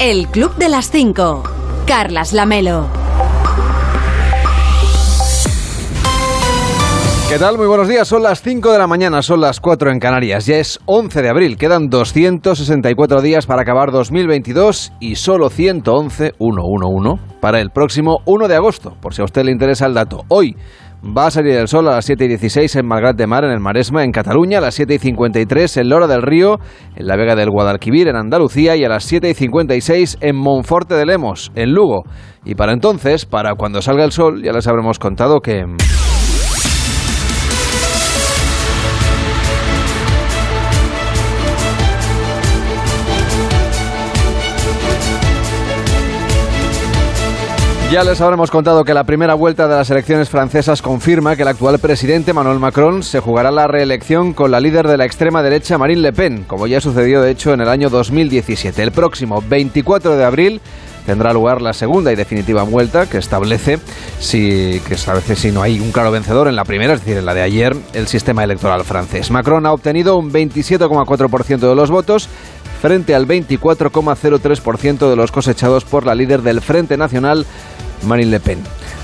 El Club de las 5. Carlas Lamelo. ¿Qué tal? Muy buenos días. Son las 5 de la mañana, son las 4 en Canarias. Ya es 11 de abril. Quedan 264 días para acabar 2022 y solo 111, 111, para el próximo 1 de agosto, por si a usted le interesa el dato. Hoy va a salir el sol a las 7 y 16 en Malgrat de Mar, en el Maresma, en Cataluña, a las 7 y 53 en Lora del Río, en la Vega del Guadalquivir, en Andalucía, y a las 7 y 56 en Monforte de Lemos, en Lugo. Y para entonces, para cuando salga el sol, ya les habremos contado que... Ya les habremos contado que la primera vuelta de las elecciones francesas confirma que el actual presidente Emmanuel Macron se jugará la reelección con la líder de la extrema derecha Marine Le Pen, como ya sucedió de hecho en el año 2017. El próximo 24 de abril tendrá lugar la segunda y definitiva vuelta que establece si, que establece si no hay un claro vencedor en la primera, es decir, en la de ayer, el sistema electoral francés. Macron ha obtenido un 27,4% de los votos frente al 24,03% de los cosechados por la líder del Frente Nacional, Marine Le Pen.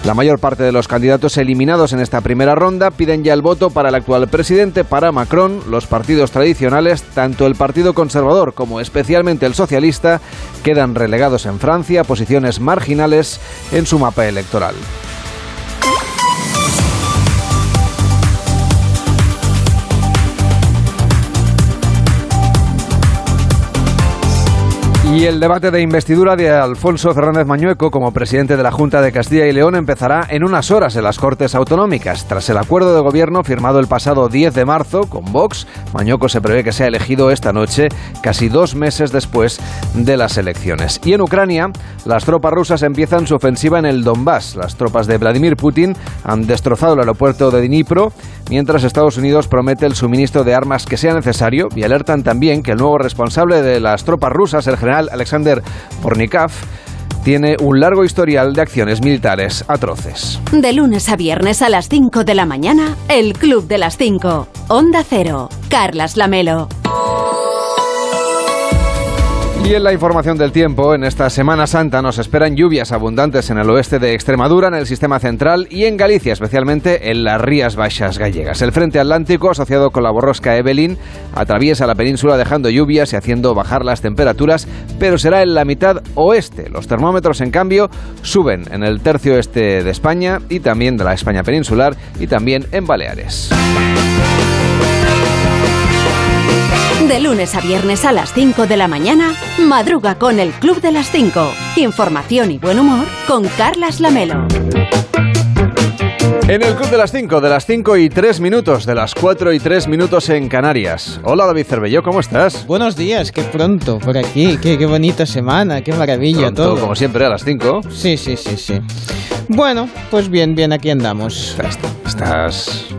La mayor parte de los candidatos eliminados en esta primera ronda piden ya el voto para el actual presidente. Para Macron, los partidos tradicionales, tanto el Partido Conservador como especialmente el Socialista, quedan relegados en Francia a posiciones marginales en su mapa electoral. Y el debate de investidura de Alfonso Fernández Mañueco como presidente de la Junta de Castilla y León empezará en unas horas en las Cortes Autonómicas. Tras el acuerdo de gobierno firmado el pasado 10 de marzo con Vox, Mañueco se prevé que sea elegido esta noche, casi dos meses después de las elecciones. Y en Ucrania, las tropas rusas empiezan su ofensiva en el Donbass. Las tropas de Vladimir Putin han destrozado el aeropuerto de Dnipro, mientras Estados Unidos promete el suministro de armas que sea necesario y alertan también que el nuevo responsable de las tropas rusas, el general Alexander Pornikov, tiene un largo historial de acciones militares atroces. De lunes a viernes a las 5 de la mañana, El Club de las 5. Onda Cero. Carlas Lamelo. Y en la información del tiempo, en esta Semana Santa nos esperan lluvias abundantes en el oeste de Extremadura, en el sistema central y en Galicia, especialmente en las Rías Baixas gallegas. El frente atlántico, asociado con la borrosca Evelyn, atraviesa la península dejando lluvias y haciendo bajar las temperaturas, pero será en la mitad oeste. Los termómetros, en cambio, suben en el tercio este de España y también de la España peninsular y también en Baleares. De lunes a viernes a las 5 de la mañana, madruga con el Club de las 5. Información y buen humor con Carlas Lamelo. En el Club de las 5, de las 5 y 3 minutos, de las 4 y 3 minutos en Canarias. Hola David Cervelló, ¿cómo estás? Buenos días, qué pronto por aquí, qué, qué bonita semana, qué maravilla Pronto, todo. como siempre, a las 5. Sí, sí, sí, sí. Bueno, pues bien, bien, aquí andamos. ¿Estás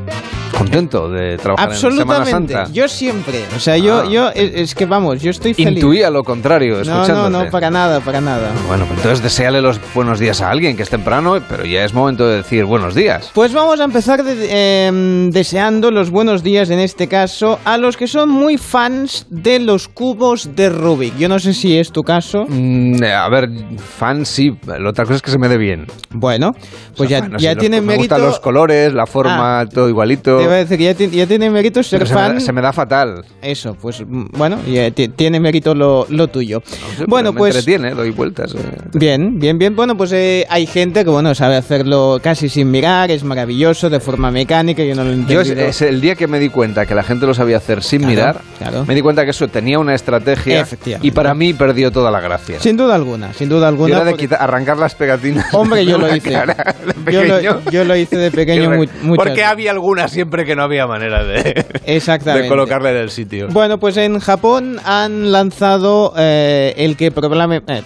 contento de trabajar en Semana Absolutamente, Santa? yo siempre. O sea, yo, Ah. yo, es, es que vamos, yo estoy feliz. Intuía lo contrario, no, escuchándote. no, no, para nada, para nada. Bueno, pues entonces deseale los buenos días a alguien que es temprano, pero ya es momento de decir buenos días. Pues vamos a empezar de- eh, deseando los buenos días en este caso a los que son muy fans de los cubos de Rubik. Yo no sé si es tu caso. Mm, a ver, fan sí, la otra cosa es que se me dé bien. Bueno, pues O sea, ya, bueno, ya los- tiene me gustan los colores, la forma, todo igualito. Te iba a decir que ya, ti- ya tiene mérito ser pero se me, fan. da, se me da fatal. Eso, pues mm, bueno, ya ti- tiene mérito lo, lo tuyo. No sé, bueno, me pues entretiene, doy vueltas. eh. bien, bien, bien. Bueno, pues eh, hay gente que bueno sabe hacerlo casi sin mirar, es maravilloso de forma mecánica. Yo no lo Yo entiendo. es, es el día que me di cuenta que la gente lo sabía hacer sin Claro, mirar, claro. me di cuenta que eso tenía una estrategia y para mí perdió toda la gracia. Sin duda alguna, sin duda alguna. era de porque- quitar- arrancar las pegatinas. Hombre, yo lo hice. cara Yo lo, yo hice de pequeño mu- muchas Porque había algunas siempre que no había manera de, Exactamente. de colocarle en el sitio. Bueno, pues en Japón han lanzado eh, el que probable- eh,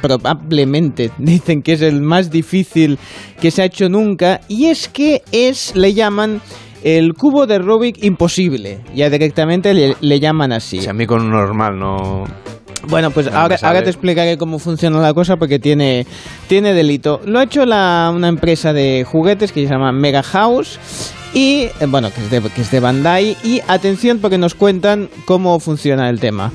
probablemente dicen que es el más difícil que se ha hecho nunca y es que es, le llaman el cubo de Rubik imposible. Ya directamente le, le llaman así. Si a mí con un normal no... Bueno, pues ahora, ahora te explicaré cómo funciona la cosa porque tiene, tiene delito. Lo ha hecho la, una empresa de juguetes que se llama Mega House Y eh, bueno, que es, de, que es de Bandai. Y atención porque nos cuentan cómo funciona el tema.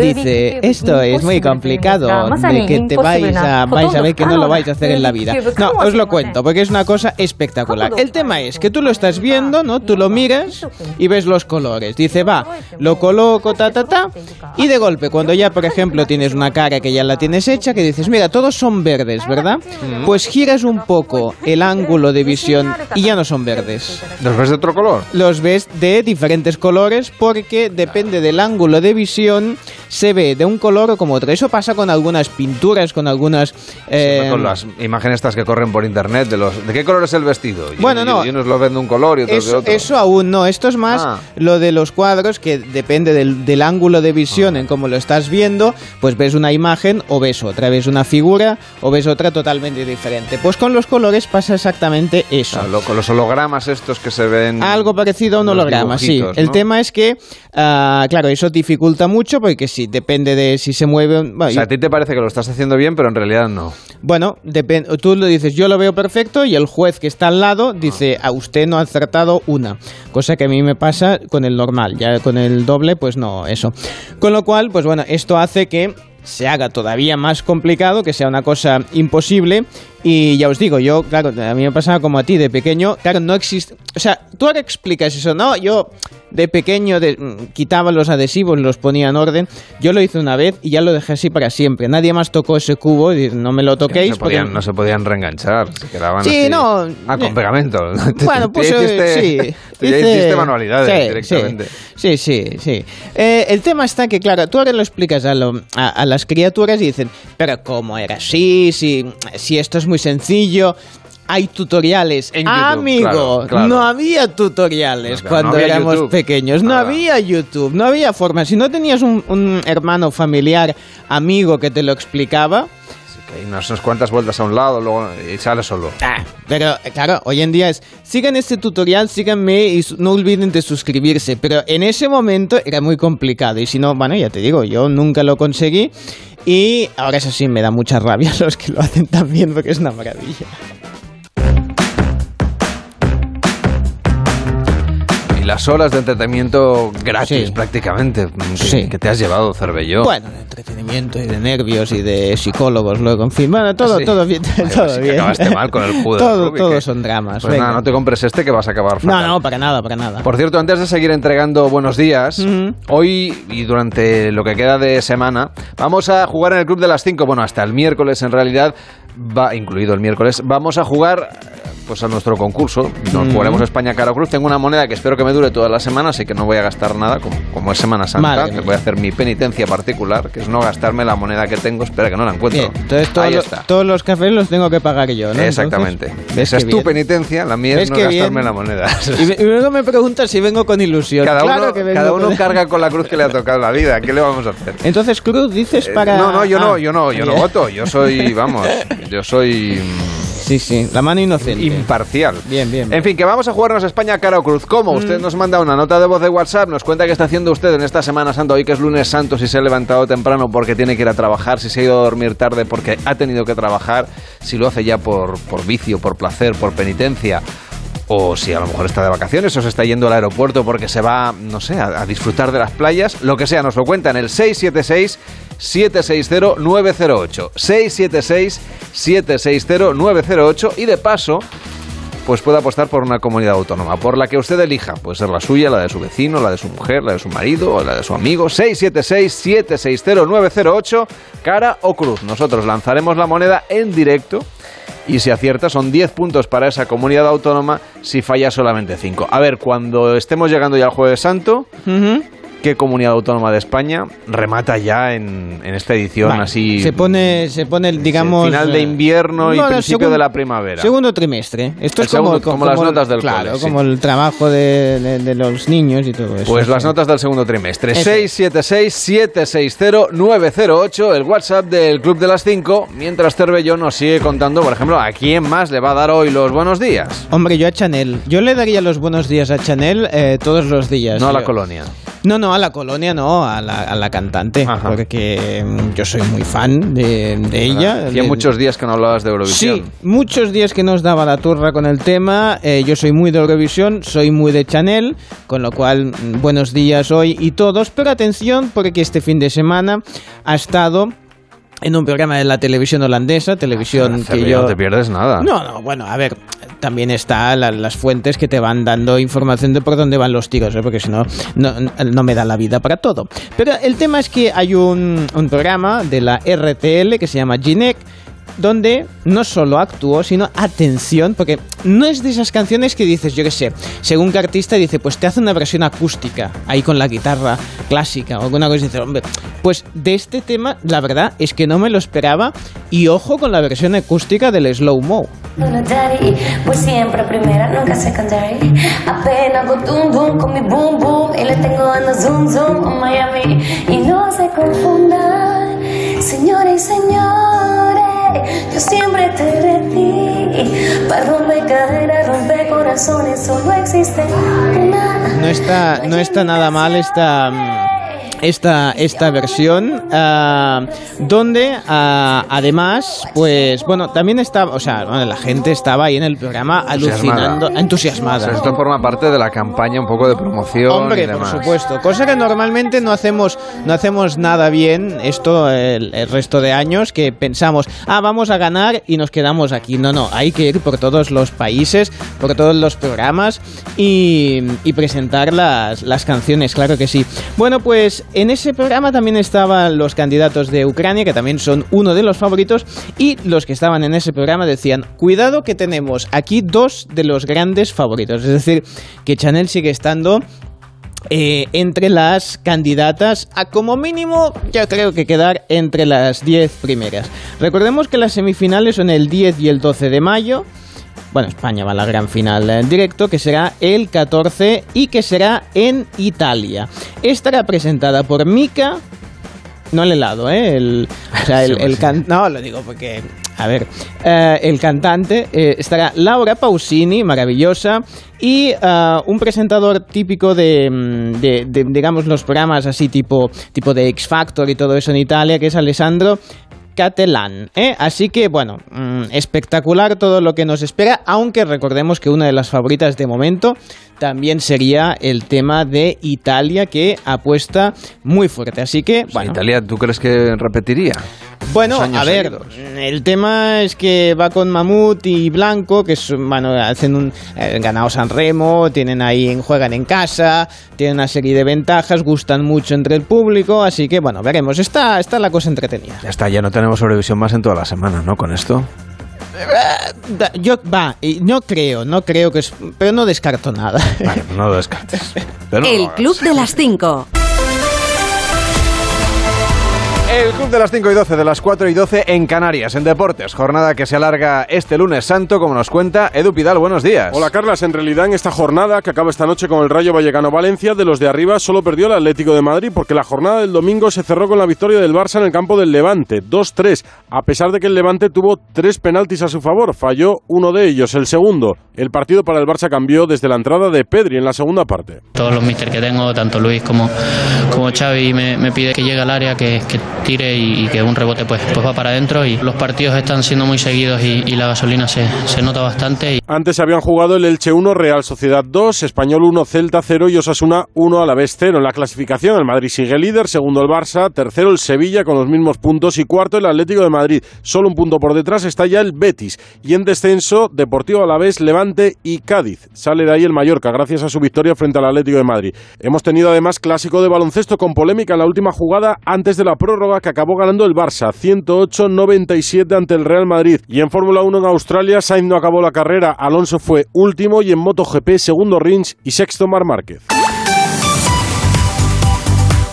Dice, esto es muy complicado, de que te vais a, vais a ver que no lo vais a hacer en la vida. No, os lo cuento, porque es una cosa espectacular. El tema es que tú lo estás viendo, ¿no? Tú lo miras y ves los colores. Dice, va, lo coloco, ta, ta, ta, y de golpe, cuando ya, por ejemplo, tienes una cara que ya la tienes hecha, que dices, mira, todos son verdes, ¿verdad? Pues giras un poco el ángulo de visión y ya no son verdes. ¿Los ves de otro color? Los ves de diferentes colores porque depende del ángulo de visión se ve de un color o como otro. Eso pasa con algunas pinturas, con algunas... Eh, con las imágenes estas que corren por internet de los... ¿De qué color es el vestido? bueno, no. Y unos lo ven de un color y otros eso, de otro. Eso aún no. Esto es más ah. lo de los cuadros que depende del, ángulo de visión ah. en cómo lo estás viendo, pues ves una imagen o ves otra, ves una figura o ves otra totalmente diferente. Pues con los colores pasa exactamente eso. Con los hologramas estos que se ven... Algo parecido a un holograma, sí. El tema es que, ah, claro, eso dificulta mucho porque sí, depende de si se mueve. o sea, a ti te parece que lo estás haciendo bien, pero en realidad no. Bueno, tú lo dices, yo lo veo perfecto y el juez que está al lado dice, a usted no ha acertado una. Cosa que a mí me pasa con el normal, ya con el doble, pues no, eso. Con lo cual, pues bueno, esto hace que se haga todavía más complicado, que sea una cosa imposible. Y ya os digo, yo, claro, a mí me pasaba como a ti de pequeño, claro, no existe... O sea, tú ahora explicas eso, ¿no? Yo de pequeño de, mm, quitaba los adhesivos, los ponía en orden. Yo lo hice una vez y ya lo dejé así para siempre. Nadie más tocó ese cubo y no me lo toquéis. No se podían, no se podían reenganchar, se quedaban sí, no. Ah, con pegamento. Bueno, pues hiciste, sí. ya hiciste manualidades directamente. Sí, sí, sí. Eh, el tema está que, claro, tú ahora lo explicas a, a, las criaturas y dicen, pero ¿cómo era así? Si, si esto es muy sencillo hay tutoriales. En Amigo, no había tutoriales cuando éramos pequeños. No había YouTube, no había forma. Si no tenías un, hermano familiar, amigo que te lo explicaba, hay unas, cuantas vueltas a un lado luego y sale solo. Ah, pero claro, hoy en día es, sigan este tutorial, síganme y no olviden de suscribirse. Pero en ese momento era muy complicado y si no, bueno, ya te digo, yo nunca lo conseguí y ahora eso sí me da mucha rabia los que lo hacen también porque es una maravilla. Las horas de entretenimiento gratis prácticamente que, que, te has llevado, Cervelló. Bueno, de entretenimiento y de nervios y de psicólogos luego, en fin, bueno, todo, ah, todo bien. todo bien. acabaste mal con el judo. todo, todos son dramas. Pues nada, no te compres este que vas a acabar fatal. No, no, para nada, para nada. Por cierto, antes de seguir entregando buenos días, hoy y durante lo que queda de semana, vamos a jugar en el Club de las 5, bueno, hasta el miércoles en realidad, va incluido el miércoles, vamos a jugar pues a nuestro concurso. Nos jugaremos España Cara Cruz. Tengo una moneda que espero que me dure toda la semana, así que no voy a gastar nada, como, como es Semana Santa. que voy a hacer mi penitencia particular, que es no gastarme la moneda que tengo. Espera que no la encuentro. entonces todos los cafés los tengo que pagar yo, ¿no? Exactamente. Esa es tu penitencia, la mía es no gastarme la moneda. Y, luego me preguntas si vengo con ilusión. Cada claro uno, que cada uno carga con la cruz que le ha tocado la vida. ¿Qué le vamos a hacer? Entonces, cruz dices eh, para. no, no, yo no, ah, yo no, yo no voto. Yo soy, vamos, yo soy. Sí, sí, la mano inocente. Imparcial. Bien, bien. En fin, que vamos a jugarnos España cara o cruz. ¿Cómo? Mm. Usted nos manda una nota de voz de WhatsApp, nos cuenta qué está haciendo usted en esta Semana Santa, hoy que es lunes santo, si se ha levantado temprano porque tiene que ir a trabajar, si se ha ido a dormir tarde porque ha tenido que trabajar, si lo hace ya por, por vicio, por placer, por penitencia o si a lo mejor está de vacaciones o se está yendo al aeropuerto porque se va, no sé, a, disfrutar de las playas, lo que sea, nos lo cuenta en el 676 760-908. 676-760-908 y de paso pues puede apostar por una comunidad autónoma, por la que usted elija. Puede ser la suya, la de su vecino, la de su mujer, la de su marido o la de su amigo. 676-760-908, cara o cruz. Nosotros lanzaremos la moneda en directo y si acierta son 10 puntos para esa comunidad autónoma, si falla solamente 5. A ver, cuando estemos llegando ya al Jueves Santo, qué comunidad autónoma de España remata ya en, esta edición así. Se pone, se pone digamos. Final de invierno y principio de la primavera. Segundo trimestre. Esto es como, como, las notas del Claro, como el trabajo de, los niños y todo eso. Pues las notas del segundo trimestre. 676-760-908, el WhatsApp del Club de las 5. Mientras Cervellón nos sigue contando, por ejemplo, a quién más le va a dar hoy los buenos días. Hombre, yo a Chanel. Yo le daría los buenos días a Chanel eh, todos los días. No a la colonia. No, no, a la colonia no, a la, a la cantante, Ajá. porque mm, yo soy muy fan de, de ella. Hacía muchos días que no hablabas de Eurovisión. Sí, muchos días que nos daba la turra con el tema. eh, yo soy muy de Eurovisión, soy muy de Chanel, con lo cual mm, buenos días hoy y todos. Pero atención, porque este fin de semana ha estado en un programa de la televisión holandesa, televisión que yo... No te pierdes nada. No, no, bueno, a ver, también está la- las fuentes que te van dando información de por dónde van los tiros, porque si no, no, me da la vida para todo. Pero el tema es que hay un, un programa de la RTL que se llama Ginec, donde no solo actuó, sino atención, porque no es de esas canciones que dices, yo qué sé, según qué artista dice, pues te hace una versión acústica, ahí con la guitarra clásica o alguna cosa, y dices, hombre, pues de este tema, la verdad es que no me lo esperaba, y ojo con la versión acústica del Slow Mo. Hola daddy, voy siempre primera, nunca secondary. Apenas hago tum tum con mi boom boom y le tengo dando zoom zoom a Miami. Y no se confundan, señores y señores, yo siempre te repí. Para romper caderas, romper corazones, solo existe una. No está, no está nada mal esta, mm, esta, esta versión, ah, donde ah, además, pues bueno, también estaba, o sea, bueno, la gente estaba ahí en el programa alucinando, O sea, entusiasmada. esto forma parte de la campaña un poco de promoción. Hombre, y por supuesto. Cosa que normalmente no hacemos, no hacemos nada bien esto el, el resto de años, que pensamos, ah, vamos a ganar y nos quedamos aquí. No, no, hay que ir por todos los países, por todos los programas y, y presentar las, las canciones, claro que sí. Bueno, pues en ese programa también estaban los candidatos de Ucrania, que también son uno de los favoritos, y los que estaban en ese programa decían, cuidado que tenemos aquí dos de los grandes favoritos. Es decir, que Chanel sigue estando eh, entre las candidatas a como mínimo yo creo que quedar entre las 10 primeras. Recordemos que las semifinales son el 10 y el 12 de mayo. Bueno, España va a la gran final en directo, que será el 14 y que será en Italia. Estará presentada por Mika, no el helado, ¿eh? El, o sea, el, el can- no, lo digo porque, a ver, eh, el cantante eh, estará Laura Pausini, maravillosa, y eh, un presentador típico de, mm, de- de, digamos, los programas así tipo, tipo de X Factor y todo eso en Italia, que es Alessandro Catalán. ¿eh? Así que, bueno, mm, espectacular todo lo que nos espera, aunque recordemos que una de las favoritas de momento también sería el tema de Italia, que apuesta muy fuerte. Así que, bueno, Italia, ¿tú crees que repetiría? bueno, a ver, seguidos. el tema es que va con Mamut y Blanco, que es, bueno, hacen un eh, ganado San Remo, tienen ahí, juegan en casa, tienen una serie de ventajas, gustan mucho entre el público, así que bueno, veremos, está, está la cosa entretenida. Ya está, ya no tenemos Eurovisión más en toda la semana, ¿no? Con esto. Da- Yo, va, y no creo, no creo que es, pero no descarto nada. Vale, pues no lo descartes. Pero no lo El. Club de las 5. El Club de las 5 y 12, de las 4 y 12 en Canarias, en Deportes. Jornada que se alarga este lunes santo, como nos cuenta Edu Pidal. Buenos días. Hola Carlas, en realidad en esta jornada que acaba esta noche con el Rayo Vallecano Valencia, de los de arriba solo perdió el Atlético de Madrid porque la jornada del domingo se cerró con la victoria del Barça en el campo del Levante, 2-3, a pesar de que el Levante tuvo tres penaltis a su favor, falló uno de ellos, el segundo. El partido para el Barça cambió desde la entrada de Pedri en la segunda parte. todos los míster que tengo, tanto Luis como, como Xavi, me, me pide que llegue al área, que, que tire y, que un rebote pues, pues va para adentro. Y los partidos están siendo muy seguidos y, la gasolina se, se nota bastante. Y Antes habían jugado el Elche 1, Real Sociedad 2, Español 1, Celta 0 y Osasuna 1 a la vez 0. En la clasificación el Madrid sigue líder, segundo el Barça, tercero el Sevilla con los mismos puntos y cuarto el Atlético de Madrid. Solo un punto por detrás está ya el Betis. Y en descenso, Deportivo Alavés, Levante y Cádiz. Sale de ahí el Mallorca gracias a su victoria frente al Atlético de Madrid. Hemos tenido además clásico de baloncesto con polémica en la última jugada antes de la prórroga que acabó ganando el Barça 108-97 ante el Real Madrid. Y en Fórmula 1 en Australia, Sainz no acabó la carrera, Alonso fue último y en MotoGP segundo Rins y sexto Mar Márquez.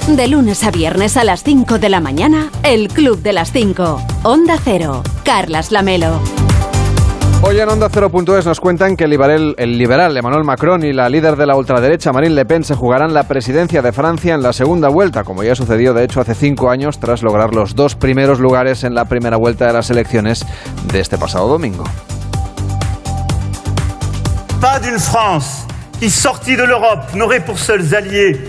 De lunes a viernes a las 5 de la mañana, El Club de las 5. Onda Cero. Carlas Lamelo. Hoy en Onda 0.es nos cuentan que el liberal, el liberal Emmanuel Macron y la líder de la ultraderecha Marine Le Pen se jugarán la presidencia de Francia en la segunda vuelta, como ya sucedió de hecho hace cinco años tras lograr los dos primeros lugares en la primera vuelta de las elecciones de este pasado domingo. Pas d'une France qui, sortie de l'Europe, n'aurait pour seuls alliés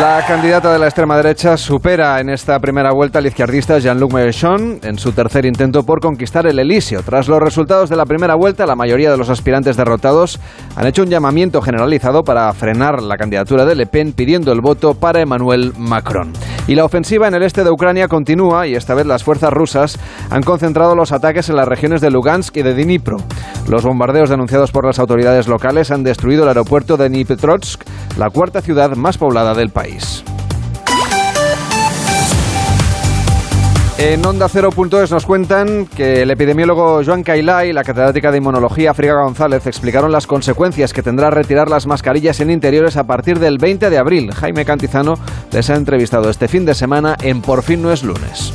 La candidata de la extrema derecha supera en esta primera vuelta al izquierdista Jean-Luc Mélenchon en su tercer intento por conquistar el Elíseo. Tras los resultados de la primera vuelta, la mayoría de los aspirantes derrotados han hecho un llamamiento generalizado para frenar la candidatura de Le Pen pidiendo el voto para Emmanuel Macron. Y la ofensiva en el este de Ucrania continúa y esta vez las fuerzas rusas han concentrado los ataques en las regiones de Lugansk y de Dnipro. Los bombardeos denunciados por las autoridades locales han destruido el aeropuerto de Dnipropetrovsk, la cuarta ciudad más poblada del país. En Onda 0.es nos cuentan que el epidemiólogo Joan Cailá y la catedrática de inmunología Friga González explicaron las consecuencias que tendrá retirar las mascarillas en interiores a partir del 20 de abril. Jaime Cantizano les ha entrevistado este fin de semana en Por fin no es lunes.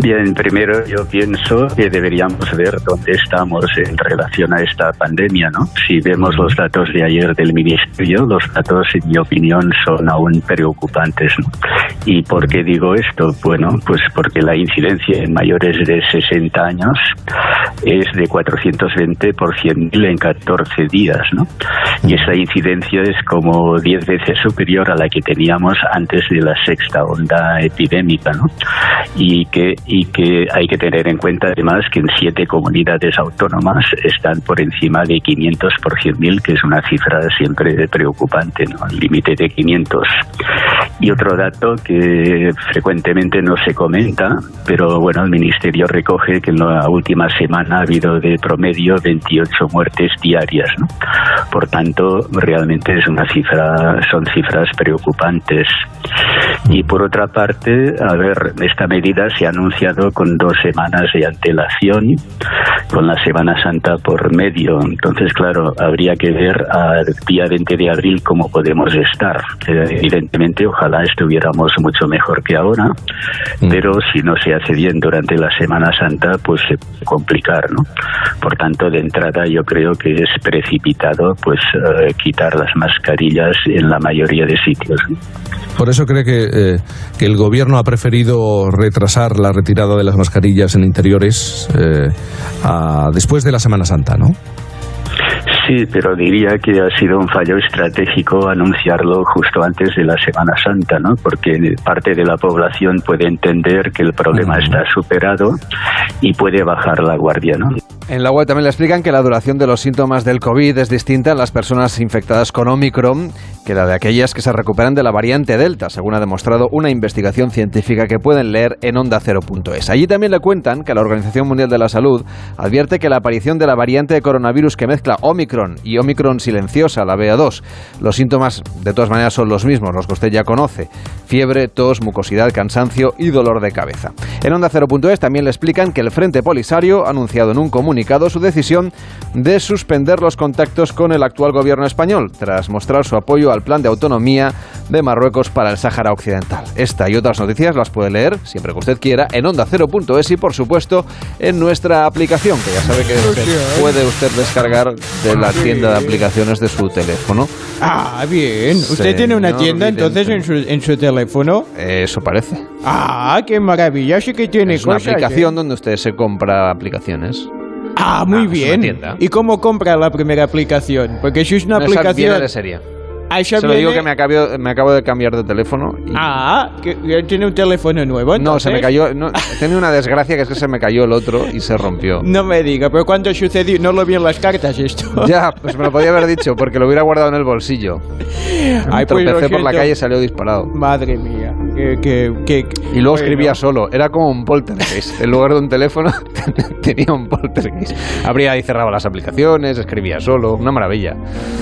Bien, primero yo pienso que deberíamos ver dónde estamos en relación a esta pandemia, ¿no? Si vemos los datos de ayer del Ministerio, los datos, en mi opinión, son aún preocupantes, ¿no? ¿Y por qué digo esto? Bueno, pues porque la incidencia en mayores de 60 años es de 420 por 100.000 en 14 días, ¿no? Y esa incidencia es como 10 veces superior a la que teníamos antes de la sexta onda epidémica, ¿no? Y que y que hay que tener en cuenta además que en siete comunidades autónomas están por encima de 500 por 100.000, que es una cifra siempre preocupante, ¿no? el límite de 500. Y otro dato que frecuentemente no se comenta, pero bueno, el Ministerio recoge que en la última semana ha habido de promedio 28 muertes diarias. ¿no? Por tanto, realmente es una cifra, son cifras preocupantes. Y por otra parte, a ver, esta medida se anuncia con dos semanas de antelación, con la Semana Santa por medio. Entonces, claro, habría que ver al día 20 de abril cómo podemos estar. Eh, evidentemente, ojalá estuviéramos mucho mejor que ahora, mm. pero si no se hace bien durante la Semana Santa, pues se puede complicar, ¿no? Por tanto, de entrada yo creo que es precipitado pues eh, quitar las mascarillas en la mayoría de sitios. Por eso cree que, eh, que el gobierno ha preferido retrasar la retirada de las mascarillas en interiores eh, después de la Semana Santa, ¿no? Sí, pero diría que ha sido un fallo estratégico anunciarlo justo antes de la Semana Santa, ¿no? Porque parte de la población puede entender que el problema está superado y puede bajar la guardia, ¿no? En la web también le explican que la duración de los síntomas del COVID es distinta en las personas infectadas con Omicron que la de aquellas que se recuperan de la variante Delta, según ha demostrado una investigación científica que pueden leer en onda0.es. Allí también le cuentan que la Organización Mundial de la Salud advierte que la aparición de la variante de coronavirus que mezcla Omicron y Omicron silenciosa, la BA2, los síntomas de todas maneras son los mismos, los que usted ya conoce, fiebre, tos, mucosidad, cansancio y dolor de cabeza. En onda0.es también le explican que el Frente Polisario ha anunciado en un comunicado su decisión de suspender los contactos con el actual gobierno español, tras mostrar su apoyo al plan de autonomía de Marruecos para el Sáhara Occidental. Esta y otras noticias las puede leer, siempre que usted quiera, en onda0.es y, por supuesto, en nuestra aplicación, que ya sabe que puede usted descargar de la tienda de aplicaciones de su teléfono. Ah, bien. ¿Usted tiene una tienda entonces en su, en su teléfono? Eso parece. Ah, qué maravilla, sí que tiene es una aplicación ¿eh? donde usted se compra aplicaciones. Ah, muy bien. ¿Y cómo compra la primera aplicación? Porque si es una aplicación... de serie. Se lo digo que me acabo, me acabo de cambiar de teléfono. Ah, que tiene un teléfono nuevo. No, se me cayó. No, tenía una desgracia que es que se me cayó el otro y se rompió. No me diga, pero ¿cuándo sucedió? No lo vi en las cartas esto. Ya, pues me lo podía haber dicho porque lo hubiera guardado en el bolsillo. Ay, pues tropecé por la calle y salió disparado. Madre mía. Y luego escribía solo. Era como un poltergeist. En lugar de un teléfono tenía un poltergeist. Habría ahí cerrado las aplicaciones, escribía solo. Una maravilla.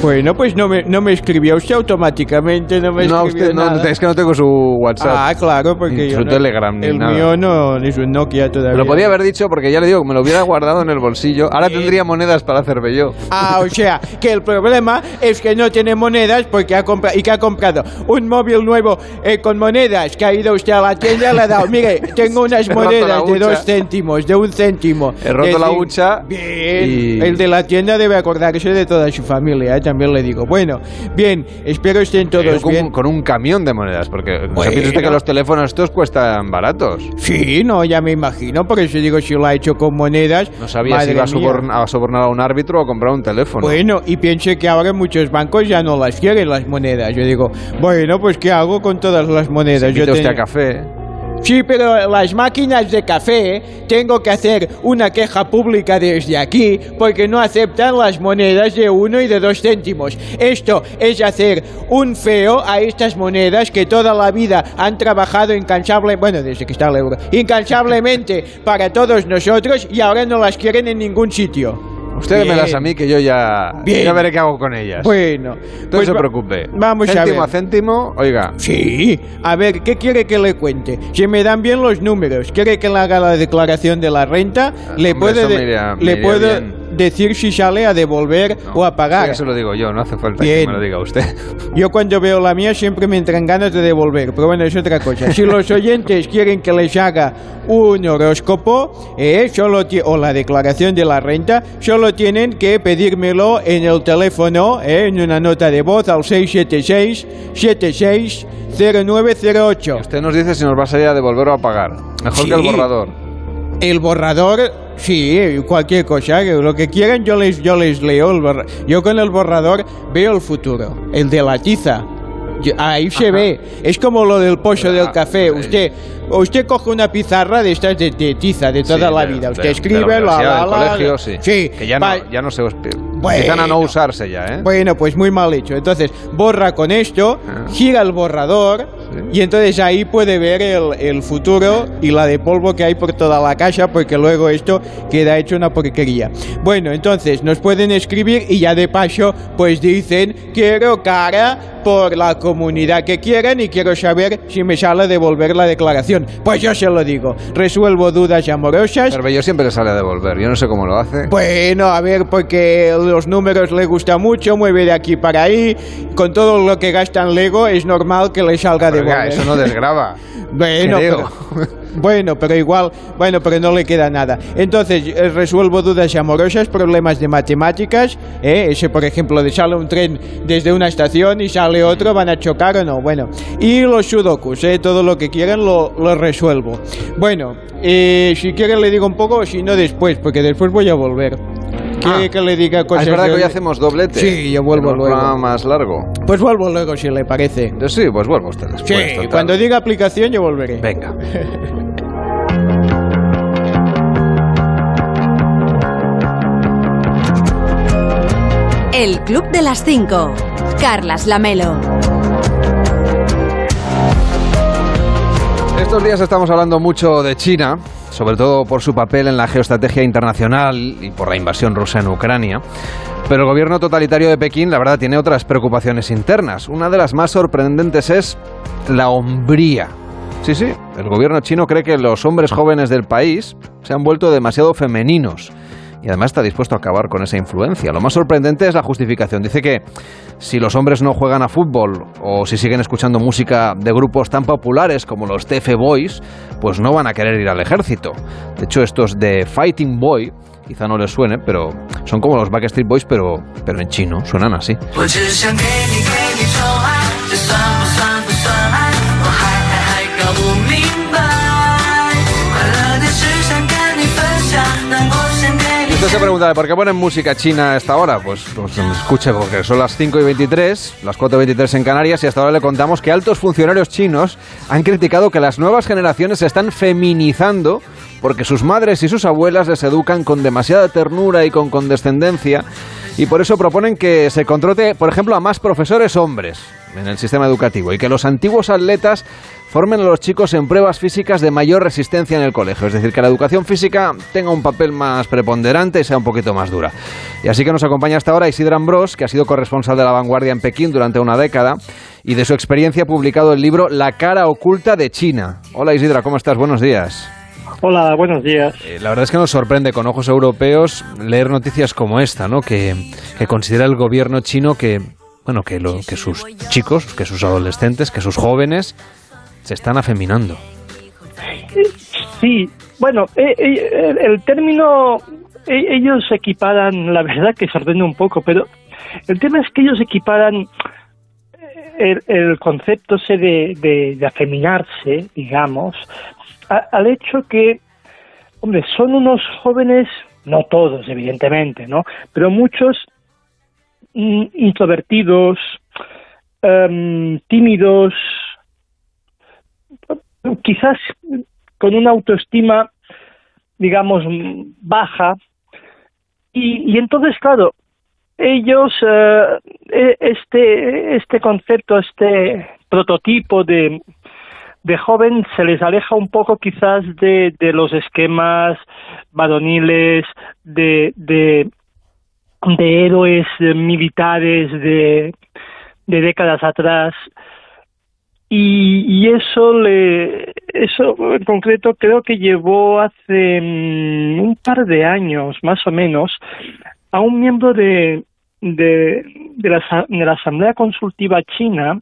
Bueno, pues no me, no me escribía usted automáticamente no me No, usted no, es que no tengo su WhatsApp. Ah, claro, porque su Telegram ni El mío no, ni su Nokia todavía. Lo podía haber dicho porque ya le digo, me lo hubiera guardado en el bolsillo. Ahora tendría monedas para hacerme yo. Ah, o sea, que el problema es que no tiene monedas porque ha comprado y que ha comprado un móvil nuevo eh, con monedas monedas, que ha ido usted a la tienda y le ha dado. Mire, tengo unas monedas de dos céntimos, de un céntimo. He roto la hucha Bien. y- El de la tienda debe acordarse de toda su familia, ¿eh? también le digo. Bueno, bien, espero estén todos con, bien. con un camión de monedas, porque ¿se Bueno. piensa usted que los teléfonos estos cuestan baratos. Sí, no, ya me imagino, por eso digo si lo ha hecho con monedas. No sabía si iba a, soborn- a sobornar a un árbitro o a comprar un teléfono. Bueno, y piense que ahora muchos bancos ya no las quieren las monedas. Yo digo, bueno, pues ¿qué hago con todas las monedas? Yo usted a café. Sí, pero las máquinas de café tengo que hacer una queja pública desde aquí porque no aceptan las monedas de uno y de dos céntimos. Esto es hacer un feo a estas monedas que toda la vida han trabajado incansable, bueno, desde que está el euro, incansablemente para todos nosotros y ahora no las quieren en ningún sitio. Usted Bien. me las a mí que yo ya, Bien. ya veré qué hago con ellas. Bueno, no pues se preocupe. Vamos a céntimo ver. a céntimo, oiga. Sí, a ver, ¿qué quiere que le cuente? Si me dan bien los números, ¿quiere que le haga la declaración de la renta? le hombre, puede de- le bien. Decir si sale a devolver o a pagar. Eso lo digo yo, no hace falta Bien. que me lo diga usted. Yo cuando veo la mía siempre me entran ganas de devolver, pero bueno, es otra cosa. Si los oyentes quieren que les haga un horóscopo eh, solo o la declaración de la renta, solo tienen que pedírmelo en el teléfono, eh, en una nota de voz al 676-760908. Usted nos dice si nos va a salir a devolver o a pagar. Mejor que el Sí. borrador. El borrador, sí, cualquier cosa, que lo que quieran yo les, yo les leo. El yo con el borrador veo el futuro, el de la tiza. Yo- ahí se ve, es como lo del pozo del café. Usted, usted coge una pizarra de estas de, de tiza de toda Sí, la de- vida. Usted de escribe, la la, la, colegio, sí. Sí, Que ya no, ya no se os- Bueno. empiezan a no usarse ya, ¿eh? bueno, pues muy mal hecho. Entonces, borra con esto, Ah. gira el borrador y entonces ahí puede ver el, el futuro y la de polvo que hay por toda la casa porque luego esto queda hecho una porquería. Bueno, entonces nos pueden escribir y ya de paso pues dicen quiero cara por la comunidad que quieran y quiero saber si me sale devolver la declaración. Pues yo se lo digo, resuelvo dudas amorosas. Pero yo siempre le sale a devolver. Yo no sé cómo lo hace. Bueno, a ver, porque los números le gusta mucho, mueve de aquí para ahí. Con todo lo que gasta en Lego, es normal que le salga de Oiga, volver. eso no desgrava. Bueno, pero, bueno, pero igual, bueno, pero no le queda nada. Entonces, eh, resuelvo dudas amorosas, problemas de matemáticas, ¿eh? ese por ejemplo de sale un tren desde una estación y sale otro, van a chocar o no, bueno. Y los sudokus, ¿eh? todo lo que quieran lo, lo resuelvo. Bueno, eh, si quieren le digo un poco, si no después, porque después voy a volver. ¿Quiere Ah. que le diga Ah, cosas? es verdad que hoy hacemos doblete. Sí, yo vuelvo luego. programa más largo. Pues vuelvo luego, si le parece. Yo sí, pues vuelvo usted después. Sí, total. cuando diga aplicación yo volveré. Venga. El Club de las 5. Carlas Lamelo. Estos días estamos hablando mucho de China, sobre todo por su papel en la geoestrategia internacional y por la invasión rusa en Ucrania. Pero el gobierno totalitario de Pekín, la verdad, tiene otras preocupaciones internas. Una de las más sorprendentes es la hombría. Sí, sí, el gobierno chino cree que los hombres jóvenes del país se han vuelto demasiado femeninos y además está dispuesto a acabar con esa influencia. Lo más sorprendente es la justificación. Dice que si los hombres no juegan a fútbol o si siguen escuchando música de grupos tan populares como los TF Boys, pues no van a querer ir al ejército. De hecho, estos de Fighting Boy, quizá no les suene, pero son como los Backstreet Boys, pero, pero en chino, suenan así. Se pregunta, ¿por qué ponen música china a esta hora? Pues, pues escuche, porque son las 5 y 23, las 4 y 23 en Canarias, y hasta ahora le contamos que altos funcionarios chinos han criticado que las nuevas generaciones se están feminizando porque sus madres y sus abuelas les educan con demasiada ternura y con condescendencia, y por eso proponen que se contrate, por ejemplo, a más profesores hombres en el sistema educativo y que los antiguos atletas formen a los chicos en pruebas físicas de mayor resistencia en el colegio. Es decir, que la educación física tenga un papel más preponderante y sea un poquito más dura. Y así que nos acompaña hasta ahora Isidra Ambrós, que ha sido corresponsal de La Vanguardia en Pekín durante una década y de su experiencia ha publicado el libro La cara oculta de China. Hola Isidra, ¿cómo estás? Buenos días. Hola, buenos días. Eh, La verdad es que nos sorprende con ojos europeos leer noticias como esta, ¿no? Que, que considera el gobierno chino que, bueno, que, lo, que sus chicos, que sus adolescentes, que sus jóvenes se están afeminando. Sí, bueno, eh, eh, el, término, eh, ellos equiparan, la verdad que sorprende un poco, pero el tema es que ellos equiparan el, el concepto ese de, de, de afeminarse, digamos, a- al hecho que, hombre, son unos jóvenes, no todos, evidentemente, ¿no? Pero muchos mm, introvertidos, em, tímidos, quizás con una autoestima, digamos, baja. Y, y entonces, claro, ellos, eh, e- este, este concepto, este prototipo de, de joven se les aleja un poco quizás de, de los esquemas varoniles, de, de, de héroes militares de, de décadas atrás. Y, y eso le eso en concreto creo que llevó hace mm, un par de años más o menos a un miembro de de, la, de la Asamblea Consultiva China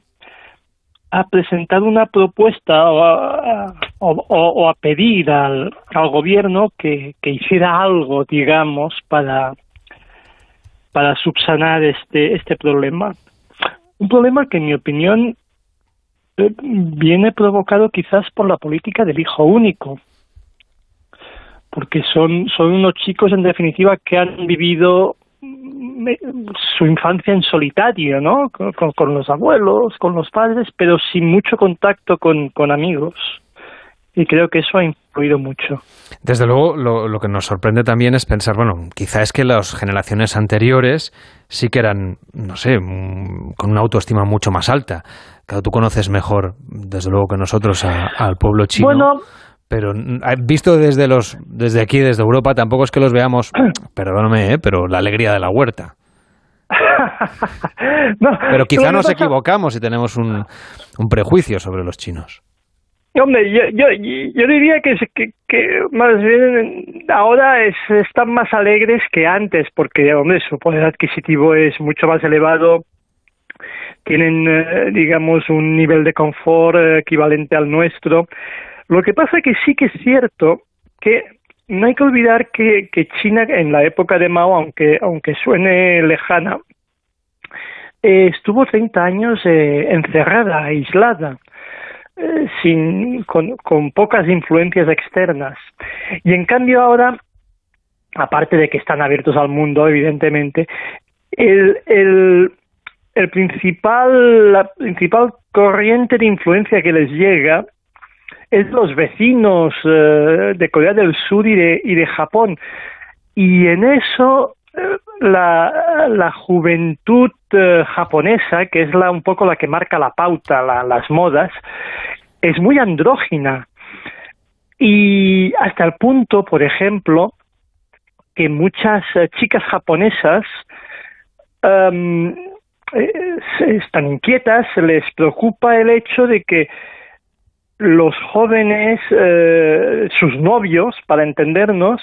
a presentar una propuesta o a, o, a pedir al, al gobierno que, que hiciera algo, digamos, para, para subsanar este, este problema. Un problema que, en mi opinión, viene provocado quizás por la política del hijo único, porque son, son unos chicos, en definitiva, que han vivido mm, eh, su infancia en solitario, ¿no? Con los abuelos, con los padres, pero sin mucho contacto con, con amigos. Y creo que eso ha influido mucho. Desde luego, lo, lo que nos sorprende también es pensar, bueno, quizá es que las generaciones anteriores sí que eran, no sé, mm, con una autoestima mucho más alta. Claro, tú conoces mejor, desde luego, que nosotros a- al pueblo chino. Bueno, pero mm, visto desde los desde aquí, desde Europa, tampoco es que los veamos, perdóname, ¿eh? pero la alegría de la huerta. no, Pero quizá nos pasa- equivocamos y tenemos un, un prejuicio sobre los chinos. Hombre, yo, yo, yo diría que, que, que más bien ahora es, están más alegres que antes, porque, hombre, su poder adquisitivo es mucho más elevado, tienen, eh, digamos, un nivel de confort eh, equivalente al nuestro. Lo que pasa que sí que es cierto que no hay que olvidar que, China en la época de Mao, aunque, aunque suene lejana, eh, estuvo 30 años eh, encerrada, aislada sin con, con pocas influencias externas y en cambio ahora aparte de que están abiertos al mundo evidentemente el, el, el principal la principal corriente de influencia que les llega es los vecinos eh, de Corea del Sur y de, y de Japón y en eso eh, la, la juventud eh, japonesa, que es la un poco la que marca la pauta, la- las modas, es muy andrógina. Y hasta el punto, por ejemplo, que muchas eh, chicas japonesas em, están inquietas, les preocupa el hecho de que los jóvenes, eh, sus novios, para entendernos,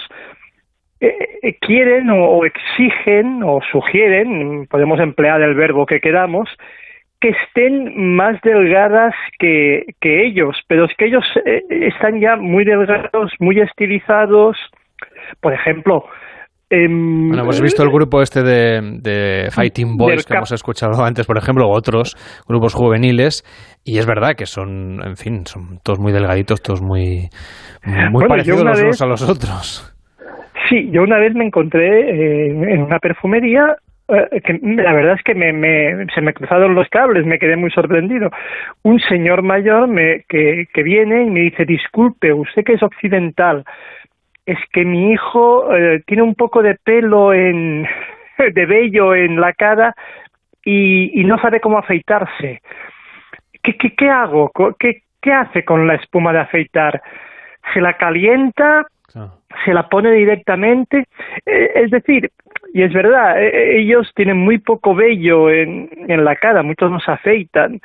eh, eh, quieren o, o exigen o sugieren, podemos emplear el verbo que queramos, que estén más delgadas que, que ellos, pero es que ellos eh, están ya muy delgados, muy estilizados. Por ejemplo, em, Bueno, hemos visto el grupo este de, de Fighting Boys que hemos escuchado antes, por ejemplo, otros grupos juveniles, y es verdad que son, en fin, son todos muy delgaditos, todos muy, muy Bueno, yo parecidos los unos a los otros. Sí, yo una vez me encontré eh, en una perfumería eh, que la verdad es que me, me- se me cruzaron los cables, me quedé muy sorprendido. Un señor mayor me, que, que viene y me dice, disculpe, usted que es occidental, es que mi hijo eh, tiene un poco de pelo en, de vello en la cara y, y no sabe cómo afeitarse. ¿Qué, qué, qué hago? ¿Qué, ¿Qué hace con la espuma de afeitar? ¿Se la calienta? se la pone directamente. Eh, es decir, y es verdad, eh, ellos tienen muy poco vello en, en la cara, muchos no se afeitan.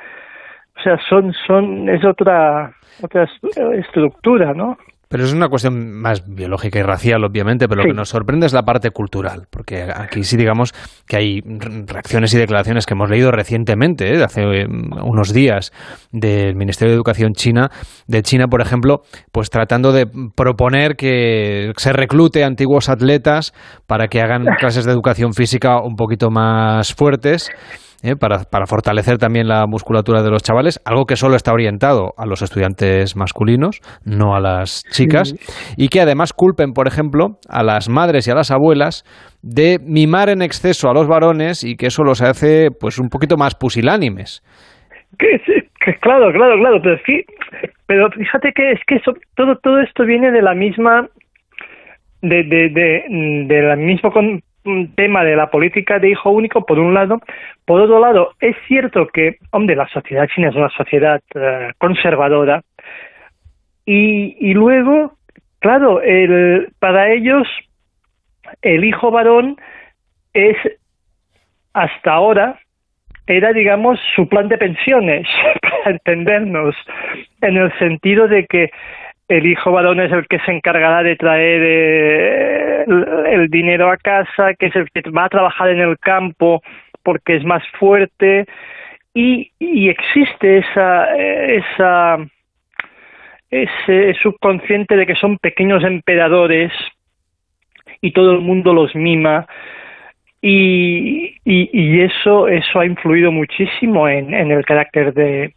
O sea, son, son, es otra, otra est- estructura, ¿no? Pero es una cuestión más biológica y racial, obviamente, pero lo que nos sorprende es la parte cultural, porque aquí sí digamos que hay reacciones y declaraciones que hemos leído recientemente, ¿eh? de hace eh, unos días, del Ministerio de Educación China, de China, por ejemplo, pues tratando de proponer que se reclute antiguos atletas para que hagan clases de educación física un poquito más fuertes ¿eh? para, para, fortalecer también la musculatura de los chavales, algo que solo está orientado a los estudiantes masculinos, no a las chicas, y que además culpen, por ejemplo, a las madres y a las abuelas de mimar en exceso a los varones y que eso los hace pues un poquito más pusilánimes. Que, que claro, claro, claro, pero, pero fíjate que es que eso, todo, todo esto viene de la misma de, de, de, de la misma con, tema de la política de hijo único, por un lado. Por otro lado, es cierto que, hombre, la sociedad china es una sociedad eh, conservadora. Y, y luego, claro, el, para ellos, el hijo varón es, hasta ahora, era, digamos, su plan de pensiones, para entendernos, en el sentido de que el hijo varón es el que se encargará de traer eh, el, dinero a casa, que es el que va a trabajar en el campo porque es más fuerte. Y, existe esa ese subconsciente de que son pequeños emperadores y todo el mundo los mima. Y, y, eso eso ha influido muchísimo en el carácter de,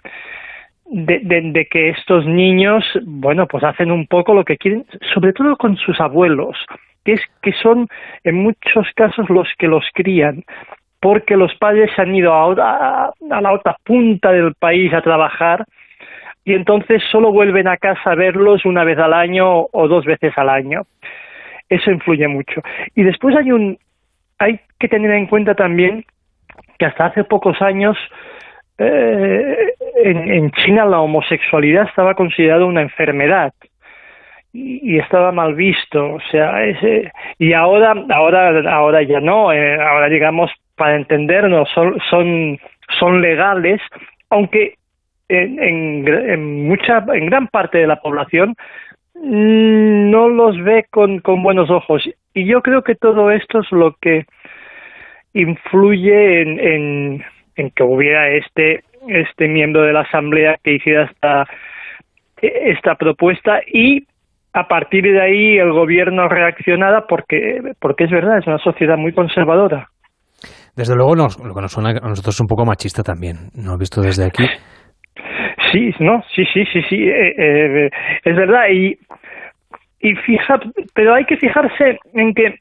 de, de, que estos niños, bueno, pues hacen un poco lo que quieren, sobre todo con sus abuelos, que es que son en muchos casos los que los crían, porque los padres se han ido a, a la otra punta del país a trabajar y entonces solo vuelven a casa a verlos una vez al año o dos veces al año. Eso influye mucho. Y después hay un hay que tener en cuenta también que hasta hace pocos años eh, en, China la homosexualidad estaba considerada una enfermedad y, estaba mal visto, o sea, ese, y ahora, ahora, ahora ya no, eh, ahora digamos para entendernos son, son, legales, aunque en, en, en, mucha, en gran parte de la población mm, no los ve con, con buenos ojos. Y yo creo que todo esto es lo que influye en, en, en que hubiera este este miembro de la asamblea que hiciera esta esta propuesta y a partir de ahí el gobierno reaccionara porque porque es verdad es una sociedad muy conservadora. Desde luego nos, lo que nos suena a nosotros es un poco machista también no visto desde aquí sí no sí sí sí sí eh, eh, es verdad y y fija pero hay que fijarse en que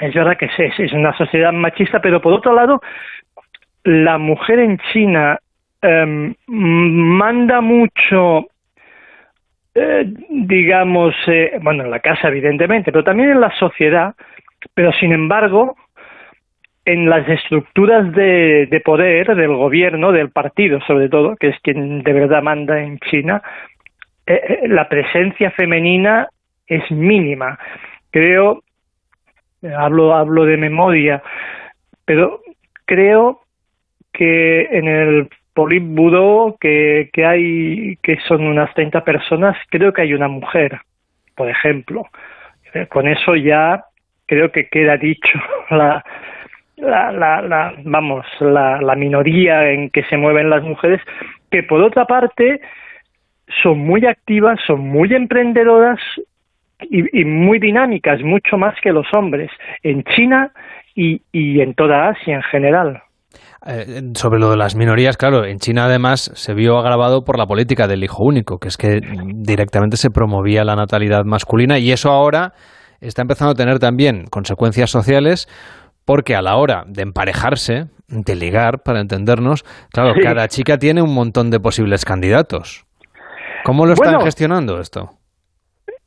es verdad que es, es una sociedad machista pero por otro lado la mujer en China eh, manda mucho, eh, digamos, eh, bueno, en la casa evidentemente, pero también en la sociedad, pero sin embargo, en las estructuras de, de poder del gobierno, del partido sobre todo, que es quien de verdad manda en China, eh, la presencia femenina es mínima. Creo, hablo, hablo de memoria, pero creo que en el Politburo que, que hay, que son unas 30 personas, creo que hay una mujer, por ejemplo. Eh, con eso ya creo que queda dicho la, la, la, la vamos, la, la minoría en que se mueven las mujeres, que por otra parte son muy activas, son muy emprendedoras y, y, muy dinámicas, mucho más que los hombres, en China y, y en toda Asia en general. Eh, sobre lo de las minorías, claro, en China además se vio agravado por la política del hijo único, que es que directamente se promovía la natalidad masculina y eso ahora está empezando a tener también consecuencias sociales porque a la hora de emparejarse, de ligar, para entendernos, claro, cada chica tiene un montón de posibles candidatos. ¿Cómo lo están gestionando esto?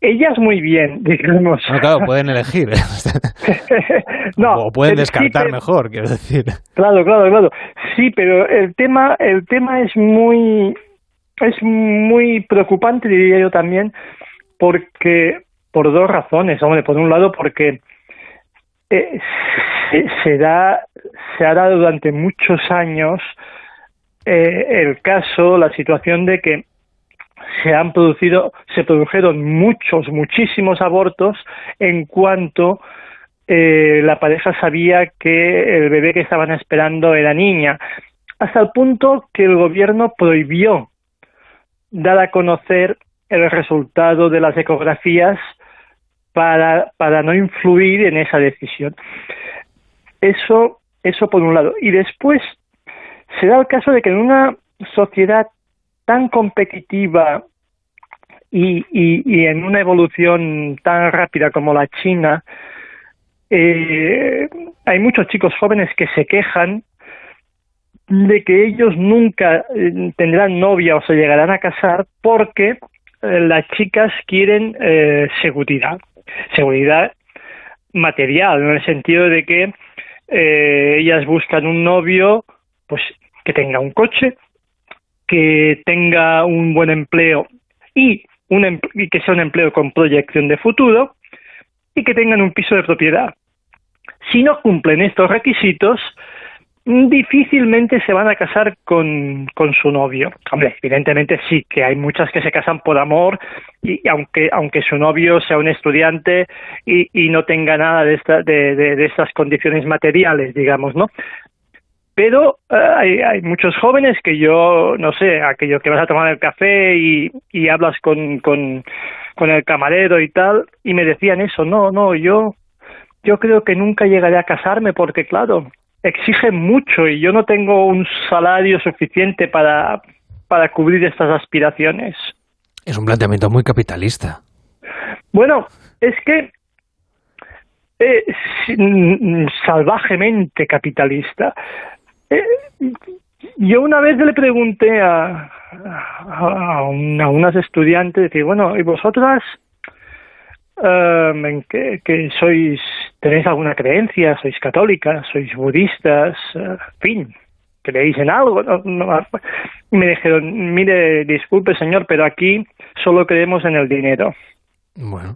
Ellas muy bien, digamos. No, claro, pueden elegir. no, o pueden descartar mejor, quiero decir. Claro, claro, claro. Sí, pero el tema, el tema es muy, es muy preocupante, diría yo también, porque por dos razones. Hombre, por un lado, porque eh, se, da, se ha dado durante muchos años eh, el caso, la situación de que se han producido, se produjeron muchos, muchísimos abortos en cuanto eh, la pareja sabía que el bebé que estaban esperando era niña, hasta el punto que el gobierno prohibió dar a conocer el resultado de las ecografías para, para no influir en esa decisión. Eso, eso por un lado. Y después se da el caso de que en una sociedad tan competitiva y, en una evolución tan rápida como la China, eh, hay muchos chicos jóvenes que se quejan de que ellos nunca eh, tendrán novia o se llegarán a casar porque eh, las chicas quieren eh, seguridad, seguridad material, en el sentido de que eh, ellas buscan un novio pues que tenga un coche, que tenga un buen empleo em- y que sea un empleo con proyección de futuro y que tengan un piso de propiedad. Si no cumplen estos requisitos, difícilmente se van a casar con, con su novio. Hombre, evidentemente sí, que hay muchas que se casan por amor y aunque aunque su novio sea un estudiante y, y no tenga nada de, esta, de, de, de estas condiciones materiales, digamos, ¿no? Pero eh, hay, hay muchos jóvenes que yo, no sé, aquello que vas a tomar el café y, y hablas con, con, con el camarero y tal, y me decían eso, no, no, yo, yo creo que nunca llegaré a casarme porque, claro, exigen mucho y yo no tengo un salario suficiente para, para cubrir estas aspiraciones. Es un planteamiento muy capitalista. Bueno, es que eh, salvajemente capitalista. Eh, yo una vez le pregunté a, a, a una- a unas estudiantes, decir, bueno, ¿y vosotras em, en qué, qué sois, tenéis alguna creencia? ¿Sois católicas? ¿Sois budistas? En fin, ¿creéis en algo? No, no, y me dijeron, mire, disculpe señor, pero aquí solo creemos en el dinero. Bueno.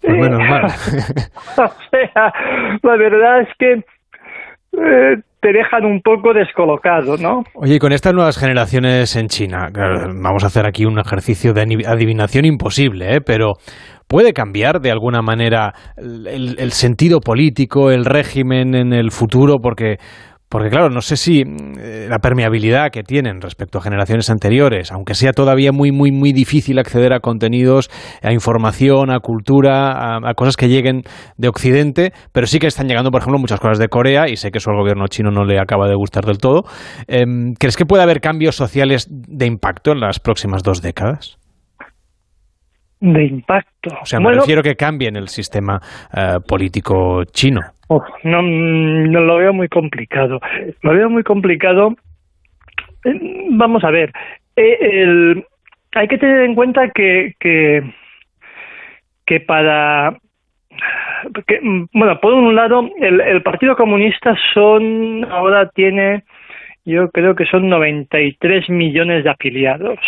Pues menos mal. o sea, la verdad es que eh, te dejan un poco descolocado, ¿no? Oye, con estas nuevas generaciones en China, vamos a hacer aquí un ejercicio de adivinación imposible, ¿eh? pero ¿puede cambiar de alguna manera el sentido político, el régimen en el futuro? Porque, porque claro, no sé si eh, la permeabilidad que tienen respecto a generaciones anteriores, aunque sea todavía muy, muy, muy difícil acceder a contenidos, a información, a cultura, a, a cosas que lleguen de Occidente, pero sí que están llegando, por ejemplo, muchas cosas de Corea y sé que eso al gobierno chino no le acaba de gustar del todo. Em, ¿Crees que puede haber cambios sociales de impacto en las próximas dos décadas? De impacto. O sea, me Bueno, refiero que cambien el sistema eh, político chino. No, mm, no lo veo muy complicado. Lo veo muy complicado. Eh, Vamos a ver. eh, el- hay que tener en cuenta que, que, para que, mm, bueno, por un lado, el, el Partido Comunista son ahora tiene, yo creo que son 93 millones de afiliados.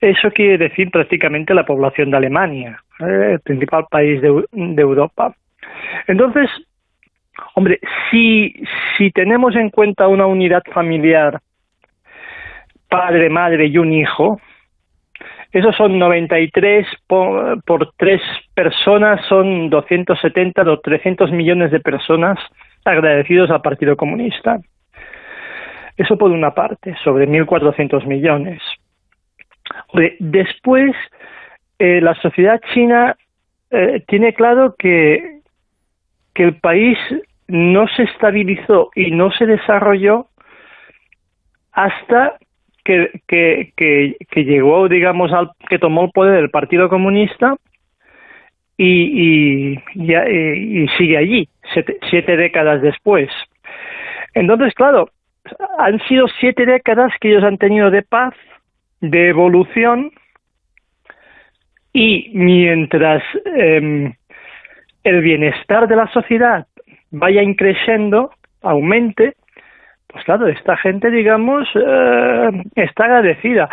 Eso quiere decir prácticamente la población de Alemania, eh, el principal país de Europa. Entonces, hombre, si, si tenemos en cuenta una unidad familiar, padre, madre y un hijo, esos son 93 por, por tres personas, son 270 o 300 millones de personas agradecidos al Partido Comunista. Eso por una parte, sobre 1.400 millones. Después, eh, la sociedad china eh, tiene claro que, que el país no se estabilizó y no se desarrolló hasta que, que, que, llegó, digamos, al que tomó el poder el Partido Comunista y, y, y, y sigue allí, siete, siete décadas después. Entonces, claro, han sido siete décadas que ellos han tenido de paz, de evolución, y mientras eh, el bienestar de la sociedad vaya increciendo, aumente, pues claro, esta gente, digamos, eh, está agradecida.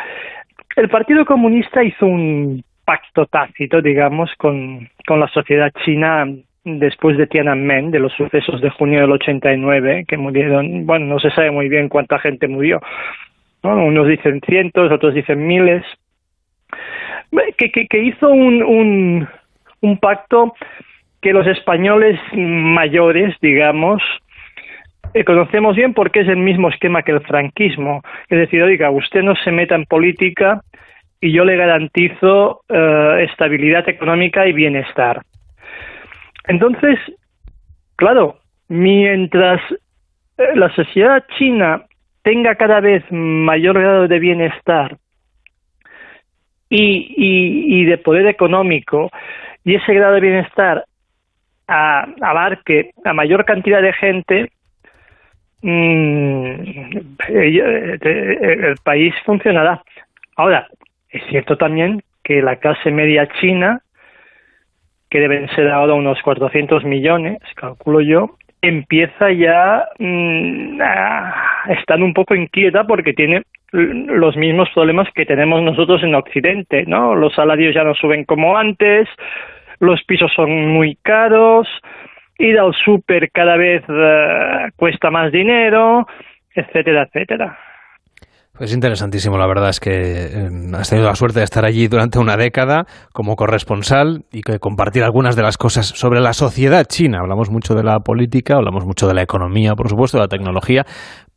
El Partido Comunista hizo un pacto tácito, digamos, con, con la sociedad china después de Tiananmen, de los sucesos de junio del 89, que murieron, bueno, no se sabe muy bien cuánta gente murió, ¿no? Unos dicen cientos, otros dicen miles. Que, que, que hizo un, un, un pacto que los españoles mayores, digamos, eh, conocemos bien porque es el mismo esquema que el franquismo. Es decir, oiga, usted no se meta en política y yo le garantizo eh, estabilidad económica y bienestar. Entonces, claro, mientras eh, la sociedad china tenga cada vez mayor grado de bienestar y, y, y de poder económico, y ese grado de bienestar a, abarque a mayor cantidad de gente, mmm, el país funcionará. Ahora, es cierto también que la clase media china, que deben ser ahora unos 400 millones, calculo yo, empieza ya mmm, a estar un poco inquieta porque tiene los mismos problemas que tenemos nosotros en Occidente, ¿no? Los salarios ya no suben como antes, los pisos son muy caros, ir al súper cada vez uh, cuesta más dinero, etcétera, etcétera. Es interesantísimo, la verdad es que eh, has tenido la suerte de estar allí durante una década como corresponsal y que compartir algunas de las cosas sobre la sociedad china. Hablamos mucho de la política, hablamos mucho de la economía, por supuesto, de la tecnología,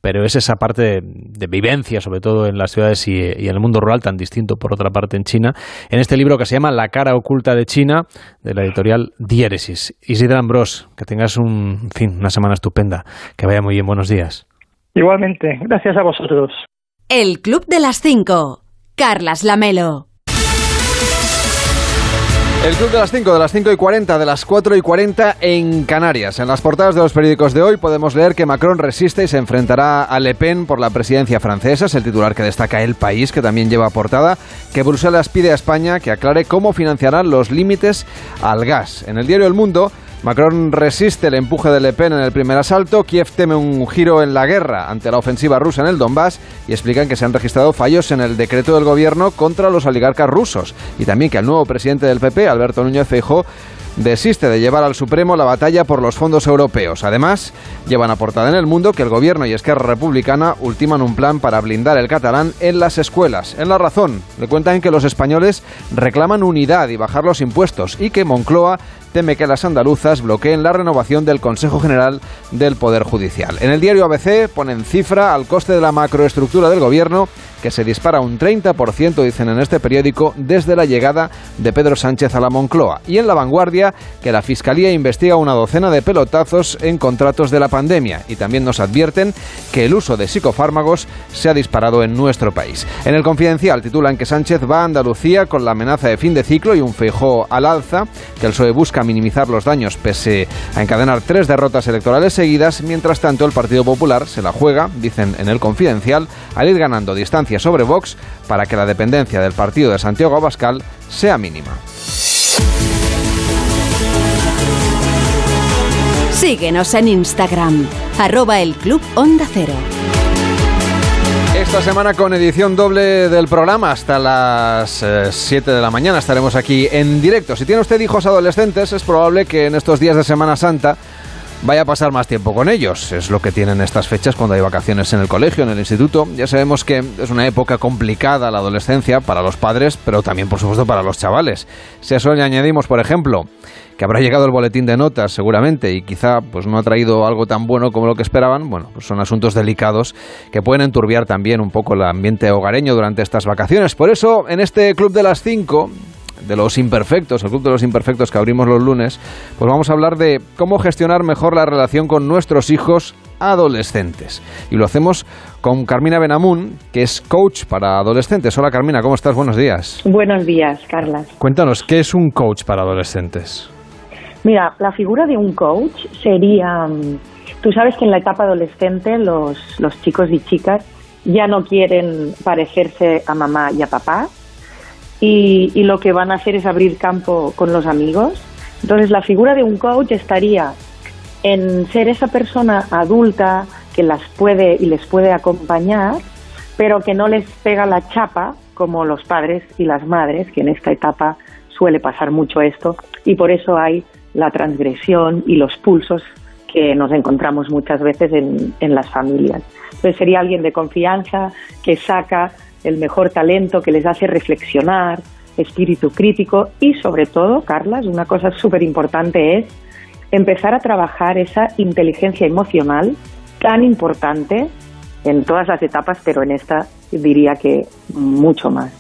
pero es esa parte de, de vivencia, sobre todo en las ciudades y, y, en el mundo rural, tan distinto por otra parte en China, en este libro que se llama La cara oculta de China, de la editorial Diéresis. Isidra Ambrós, que tengas un en fin, una semana estupenda, que vaya muy bien, buenos días. Igualmente, gracias a vosotros. El Club de las Cinco. Carlas Lamelo. El Club de las 5, de las 5 y 40, de las 4 y 40 en Canarias. En las portadas de los periódicos de hoy podemos leer que Macron resiste y se enfrentará a Le Pen por la presidencia francesa. Es el titular que destaca El País, que también lleva portada. Que Bruselas pide a España que aclare cómo financiarán los límites al gas. En el diario El Mundo. Macron resiste el empuje de Le Pen en el primer asalto, Kiev teme un giro en la guerra ante la ofensiva rusa en el Donbass y explican que se han registrado fallos en el decreto del gobierno contra los oligarcas rusos y también que el nuevo presidente del PP, Alberto Núñez Feijóo, desiste de llevar al Supremo la batalla por los fondos europeos. Además, llevan a portada en el mundo que el gobierno y Esquerra Republicana ultiman un plan para blindar el catalán en las escuelas. En La Razón, le cuentan que los españoles reclaman unidad y bajar los impuestos y que Moncloa teme que las andaluzas bloqueen la renovación del Consejo General del Poder Judicial. En el diario ABC ponen cifra al coste de la macroestructura del gobierno que se dispara un 30%, dicen en este periódico, desde la llegada de Pedro Sánchez a la Moncloa. Y en La Vanguardia, que la Fiscalía investiga una docena de pelotazos en contratos de la pandemia. Y también nos advierten que el uso de psicofármacos se ha disparado en nuestro país. En el Confidencial titulan que Sánchez va a Andalucía con la amenaza de fin de ciclo y un feijó al alza, que el PSOE busca minimizar los daños pese a encadenar tres derrotas electorales seguidas. Mientras tanto, el Partido Popular se la juega, dicen en el Confidencial, al ir ganando distancia sobre Vox para que la dependencia del partido de Santiago Abascal sea mínima. Síguenos en Instagram, arroba el Club Onda Cero. Esta semana con edición doble del programa hasta las eh, 7 de la mañana estaremos aquí en directo. Si tiene usted hijos adolescentes es probable que en estos días de Semana Santa vaya a pasar más tiempo con ellos. Es lo que tienen estas fechas cuando hay vacaciones en el colegio, en el instituto. Ya sabemos que es una época complicada la adolescencia para los padres, pero también por supuesto para los chavales. Si a eso le añadimos, por ejemplo, que habrá llegado el boletín de notas seguramente y quizá pues no ha traído algo tan bueno como lo que esperaban, bueno, pues son asuntos delicados que pueden enturbiar también un poco el ambiente hogareño durante estas vacaciones. Por eso, en este Club de las 5 de los imperfectos, el club de los imperfectos que abrimos los lunes, pues vamos a hablar de cómo gestionar mejor la relación con nuestros hijos adolescentes. Y lo hacemos con Carmina Benamún, que es coach para adolescentes. Hola Carmina, ¿cómo estás? Buenos días. Buenos días, Carlas. Cuéntanos, ¿qué es un coach para adolescentes? Mira, la figura de un coach sería, tú sabes que en la etapa adolescente los, los chicos y chicas ya no quieren parecerse a mamá y a papá, y, y, lo que van a hacer es abrir campo con los amigos. Entonces la figura de un coach estaría en ser esa persona adulta que las puede y les puede acompañar, pero que no les pega la chapa como los padres y las madres, que en esta etapa suele pasar mucho esto, y por eso hay la transgresión y los pulsos que nos encontramos muchas veces en, en las familias. Entonces sería alguien de confianza que saca el mejor talento, que les hace reflexionar, espíritu crítico y sobre todo, Carlas, una cosa súper importante es empezar a trabajar esa inteligencia emocional tan importante en todas las etapas, pero en esta diría que mucho más.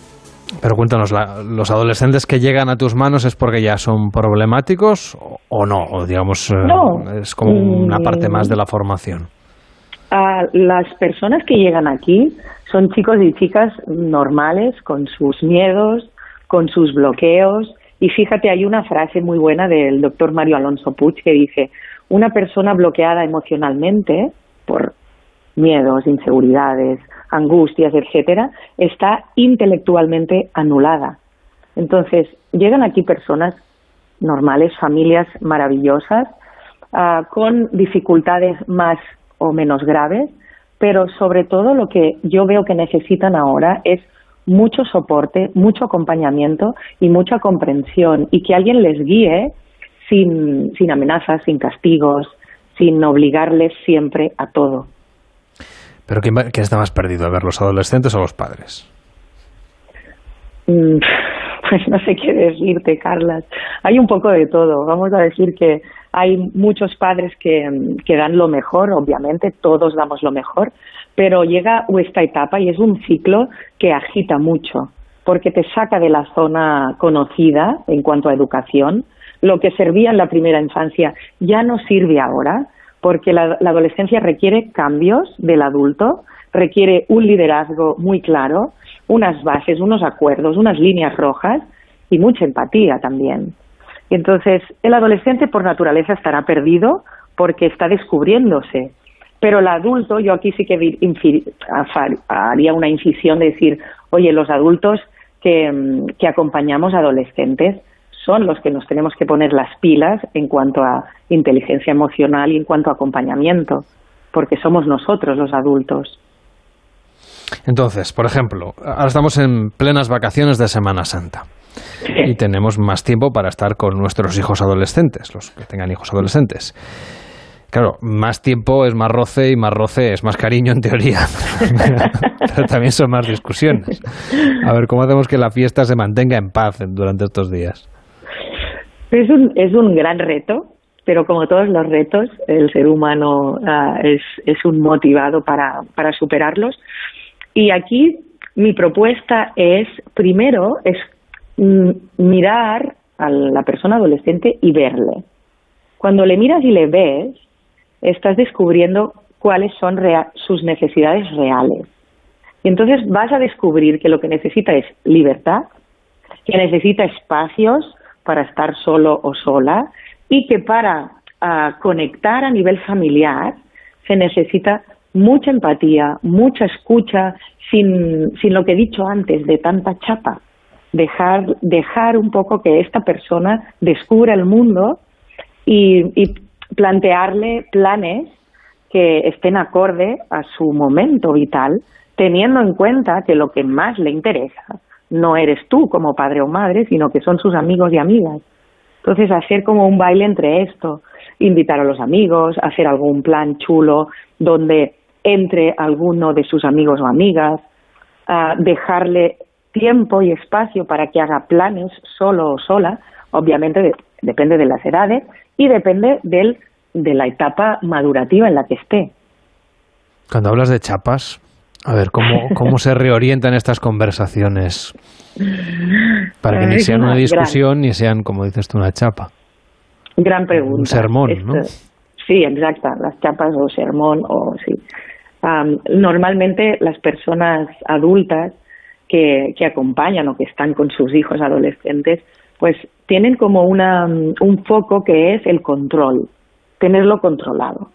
Pero cuéntanos, la- ¿los adolescentes que llegan a tus manos es porque ya son problemáticos o- o no? O digamos, eh, es como una parte Mm. más de la formación. a las personas que llegan aquí son chicos y chicas normales, con sus miedos, con sus bloqueos. Y fíjate, hay una frase muy buena del doctor Mario Alonso Puig que dice, una persona bloqueada emocionalmente por miedos, inseguridades, angustias, etcétera, está intelectualmente anulada. Entonces, llegan aquí personas normales, familias maravillosas, ah, con dificultades más o menos graves, pero sobre todo lo que yo veo que necesitan ahora es mucho soporte, mucho acompañamiento y mucha comprensión y que alguien les guíe sin, sin amenazas, sin castigos, sin obligarles siempre a todo. Pero ¿quién, está más perdido? A ver, ¿los adolescentes o los padres? Mm, Pues no sé qué decirte, Carlas. Hay un poco de todo. Vamos a decir que hay muchos padres que, que dan lo mejor, obviamente, todos damos lo mejor, pero llega esta etapa y es un ciclo que agita mucho, porque te saca de la zona conocida en cuanto a educación. Lo que servía en la primera infancia ya no sirve ahora, porque la, la adolescencia requiere cambios del adulto, requiere un liderazgo muy claro, unas bases, unos acuerdos, unas líneas rojas y mucha empatía también. Y entonces, el adolescente por naturaleza estará perdido porque está descubriéndose. Pero el adulto, yo aquí sí que haría una incisión de decir, oye, los adultos que, mm, que acompañamos a adolescentes son los que nos tenemos que poner las pilas en cuanto a inteligencia emocional y en cuanto a acompañamiento, porque somos nosotros los adultos. Entonces, por ejemplo, ahora estamos en plenas vacaciones de Semana Santa y tenemos más tiempo para estar con nuestros hijos adolescentes, los que tengan hijos adolescentes. Claro, más tiempo es más roce y más roce es más cariño en teoría, pero también son más discusiones. A ver, ¿cómo hacemos que la fiesta se mantenga en paz durante estos días? Es un, es un gran reto, pero como todos los retos, el ser humano ah, es, es un motivado para, para superarlos. Y aquí mi propuesta es, primero, es mm, mirar a la persona adolescente y verle. Cuando le miras y le ves, estás descubriendo cuáles son rea- sus necesidades reales. Y entonces vas a descubrir que lo que necesita es libertad, que necesita espacios para estar solo o sola y que para ah, conectar a nivel familiar se necesita mucha empatía, mucha escucha, sin, sin lo que he dicho antes, de tanta chapa. Dejar, dejar un poco que esta persona descubra el mundo y, y plantearle planes que estén acorde a su momento vital, teniendo en cuenta que lo que más le interesa no eres tú como padre o madre, sino que son sus amigos y amigas. Entonces, hacer como un baile entre esto, invitar a los amigos, hacer algún plan chulo donde entre alguno de sus amigos o amigas, ah, dejarle tiempo y espacio para que haga planes solo o sola, obviamente de- depende de las edades y depende del, de la etapa madurativa en la que esté. Cuando hablas de chapas, a ver, ¿cómo, cómo se reorientan estas conversaciones para que ni sean una discusión ni sean, como dices tú, una chapa? Gran pregunta. Un sermón, Esto- ¿no? Sí, exacta, las chapas o sermón o sí. Am, normalmente las personas adultas que, que acompañan o que están con sus hijos adolescentes, pues tienen como una, mm, un foco que es el control, tenerlo controlado,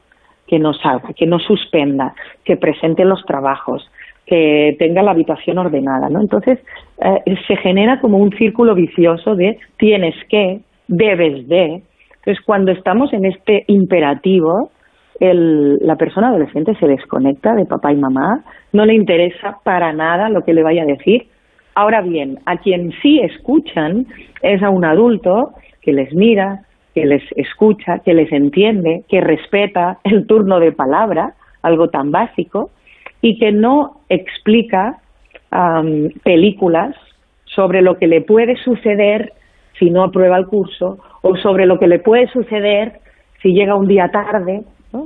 que no salga, que no suspenda, que presente los trabajos, que tenga la habitación ordenada, ¿no? Entonces eh, se genera como un círculo vicioso de tienes que, debes de. Entonces cuando estamos en este imperativo, el- la persona adolescente se desconecta de papá y mamá, no le interesa para nada lo que le vaya a decir. Ahora bien, a quien sí escuchan es a un adulto que les mira, que les escucha, que les entiende, que respeta el turno de palabra, algo tan básico, y que no explica películas sobre lo que le puede suceder si no aprueba el curso o sobre lo que le puede suceder si llega un día tarde. ¿no?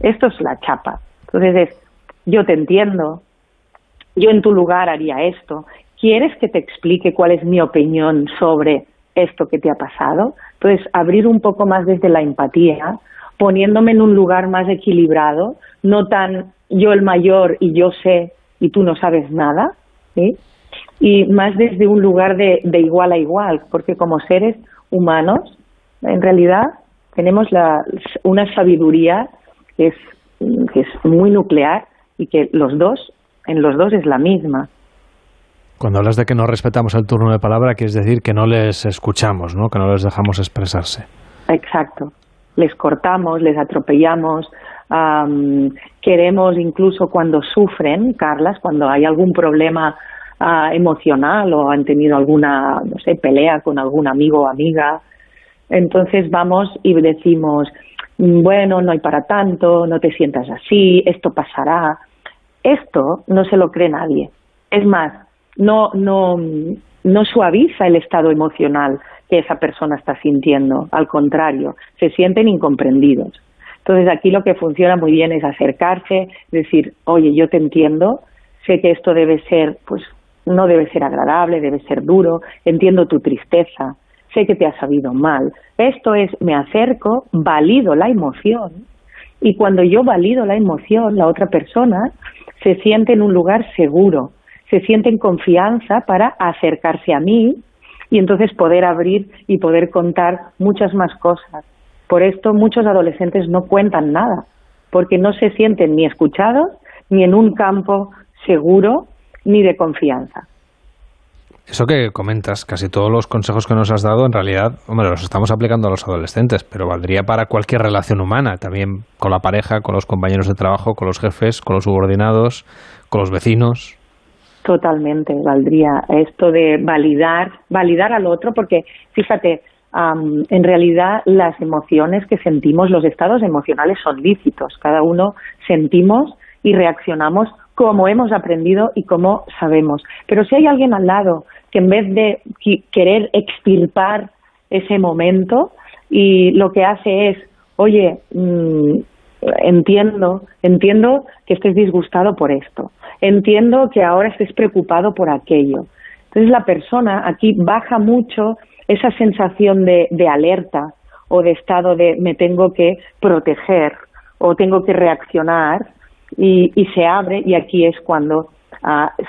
Esto es la chapa. Entonces es, yo te entiendo, yo en tu lugar haría esto. ¿Quieres que te explique cuál es mi opinión sobre esto que te ha pasado? Entonces, abrir un poco más desde la empatía, poniéndome en un lugar más equilibrado, no tan yo el mayor y yo sé y tú no sabes nada, y más desde un lugar de, de igual a igual, porque como seres humanos, en realidad tenemos la, una sabiduría que es, que es muy nuclear y que los dos, en los dos es la misma. Cuando hablas de que no respetamos el turno de palabra, quieres decir que no les escuchamos, ¿no? que no les dejamos expresarse. Exacto. Les cortamos, les atropellamos, am, queremos incluso cuando sufren, Carlas, cuando hay algún problema ah, emocional o han tenido alguna, no sé, pelea con algún amigo o amiga, entonces vamos y decimos, "Mm, bueno, no hay para tanto, no te sientas así, esto pasará. Esto no se lo cree nadie. Es más, no, no, no suaviza el estado emocional que esa persona está sintiendo. Al contrario, se sienten incomprendidos. Entonces aquí lo que funciona muy bien es acercarse, decir, oye, yo te entiendo, sé que esto debe ser, pues no debe ser agradable, debe ser duro, entiendo tu tristeza, sé que te ha sabido mal. Esto es, me acerco, valido la emoción y cuando yo valido la emoción, la otra persona se siente en un lugar seguro, se siente en confianza para acercarse a mí y entonces poder abrir y poder contar muchas más cosas. Por esto muchos adolescentes no cuentan nada, porque no se sienten ni escuchados, ni en un campo seguro, ni de confianza. Eso que comentas, casi todos los consejos que nos has dado, en realidad, hombre, los estamos aplicando a los adolescentes, pero valdría para cualquier relación humana, también con la pareja, con los compañeros de trabajo, con los jefes, con los subordinados, con los vecinos. Totalmente, valdría esto de validar, validar al otro, porque fíjate, am, en realidad las emociones que sentimos, los estados emocionales son lícitos. Cada uno sentimos y reaccionamos como hemos aprendido y como sabemos. Pero si hay alguien al lado que en vez de querer extirpar ese momento y lo que hace es, oye, mm, entiendo, entiendo que estés disgustado por esto, entiendo que ahora estés preocupado por aquello. Entonces la persona aquí baja mucho esa sensación de, alerta o de estado de me tengo que proteger o tengo que reaccionar y, se abre y aquí es cuando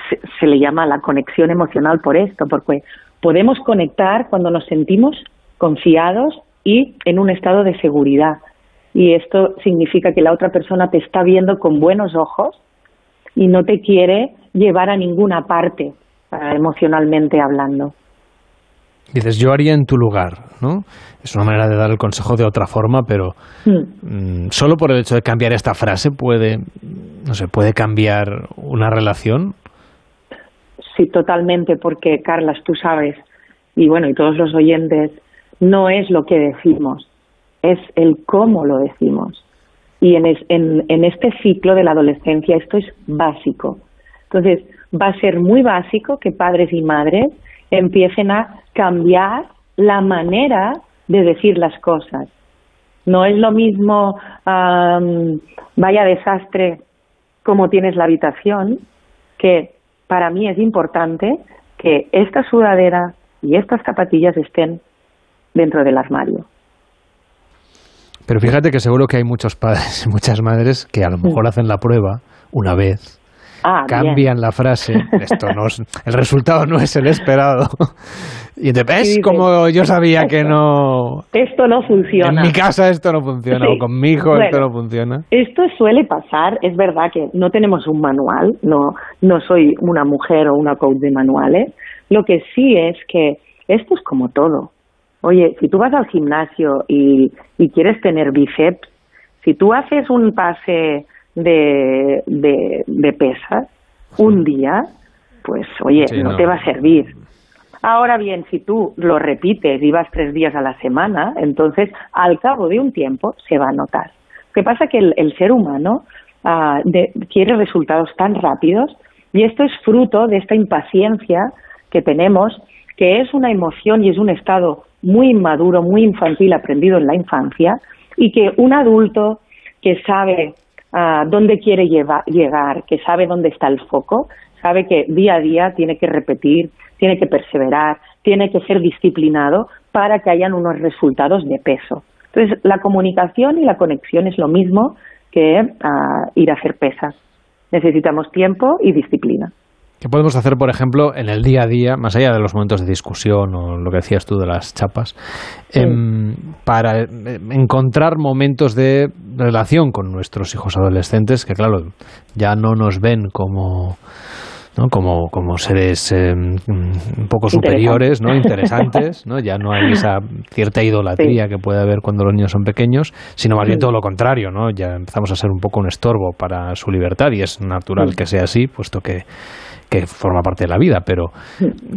se, se le llama la conexión emocional por esto, porque podemos conectar cuando nos sentimos confiados y en un estado de seguridad. Y esto significa que la otra persona te está viendo con buenos ojos y no te quiere llevar a ninguna parte ah, emocionalmente hablando. Dices, yo haría en tu lugar, ¿no? Es una manera de dar el consejo de otra forma, pero Hmm. mm, solo por el hecho de cambiar esta frase puede, no sé, puede cambiar una relación. Sí, totalmente, porque Carlas, tú sabes, y bueno, y todos los oyentes, no es lo que decimos, es el cómo lo decimos. Y en, es- en, en este ciclo de la adolescencia esto es básico. Entonces, va a ser muy básico que padres y madres empiecen a cambiar la manera de decir las cosas. No es lo mismo, vaya desastre, como tienes la habitación, que para mí es importante que esta sudadera y estas zapatillas estén dentro del armario. Pero fíjate que seguro que hay muchos padres y muchas madres que a lo mejor hacen la prueba una vez, Ah, bien. cambian la frase, esto no es- el resultado no es el esperado. Y Y ¿ves como yo sabía que no... Esto no funciona. En mi casa esto no funciona, Sí. o con mi hijo esto no funciona. Esto suele pasar, es verdad que no tenemos un manual, no, no soy una mujer o una coach de manuales. Lo que sí es que esto es como todo. Oye, si tú vas al gimnasio y, y quieres tener bíceps, si tú haces un pase de, de, de pesas un día, pues oye, Sí, no, no. te va a servir. Ahora bien, si tú lo repites y vas tres días a la semana, entonces al cabo de un tiempo se va a notar. Lo que pasa que el, el ser humano de- quiere resultados tan rápidos y esto es fruto de esta impaciencia que tenemos, que es una emoción y es un estado muy inmaduro, muy infantil aprendido en la infancia y que un adulto que sabe ah, dónde quiere llegar, que sabe dónde está el foco, sabe que día a día tiene que repetir, tiene que perseverar, tiene que ser disciplinado para que hayan unos resultados de peso. Entonces, la comunicación y la conexión es lo mismo que ah, ir a hacer pesas. Necesitamos tiempo y disciplina. ¿Qué podemos hacer, por ejemplo, en el día a día, más allá de los momentos de discusión o lo que decías tú de las chapas, em, para eh, encontrar momentos de relación con nuestros hijos adolescentes que, claro, ya no nos ven como... ¿no? como, como seres eh, un poco superiores, ¿no? interesantes, ¿no? ya no hay esa cierta idolatría que puede haber cuando los niños son pequeños, sino más bien todo lo contrario, ¿no? ya empezamos a ser un poco un estorbo para su libertad y es natural Sí. que sea así, puesto que, que forma parte de la vida, pero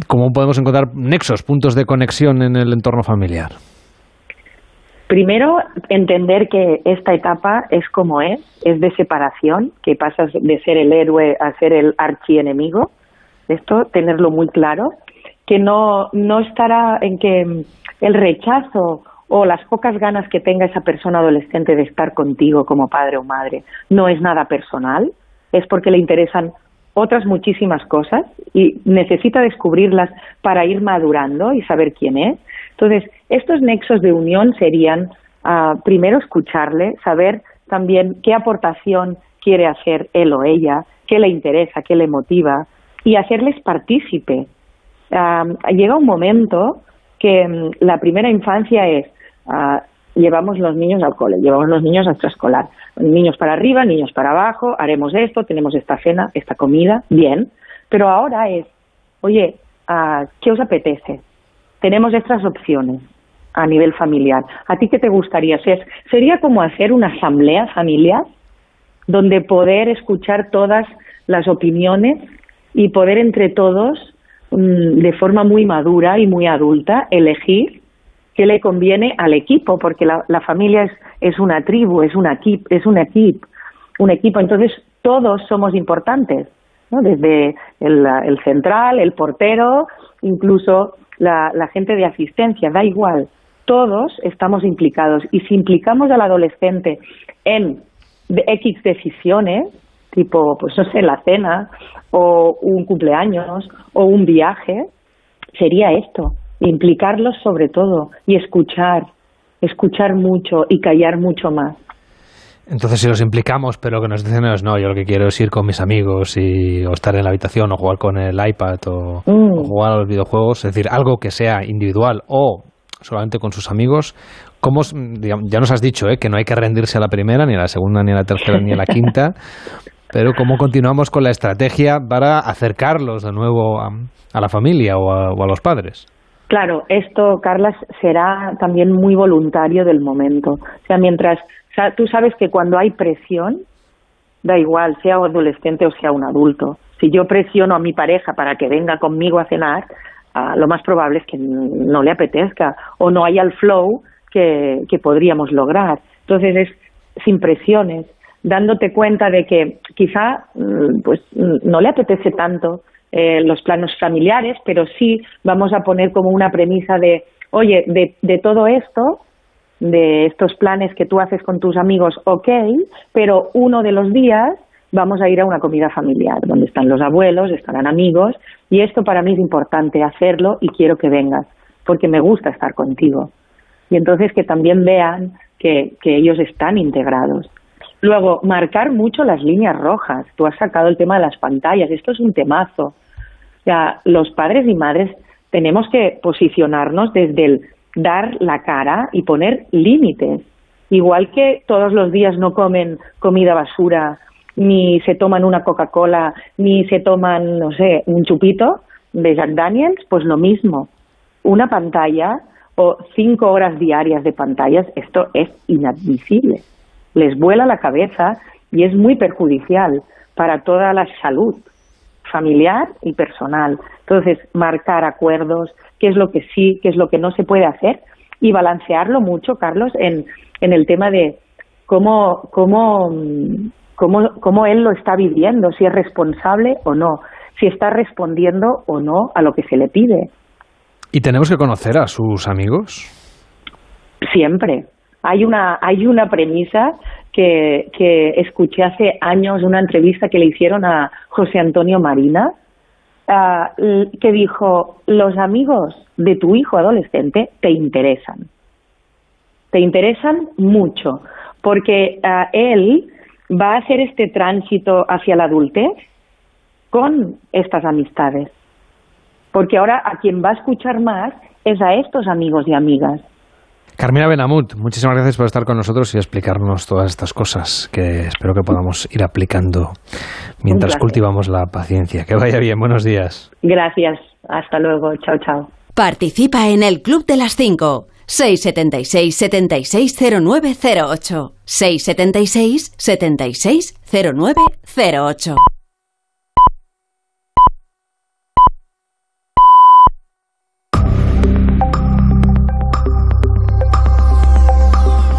¿cómo podemos encontrar nexos, puntos de conexión en el entorno familiar? Primero, entender que esta etapa es como es, es de separación, que pasas de ser el héroe a ser el archienemigo. Esto, tenerlo muy claro, que no, no estará en que el rechazo o las pocas ganas que tenga esa persona adolescente de estar contigo como padre o madre no es nada personal, es porque le interesan otras muchísimas cosas y necesita descubrirlas para ir madurando y saber quién es. Entonces, estos nexos de unión serían, ah, primero, escucharle, saber también qué aportación quiere hacer él o ella, qué le interesa, qué le motiva, y hacerles partícipe. Ah, llega un momento que mm, la primera infancia es, ah, llevamos los niños al cole, llevamos los niños a extraescolar, niños para arriba, niños para abajo, haremos esto, tenemos esta cena, esta comida, bien, pero ahora es, oye, ¿qué os apetece? Tenemos estas opciones a nivel familiar. ¿A ti qué te gustaría? Es- sería como hacer una asamblea familiar donde poder escuchar todas las opiniones y poder entre todos, mm, de forma muy madura y muy adulta, elegir qué le conviene al equipo, porque la, familia es, es una tribu, es una equip, es un equipo, un equipo. Entonces todos somos importantes, ¿no? desde el, el central, el portero, incluso la, la gente de asistencia, da igual. Todos estamos implicados y si implicamos al adolescente en X decisiones, tipo, pues no sé, la cena o un cumpleaños o un viaje, sería esto, implicarlos sobre todo y escuchar, escuchar mucho y callar mucho más. Entonces, si los implicamos, pero que nos dicen es no, yo lo que quiero es ir con mis amigos y, o estar en la habitación o jugar con el iPad o, Mm. o jugar a los videojuegos, es decir, algo que sea individual o solamente con sus amigos, ¿cómo, digamos, ya nos has dicho ¿eh? que no hay que rendirse a la primera, ni a la segunda, ni a la tercera, ni a la quinta, pero ¿cómo continuamos con la estrategia para acercarlos de nuevo a, a la familia o a, o a los padres? Claro, esto, Carlas, será también muy voluntario del momento. O sea, mientras tú sabes que cuando hay presión, da igual, sea adolescente o sea un adulto. Si yo presiono a mi pareja para que venga conmigo a cenar, ah, lo más probable es que no le apetezca o no haya el flow que, que podríamos lograr. Entonces es sin presiones, dándote cuenta de que quizá mm, pues mm, no le apetece tanto eh, los planos familiares, pero sí vamos a poner como una premisa de, oye, de, de todo esto, de estos planes que tú haces con tus amigos, ok, pero uno de los días vamos a ir a una comida familiar, donde están los abuelos, estarán amigos, y esto para mí es importante hacerlo y quiero que vengas, porque me gusta estar contigo. Y entonces que también vean que, que ellos están integrados. Luego, marcar mucho las líneas rojas. Tú has sacado el tema de las pantallas. Esto es un temazo. Los padres y madres tenemos que posicionarnos desde el dar la cara y poner límites. Igual que todos los días no comen comida basura, ni se toman una Coca-Cola, ni se toman, no sé, un chupito de Jack Daniels, pues lo mismo. Una pantalla o cinco horas diarias de pantallas, esto es inadmisible. Les vuela la cabeza y es muy perjudicial para toda la salud familiar y personal. Entonces, marcar acuerdos, qué es lo que sí, qué es lo que no se puede hacer y balancearlo mucho, Carlos, en, en el tema de cómo, cómo mm, cómo, cómo él lo está viviendo, si es responsable o no, si está respondiendo o no a lo que se le pide. ¿Y tenemos que conocer a sus amigos? Siempre. Hay una, hay una premisa que, escuché hace años, una entrevista que le hicieron a José Antonio Marina, ah, que dijo, los amigos de tu hijo adolescente te interesan. Te interesan mucho, porque ah, él va a hacer este tránsito hacia la adultez con estas amistades. Porque ahora a quien va a escuchar más es a estos amigos y amigas. Carmina Benamut, muchísimas gracias por estar con nosotros y explicarnos todas estas cosas que espero que podamos ir aplicando mientras cultivamos la paciencia. Que vaya bien, buenos días. Gracias. Hasta luego. Chao, chao. Participa en el Club de las 5. 676 760908.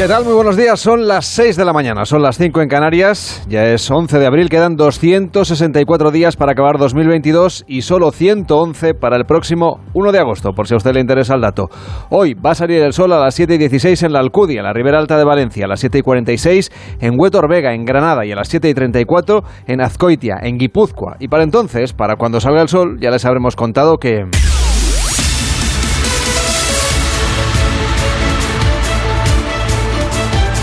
¿Qué tal? Muy buenos días. Son las 6 de la mañana, son las 5 en Canarias. Ya es 11 de abril, quedan 264 días para acabar 2022 y solo 111 para el próximo 1 de agosto, por si a usted le interesa el dato. Hoy va a salir el sol a las 7 y 16 en la Alcudia, la Ribera Alta de Valencia, a las 7 y 46 en Huetor Vega, en Granada, y a las 7 y 34 en Azcoitia, en Guipúzcoa. Y para entonces, para cuando salga el sol, ya les habremos contado que...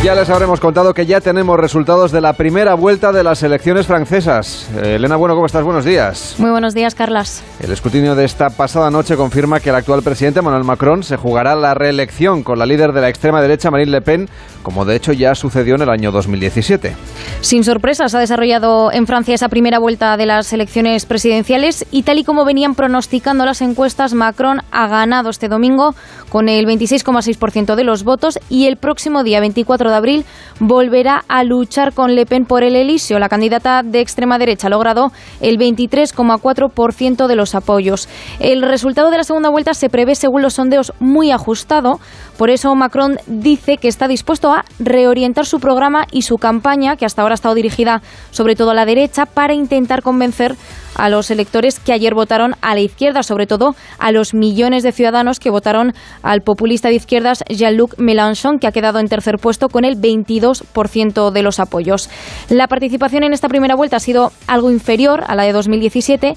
Ya les habremos contado que ya tenemos resultados de la primera vuelta de las elecciones francesas. Eh, Elena Bueno, ¿cómo estás? Buenos días. Muy buenos días, Carlas. El escrutinio de esta pasada noche confirma que el actual presidente Emmanuel Macron se jugará la reelección con la líder de la extrema derecha Marine Le Pen, como de hecho ya sucedió en el año 2017. Sin sorpresas, ha desarrollado en Francia esa primera vuelta de las elecciones presidenciales y tal y como venían pronosticando las encuestas, Macron ha ganado este domingo con el 26,6% de los votos y el próximo día 24 de abril volverá a luchar con Le Pen por el Elíseo. La candidata de extrema derecha ha logrado el 23,4% de los apoyos. El resultado de la segunda vuelta se prevé, según los sondeos, muy ajustado. Por eso Macron dice que está dispuesto a reorientar su programa y su campaña, que hasta ahora ha estado dirigida sobre todo a la derecha, para intentar convencer a los electores que ayer votaron a la izquierda, sobre todo a los millones de ciudadanos que votaron al populista de izquierdas Jean-Luc Mélenchon, que ha quedado en tercer puesto con el 22% de los apoyos. La participación en esta primera vuelta ha sido algo inferior a la de 2017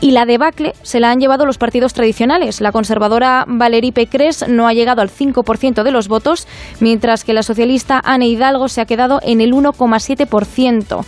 y la debacle se la han llevado los partidos tradicionales. La conservadora Valérie Pécresse no ha llegado al 5% de los votos, mientras que la socialista Anne Hidalgo se ha quedado en el 1,7%.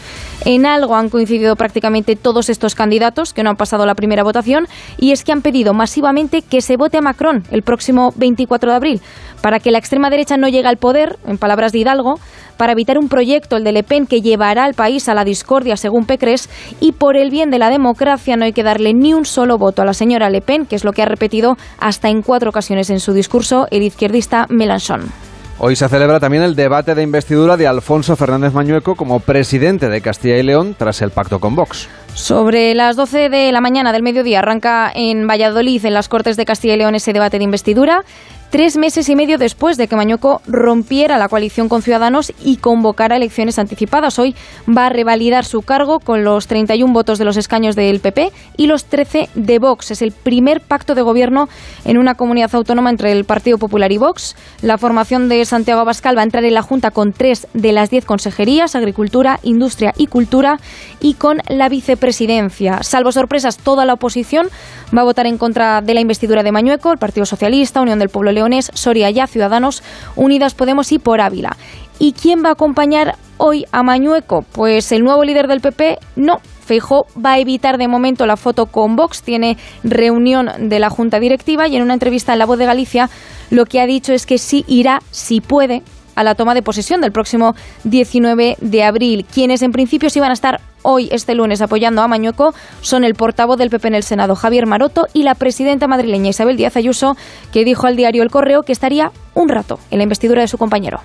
En algo han coincidido prácticamente todos estos candidatos que no han pasado la primera votación y es que han pedido masivamente que se vote a Macron el próximo 24 de abril para que la extrema derecha no llegue al poder, en palabras de Hidalgo, para evitar un proyecto, el de Le Pen, que llevará al país a la discordia, según Pécresse, y por el bien de la democracia no hay que darle ni un solo voto a la señora Le Pen, que es lo que ha repetido hasta en cuatro ocasiones en su discurso el izquierdista Mélenchon. Hoy se celebra también el debate de investidura de Alfonso Fernández Mañueco como presidente de Castilla y León tras el pacto con Vox. Sobre las 12 de la mañana del mediodía arranca en Valladolid, en las Cortes de Castilla y León, ese debate de investidura. Tres meses y medio después de que Mañueco rompiera la coalición con Ciudadanos y convocara elecciones anticipadas. Hoy va a revalidar su cargo con los 31 votos de los escaños del PP y los 13 de Vox. Es el primer pacto de gobierno en una comunidad autónoma entre el Partido Popular y Vox. La formación de Santiago Abascal va a entrar en la Junta con tres de las diez consejerías, Agricultura, Industria y Cultura, y con la vicepresidencia. Salvo sorpresas, toda la oposición va a votar en contra de la investidura de Mañueco, el Partido Socialista, Unión del Pueblo Soria Ya, Ciudadanos, Unidas Podemos y Por Ávila. ¿Y quién va a acompañar hoy a Mañueco? Pues el nuevo líder del PP, no. Feijó va a evitar de momento la foto con Vox, tiene reunión de la Junta Directiva y en una entrevista en La Voz de Galicia lo que ha dicho es que sí irá, si puede, a la toma de posesión del próximo 19 de abril. Quienes en principio sí van a estar hoy, este lunes, apoyando a Mañueco son el portavoz del PP en el Senado, Javier Maroto, y la presidenta madrileña Isabel Díaz Ayuso, que dijo al diario El Correo que estaría un rato en la investidura de su compañero.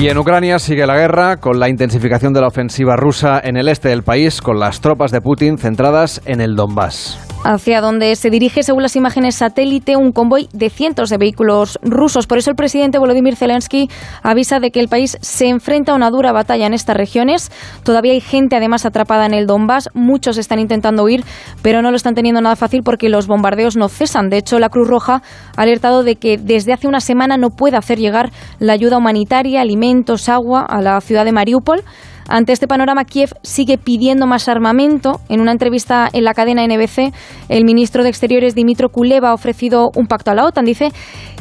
Y en Ucrania sigue la guerra con la intensificación de la ofensiva rusa en el este del país, con las tropas de Putin centradas en el Donbass hacia donde se dirige, según las imágenes satélite, un convoy de cientos de vehículos rusos. Por eso el presidente Volodymyr Zelensky avisa de que el país se enfrenta a una dura batalla en estas regiones. Todavía hay gente además atrapada en el Donbass. Muchos están intentando huir, pero no lo están teniendo nada fácil porque los bombardeos no cesan. De hecho, la Cruz Roja ha alertado de que desde hace una semana no puede hacer llegar la ayuda humanitaria, alimentos, agua a la ciudad de Mariupol. Ante este panorama, Kiev sigue pidiendo más armamento. En una entrevista en la cadena NBC, el ministro de Exteriores Dimitro Kuleva ha ofrecido un pacto a la OTAN. Dice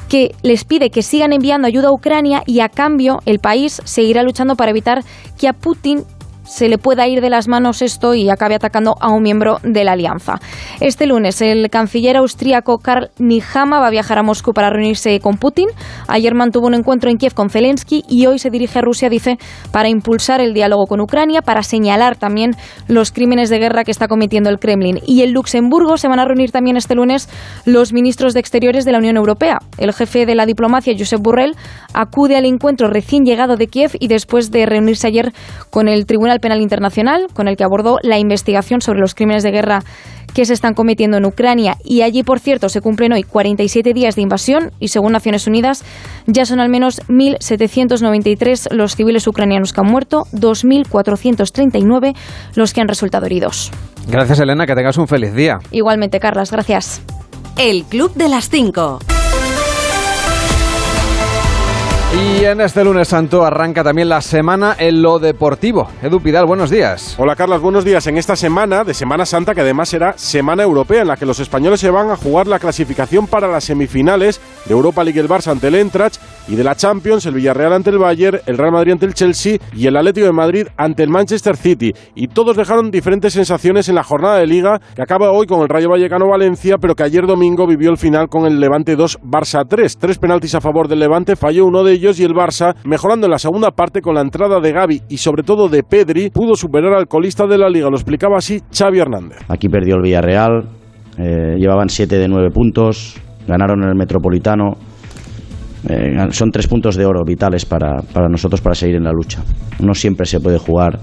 que les pide que sigan enviando ayuda a Ucrania y a cambio el país seguirá luchando para evitar que a Putin se le pueda ir de las manos esto y acabe atacando a un miembro de la alianza. Este lunes, el canciller austríaco Karl Nijama va a viajar a Moscú para reunirse con Putin. Ayer mantuvo un encuentro en Kiev con Zelensky y hoy se dirige a Rusia, dice, para impulsar el diálogo con Ucrania, para señalar también los crímenes de guerra que está cometiendo el Kremlin. Y en Luxemburgo se van a reunir también este lunes los ministros de Exteriores de la Unión Europea. El jefe de la diplomacia, Josep Borrell, acude al encuentro recién llegado de Kiev y después de reunirse ayer con el Tribunal Penal Internacional, con el que abordó la investigación sobre los crímenes de guerra que se están cometiendo en Ucrania. Y allí, por cierto, se cumplen hoy 47 días de invasión y, según Naciones Unidas, ya son al menos 1.793 los civiles ucranianos que han muerto, 2.439 los que han resultado heridos. Gracias, Elena. Que tengas un feliz día. Igualmente, Carlas. Gracias. El Club de las Cinco. Y en este lunes santo arranca también la semana en lo deportivo. Edu Pidal, buenos días. Hola Carlos, buenos días. En esta semana de Semana Santa, que además será Semana Europea, en la que los españoles se van a jugar la clasificación para las semifinales de Europa League el Barça ante el Eintracht y de la Champions, el Villarreal ante el Bayern, el Real Madrid ante el Chelsea y el Atlético de Madrid ante el Manchester City. Y todos dejaron diferentes sensaciones en la jornada de liga que acaba hoy con el Rayo Vallecano Valencia, pero que ayer domingo vivió el final con el Levante 2 Barça 3. Tres penaltis a favor del Levante, falló uno de ellos y el Barça, mejorando en la segunda parte con la entrada de Gaby y sobre todo de Pedri, pudo superar al colista de la liga. Lo explicaba así Xavi Hernández. Aquí perdió el Villarreal, eh, llevaban 7 de 9 puntos, ganaron el Metropolitano. Eh, son tres puntos de oro vitales para, para nosotros para seguir en la lucha. No siempre se puede jugar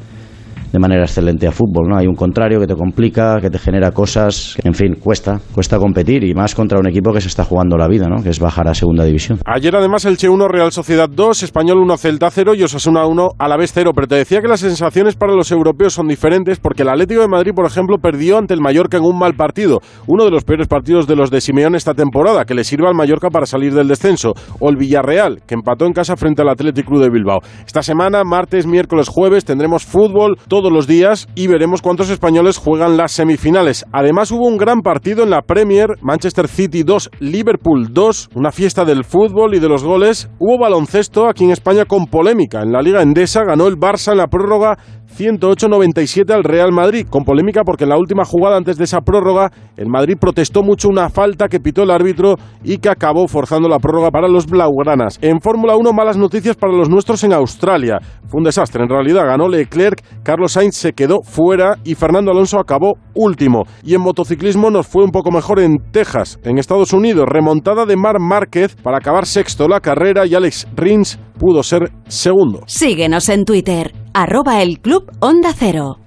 de manera excelente a fútbol, ¿no? Hay un contrario que te complica, que te genera cosas, en fin, cuesta, cuesta competir y más contra un equipo que se está jugando la vida, ¿no? Que es bajar a segunda división. Ayer además el Che 1 Real Sociedad 2, Español 1 Celta 0 y Osasuna 1 a la vez 0, pero te decía que las sensaciones para los europeos son diferentes porque el Atlético de Madrid, por ejemplo, perdió ante el Mallorca en un mal partido, uno de los peores partidos de los de Simeone esta temporada, que le sirva al Mallorca para salir del descenso, o el Villarreal, que empató en casa frente al Athletic Club de Bilbao. Esta semana, martes, miércoles, jueves, tendremos fútbol todos los días y veremos cuántos españoles juegan las semifinales. Además hubo un gran partido en la Premier, Manchester City 2, Liverpool 2, una fiesta del fútbol y de los goles. Hubo baloncesto aquí en España con polémica. En la Liga Endesa ganó el Barça en la prórroga 108-97 al Real Madrid, con polémica porque en la última jugada antes de esa prórroga el Madrid protestó mucho una falta que pitó el árbitro y que acabó forzando la prórroga para los blaugranas. En Fórmula 1 malas noticias para los nuestros en Australia. Fue un desastre, en realidad ganó Leclerc, Carlos Sainz se quedó fuera y Fernando Alonso acabó último. Y en motociclismo nos fue un poco mejor en Texas, en Estados Unidos, remontada de Mar Márquez para acabar sexto la carrera y Alex Rins pudo ser segundo. Síguenos en Twitter, arroba el Club Onda Cero.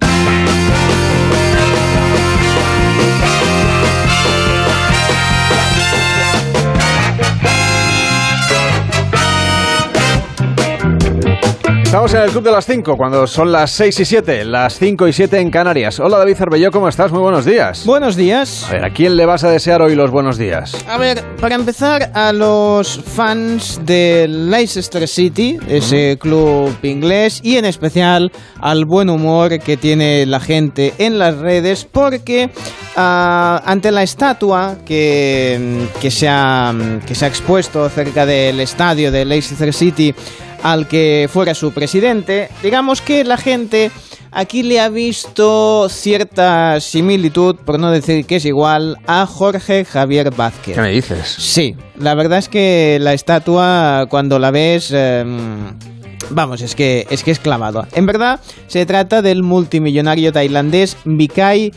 Estamos en el Club de las 5, cuando son las 6 y 7, las 5 y 7 en Canarias. Hola David Cervelló, ¿cómo estás? Muy buenos días. Buenos días. A ver, ¿a quién le vas a desear hoy los buenos días? A ver, para empezar, a los fans de Leicester City, ese club inglés, y en especial al buen humor que tiene la gente en las redes, porque ah, ante la estatua que, que, se ha, que se ha expuesto cerca del estadio de Leicester City, al que fuera su presidente, digamos que la gente aquí le ha visto cierta similitud, por no decir que es igual, a Jorge Javier Vázquez. ¿Qué me dices? Sí, la verdad es que la estatua cuando la ves... eh, Vamos, es que, es que es clavado. En verdad, se trata del multimillonario tailandés Vikai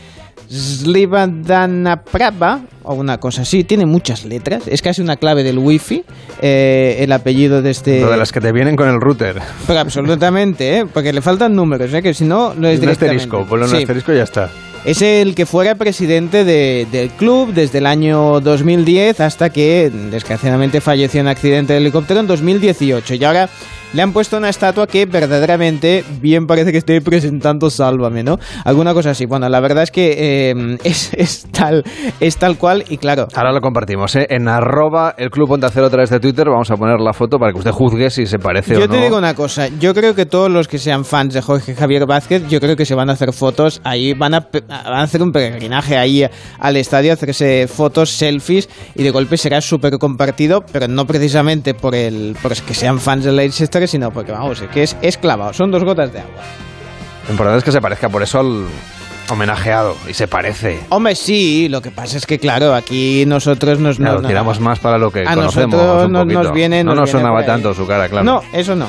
Slivadanaprava, o una cosa así, tiene muchas letras, es casi una clave del wifi, eh, el apellido de este... Lo de las que te vienen con el router. Pero absolutamente, ¿eh? porque le faltan números, ¿eh? que si no, no es Un asterisco, ponle un Sí. asterisco y ya está. Es el que fuera presidente de- del club desde el año 2010 hasta que desgraciadamente falleció en accidente de helicóptero en 2018. Y ahora le han puesto una estatua que verdaderamente bien parece que esté presentando Sálvame, ¿no? Alguna cosa así. Bueno, la verdad es que eh, es, es tal, es tal cual y claro. Ahora lo compartimos, ¿eh? En arroba el Club Onda Cero a través de Twitter vamos a poner la foto para que usted juzgue si se parece Yo o no. te digo una cosa, yo creo que todos los que sean fans de Jorge Javier Vázquez, yo creo que se van a hacer fotos ahí, van a, van a hacer un peregrinaje ahí al estadio, hacerse fotos, selfies y de golpe será súper compartido, pero no precisamente por el por que sean fans de Leicester, sino porque vamos, es que es, es clavado, son dos gotas de agua. Lo importante es que se parezca por eso al homenajeado y se parece. Hombre, sí, lo que pasa es que claro, aquí nosotros nos Claro, no- no- tiramos más para lo que a conocemos nosotros un nos- poquito. nos viene- no nos nos sonaba tanto su cara, claro. No, eso no.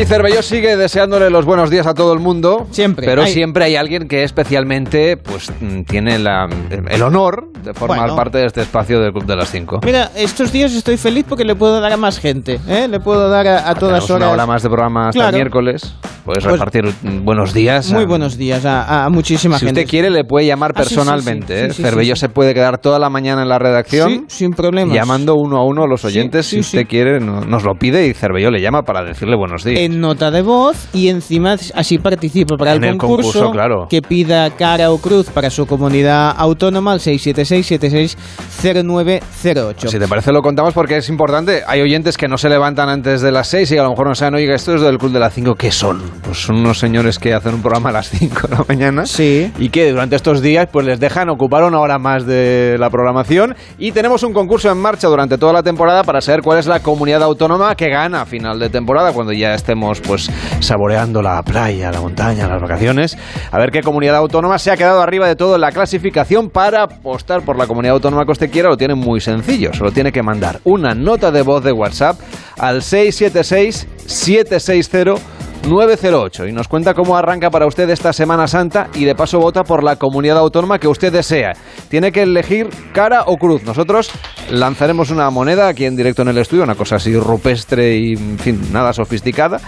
Y Cervelló sigue deseándole los buenos días a todo el mundo. Siempre. Pero Hay- siempre hay alguien que especialmente pues tiene la- el honor de formar Bueno. parte de este espacio del Club de las 5. Mira, estos días estoy feliz porque le puedo dar a más gente, ¿eh? Le puedo dar a, a todas Tenemos horas. una hora más de programa hasta Claro. el miércoles. Puedes Pues- repartir buenos días. Muy a- buenos días a, a muchísima Si gente. usted quiere, le puede llamar Ah, sí, sí, personalmente. sí, ¿eh? sí, sí, Cervelló se puede quedar toda la mañana en la redacción. Sí, sin problemas. Llamando uno a uno a los oyentes. si usted quiere, no- nos lo pide y Cervelló le llama para decirle buenos días. En nota de voz y encima así participa para el, En el concurso, claro. que pida cara o cruz para su comunidad autónoma al 676-760908. Si te parece lo contamos porque es importante. Hay oyentes que no se levantan antes de las 6 y a lo mejor no saben, oiga, esto es del Club de las 5. ¿Qué son? Pues son unos señores que hacen un programa a las 5 de la mañana. Sí. Y que durante estos días pues les dejan ocupar una hora más de la programación. Y tenemos un concurso en marcha durante toda la temporada para saber cuál es la comunidad autónoma que gana a final de temporada, cuando ya estemos pues saboreando la playa, la montaña, las vacaciones. A ver qué comunidad autónoma se ha quedado arriba de todo en la clasificación para apostar por la comunidad autónoma que usted quiera. Lo tiene muy sencillo. Solo tiene que mandar una nota de voz de WhatsApp al 676 760 908 y nos cuenta cómo arranca para usted esta Semana Santa y de paso vota por la comunidad autónoma que usted desea. Tiene que elegir cara o cruz. Nosotros lanzaremos una moneda aquí en directo en el estudio, una cosa así rupestre y, en fin, nada sofisticada.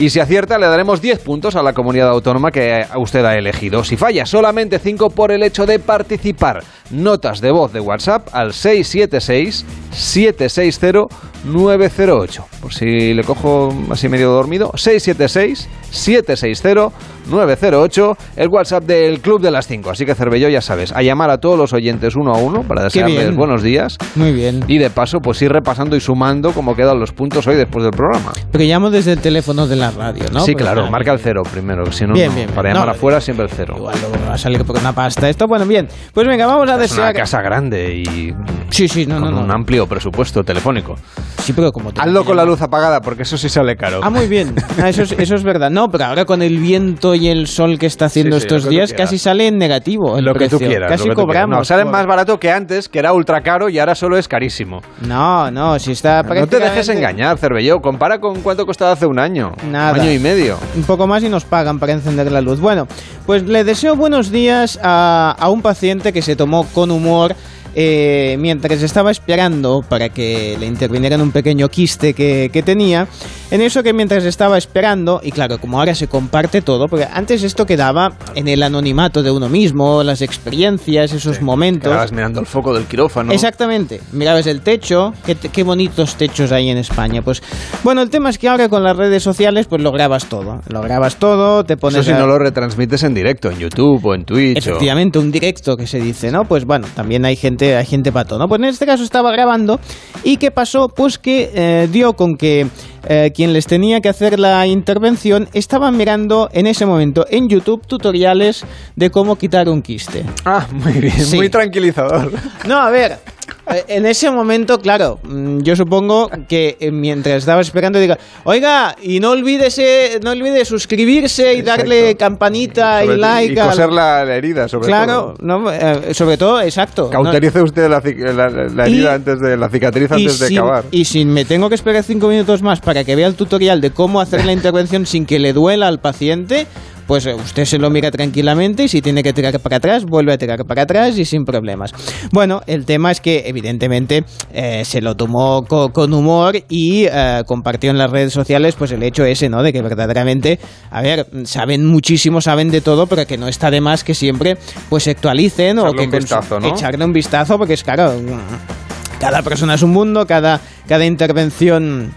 Y si acierta, le daremos 10 puntos a la comunidad autónoma que usted ha elegido. Si falla, solamente 5 por el hecho de participar. Notas de voz de WhatsApp al 676-760-908. Por si le cojo así medio dormido, 676-760-908, el WhatsApp del Club de las 5. Así que Cervelló, ya sabes, a llamar a todos los oyentes uno a uno para desearles buenos días. Muy bien. Y de paso, pues ir repasando y sumando cómo quedan los puntos hoy después del programa. Pero llamo desde el teléfono de la radio, ¿no? sí, Porque, claro, marca el cero primero, si no, Bien, no. bien, para llamar No, afuera siempre el cero. Igual luego va a salir una pasta esto. Bueno, bien. Pues venga, vamos a Es una desear... casa grande y Sí, sí, no, con no, no. un amplio presupuesto telefónico. Sí, pero como te Hazlo con la luz apagada, porque eso sí sale caro. Ah, muy bien. Ah, eso, es, eso es verdad. No, pero ahora con el viento y el sol que está haciendo Sí, sí, estos días, casi sale en negativo el lo que tú quieras. Casi lo que cobramos. No, salen por- más barato que antes, que era ultra caro y ahora solo es carísimo. No, no, si está No te dejes prácticamente- engañar, Cervelló. Compara con cuánto costaba hace un año. Nada. Un año y medio. Un poco más y nos pagan para encender la luz. Bueno, pues le deseo buenos días a, a un paciente que se tomó con humor eh, mientras estaba esperando para que le intervinieran un pequeño quiste que, que tenía. En eso que mientras estaba esperando, y claro, como ahora se comparte todo, porque antes esto quedaba en el anonimato de uno mismo, las experiencias, esos momentos. Estabas mirando el foco del quirófano. Exactamente. Mirabas el techo. Qué, qué bonitos techos hay en España. Pues bueno, el tema es que ahora con las redes sociales pues lo grabas todo. Lo grabas todo, te pones... Eso si a- no lo retransmites en directo, en YouTube o en Twitch. o- Efectivamente, un directo que se dice, ¿no? Pues bueno, también hay gente, hay gente pato, ¿no? Pues en este caso estaba grabando y ¿qué pasó? Pues que eh, dio con que eh, quien les tenía que hacer la intervención estaban mirando en ese momento en YouTube tutoriales de cómo quitar un quiste. Ah, muy bien, Sí. muy tranquilizador. No, a ver, En ese momento, claro, mm, yo supongo que eh, mientras estaba esperando diga, oiga, y no olvides, eh, no olvide suscribirse y darle campanita y like. y coser la, la herida, sobre claro, todo. no, eh, sobre todo, exacto. No- Cauterice usted la, la- la Y- herida antes de la cicatriz antes de acabar. y si me tengo que esperar cinco minutos más para que vea el tutorial de cómo hacer la intervención sin que le duela al paciente, pues eh, usted se lo mira tranquilamente y si tiene que tirar para atrás, vuelve a tirar para atrás y sin problemas. Bueno, el tema es que evidentemente eh, se lo tomó co- con humor y eh, compartió en las redes sociales pues el hecho ese, ¿no? De que verdaderamente, a ver, saben muchísimo, saben de todo, pero que no está de más que siempre pues se actualicen o que un vistazo, ¿no? echarle un vistazo porque es claro, cada persona es un mundo, cada, cada intervención...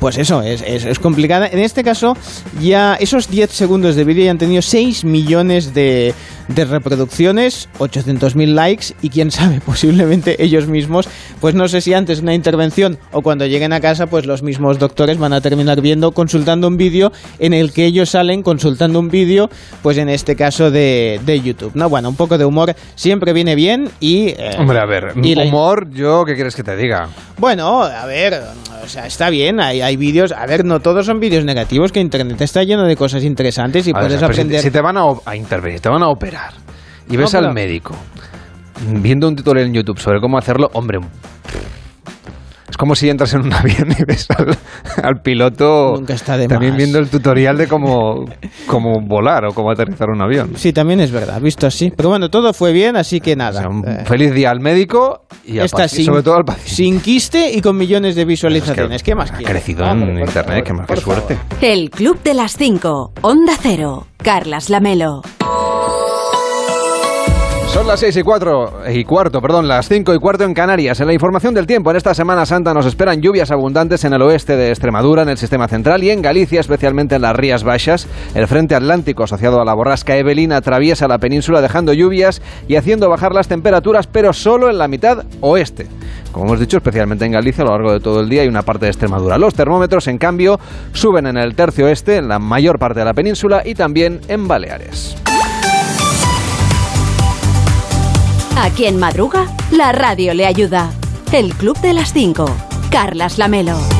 Pues eso, es, es, complicada. En este caso, ya esos 10 segundos de vídeo ya han tenido 6 millones de, de reproducciones, 800.000 likes y quién sabe, posiblemente ellos mismos, pues no sé si antes una intervención o cuando lleguen a casa, pues los mismos doctores van a terminar viendo, consultando un vídeo en el que ellos salen consultando un vídeo, pues en este caso de, de YouTube. No, bueno, un poco de humor siempre viene bien y... eh, Hombre, a ver, y la- humor, yo, ¿qué quieres que te diga? bueno, a ver, o sea, está bien, hay, hay vídeos, a ver, no todos son vídeos negativos, que Internet está lleno de cosas interesantes y A ver, puedes si- aprender... Si, te van a, o- a intervenir, te van a operar y ves al médico viendo un tutorial en YouTube sobre cómo hacerlo, hombre, es como si entras en un avión y ves al, al piloto Nunca está de también más. viendo el tutorial de cómo, cómo volar o cómo aterrizar un avión. Sí, también es verdad, visto así. Pero bueno, todo fue bien, así que nada. Un eh, feliz día al médico y, al sin, sobre todo al paciente. sin quiste y con millones de visualizaciones. ¿Qué más Ha quieres? crecido Ah, en por internet, favor, qué más por qué suerte. El Club de las 5. Onda Cero. Carlas Lamelo. Son las seis y cuatro y cuarto, perdón, las cinco y cuarto en Canarias. En la información del tiempo, en esta Semana Santa nos esperan lluvias abundantes en el oeste de Extremadura, en el sistema central y en Galicia, especialmente en las Rías Baixas. El frente atlántico asociado a la borrasca Evelyn atraviesa la península dejando lluvias y haciendo bajar las temperaturas, pero solo en la mitad oeste. Como hemos dicho, especialmente en Galicia a lo largo de todo el día y una parte de Extremadura. Los termómetros, en cambio, suben en el tercio oeste, en la mayor parte de la península y también en Baleares. A quien madruga, la radio le ayuda. El Club de las 5. Carlas Lamelo.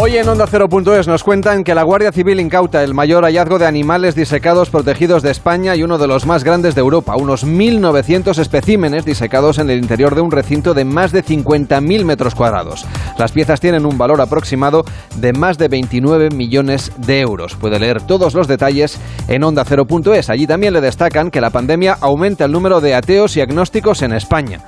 Hoy en Onda 0.es nos cuentan que la Guardia Civil incauta el mayor hallazgo de animales disecados protegidos de España y uno de los más grandes de Europa, unos 1.900 especímenes disecados en el interior de un recinto de más de 50.000 metros cuadrados. Las piezas tienen un valor aproximado de más de 29 millones de euros. Puede leer todos los detalles en Onda 0.es. Allí también le destacan que la pandemia aumenta el número de ateos y agnósticos en España.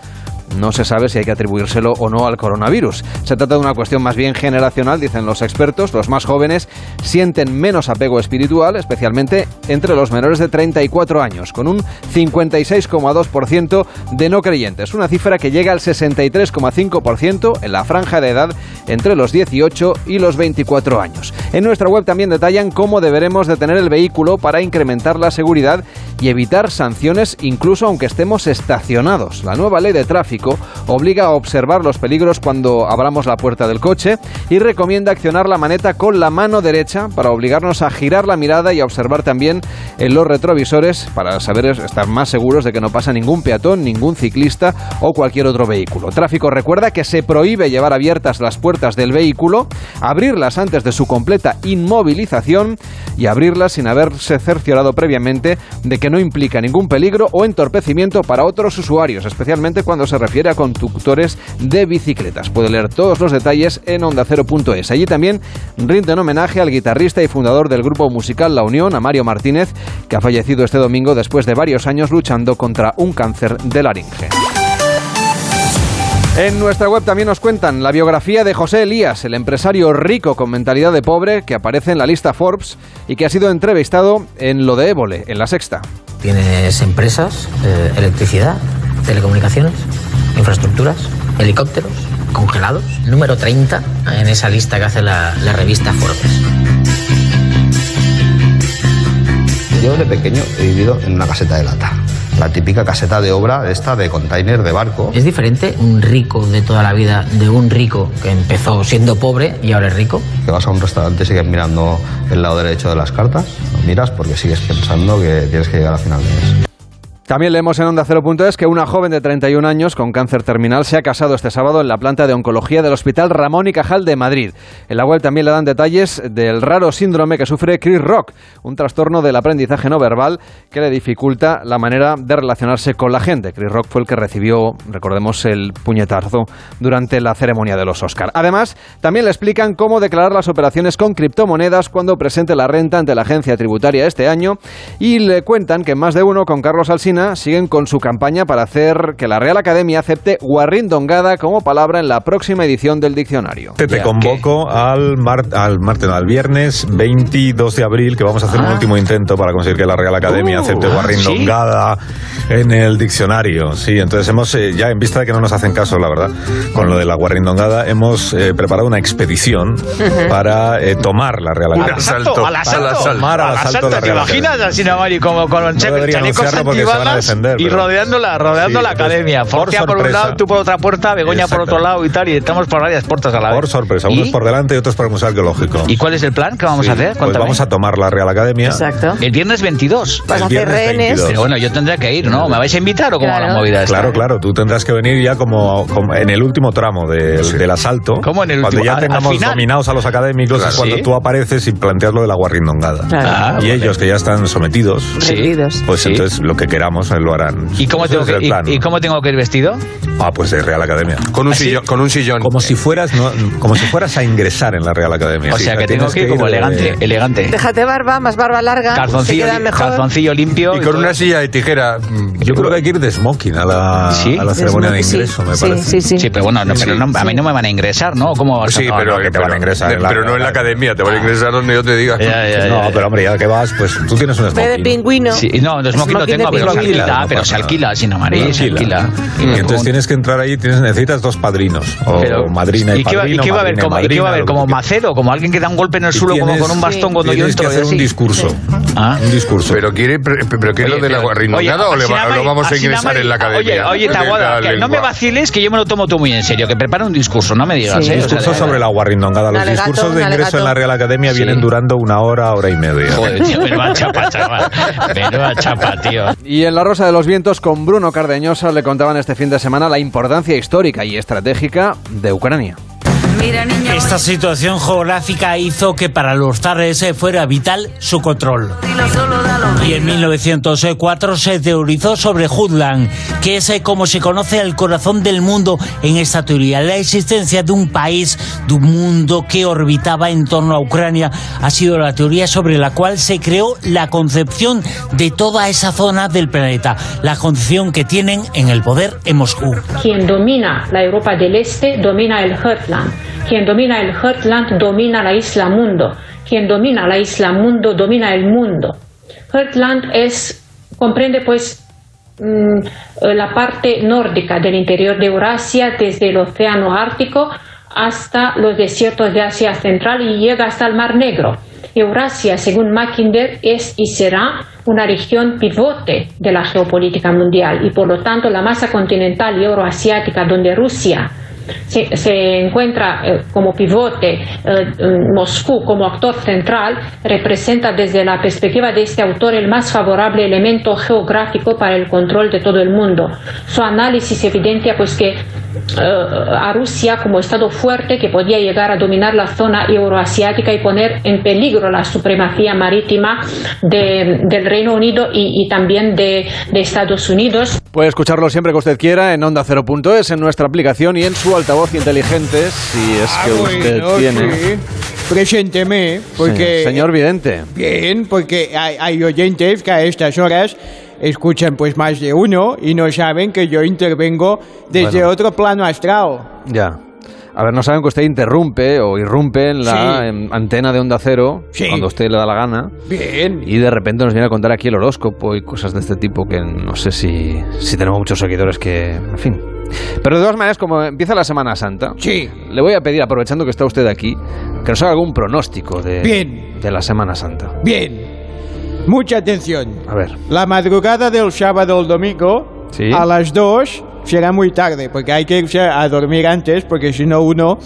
No se sabe si hay que atribuírselo o no al coronavirus. Se trata de una cuestión más bien generacional, dicen los expertos. Los más jóvenes sienten menos apego espiritual, especialmente entre los menores de 34 años, con un 56,2% de no creyentes, una cifra que llega al 63,5% en la franja de edad entre los 18 y los 24 años. En nuestra web también detallan cómo deberemos de tener el vehículo para incrementar la seguridad y evitar sanciones incluso aunque estemos estacionados. La nueva ley de tráfico obliga a observar los peligros cuando abramos la puerta del coche y recomienda accionar la maneta con la mano derecha para obligarnos a girar la mirada y a observar también en los retrovisores para saber estar más seguros de que no pasa ningún peatón, ningún ciclista o cualquier otro vehículo. Tráfico recuerda que se prohíbe llevar abiertas las puertas del vehículo, abrirlas antes de su completa inmovilización y abrirlas sin haberse cerciorado previamente de que no implica ningún peligro o entorpecimiento para otros usuarios, especialmente cuando se a conductores de bicicletas. Puede leer todos los detalles en ondacero.es. Allí también rinden homenaje al guitarrista y fundador del grupo musical La Unión, a Mario Martínez, que ha fallecido este domingo después de varios años luchando contra un cáncer de laringe. En nuestra web también nos cuentan la biografía de José Elías, el empresario rico con mentalidad de pobre que aparece en la lista Forbes y que ha sido entrevistado en lo de Évole, en la sexta. Tienes empresas, eh, electricidad, telecomunicaciones, infraestructuras, helicópteros, congelados. Número 30 en esa lista que hace la, la revista Forbes. Yo de pequeño he vivido en una caseta de lata. La típica caseta de obra esta de container de barco. ¿Es diferente un rico de toda la vida de un rico que empezó siendo pobre y ahora es rico? Que vas a un restaurante y sigues mirando el lado derecho de las cartas. Lo miras porque sigues pensando que tienes que llegar a final de mes. También leemos en Onda 0.es que una joven de 31 años con cáncer terminal se ha casado este sábado en la planta de oncología del Hospital Ramón y Cajal de Madrid. En la web también le dan detalles del raro síndrome que sufre Chris Rock, un trastorno del aprendizaje no verbal que le dificulta la manera de relacionarse con la gente. Chris Rock fue el que recibió, recordemos, el puñetazo durante la ceremonia de los Oscar. Además, también le explican cómo declarar las operaciones con criptomonedas cuando presente la renta ante la agencia tributaria este año y le cuentan que más de uno con Carlos Alsina siguen con su campaña para hacer que la Real Academia acepte guarrindongada como palabra en la próxima edición del diccionario. Te, te convoco al, mar- al martes, no, al viernes 22 de abril, que vamos a hacer un último intento para conseguir que la Real Academia Uh, acepte ah, guarrindongada en el diccionario. Sí, entonces hemos, eh, ya en vista de que no nos hacen caso, la verdad, con lo de la guarrindongada, hemos eh, preparado una expedición para eh, tomar la Real Al Academia. asalto, al asalto, Tomar al asalto la ¿Te Real imaginas Academia. así, Mari, como con los No debería chalecos defender, y rodeándola, rodeando Sí, la academia? Forcia por un lado, tú por otra puerta, Begoña por otro lado y tal, y estamos por varias puertas a la vez. Por sorpresa, unos ¿Y? por delante y otros por el Museo Arqueológico. ¿Y cuál es el plan que vamos Sí, a hacer? Pues vamos a tomar la Real Academia. Exacto. El viernes 22. Vas a hacer rehenes. 22. Pero bueno, yo tendré que ir, ¿no? ¿Me vais a invitar o cómo Claro. la movida esta? Claro, claro, tú tendrás que venir ya como, como en el último tramo del, del asalto. ¿Cómo en el Cuando último? ya Al- al tengamos final. dominados a los académicos Claro. es cuando ¿Sí? tú apareces y planteas lo de la guarrindongada. Claro. Ah, y vale. ellos que ya están sometidos, Rendidos. pues Sí. entonces lo que queramos eh, lo harán. ¿Y cómo, tengo que, el y- plan. y cómo tengo que ir vestido? Ah, pues de Real Academia. Con un, ¿Ah, sí? sillón, con un sillón. Como si fueras, no, como si fueras a ingresar en la Real Academia. O Sí, sea, que tengo que ir como de- elegante, elegante. Déjate barba, más barba larga. Calzoncillo, mejor. calzoncillo limpio. Y con una silla de tijera. mm, Yo creo que hay que ir de smoking a la, ¿Sí? a la ceremonia de Sí, ingreso, me sí, parece. sí, sí. Sí, pero bueno, no, pero no, a mí no me van a ingresar, ¿no? ¿Cómo Sí, no, pero, no, que te van a ingresar en la- pero no en la academia, te van a ingresar donde yo te diga. Ya, ya, ya, No, pero hombre, ya que vas, pues tú tienes un Ve de smoking. pingüino. No, no smoking no Smoking de tengo, pero. Alquila, No pero se nada. alquila, sin amarillo, se alquila. Y entonces tienes que entrar ahí, tienes, necesitas dos padrinos. O Pero- madrina y, ¿Y qué va, y padrino, qué va a haber? madrina y Como, ¿y qué va a madrina, haber? lo que ¿Como tú. Macedo? ¿Como alguien que da un golpe en el suelo como con un bastón cuando yo tienes entro? que hacer un discurso. Ah. Un discurso. Pero quiere, pero, ¿qué es Oye, lo de la o le lo vamos a ingresar en la academia? Oye, Taguada, no me vaciles que yo me lo tomo todo muy en serio, que prepara un discurso, no me digas, Sí. ¿eh? Discurso de- sobre la guarrindongada. Los alegato, discursos de ingreso en la. Real Academia Sí. vienen durando una hora, hora y media. Joder, tío, menuda chapa, chaval. Menuda chapa, tío. Y en La Rosa de los Vientos, con Bruno Cardeñosa, le contaban este fin de semana la importancia histórica y estratégica de Ucrania. Esta situación geográfica hizo que para los zares eh, fuera vital su control. Y en 1904 se teorizó sobre Jutland, que es eh, como se conoce el corazón del mundo en esta teoría. La existencia de un país, de un mundo que orbitaba en torno a Ucrania, ha sido la teoría sobre la cual se creó la concepción de toda esa zona del planeta, la concepción que tienen en el poder en Moscú. Quien domina la Europa del Este domina el Heartland. Quien domina el Heartland domina la isla mundo. Quien domina la isla mundo domina el mundo. Heartland es, comprende pues mm, eh, la parte nórdica del interior de Eurasia, desde el Océano Ártico hasta los desiertos de Asia Central y llega hasta el Mar Negro. Eurasia, según Mackinder, es y será una región pivote de la geopolítica mundial y por lo tanto la masa continental y euroasiática donde Rusia se, se encuentra eh, como pivote, eh, Moscú como actor central, representa desde la perspectiva de este autor el más favorable elemento geográfico para el control de todo el mundo. Su análisis evidencia pues que a Rusia como Estado fuerte que podía llegar a dominar la zona euroasiática y poner en peligro la supremacía marítima de- del Reino Unido y, y también de, de Estados Unidos. Puede escucharlo siempre que usted quiera en Onda 0.es, en nuestra aplicación y en su altavoz inteligente, si es que usted Bueno, tiene. sí. Presénteme, porque... Sí, Señor Vidente. Bien, porque hay, hay oyentes que a estas horas escuchan pues más de uno y no saben que yo intervengo desde Bueno. otro plano astral. Ya. A ver, no saben que usted interrumpe o irrumpe en la Sí. antena de Onda Cero cuando usted le da la gana. Bien. Y de repente nos viene a contar aquí el horóscopo y cosas de este tipo que no sé si, si tenemos muchos seguidores que... En fin. Pero de todas maneras, como empieza la Semana Santa, sí. le voy a pedir, aprovechando que está usted aquí, que nos haga algún pronóstico de, Bien. de la Semana Santa. Bien. Mucha atención. A ver. La madrugada del sábado al domingo Sí. a las 2 será muy tarde porque hay que irse a dormir antes porque si no uno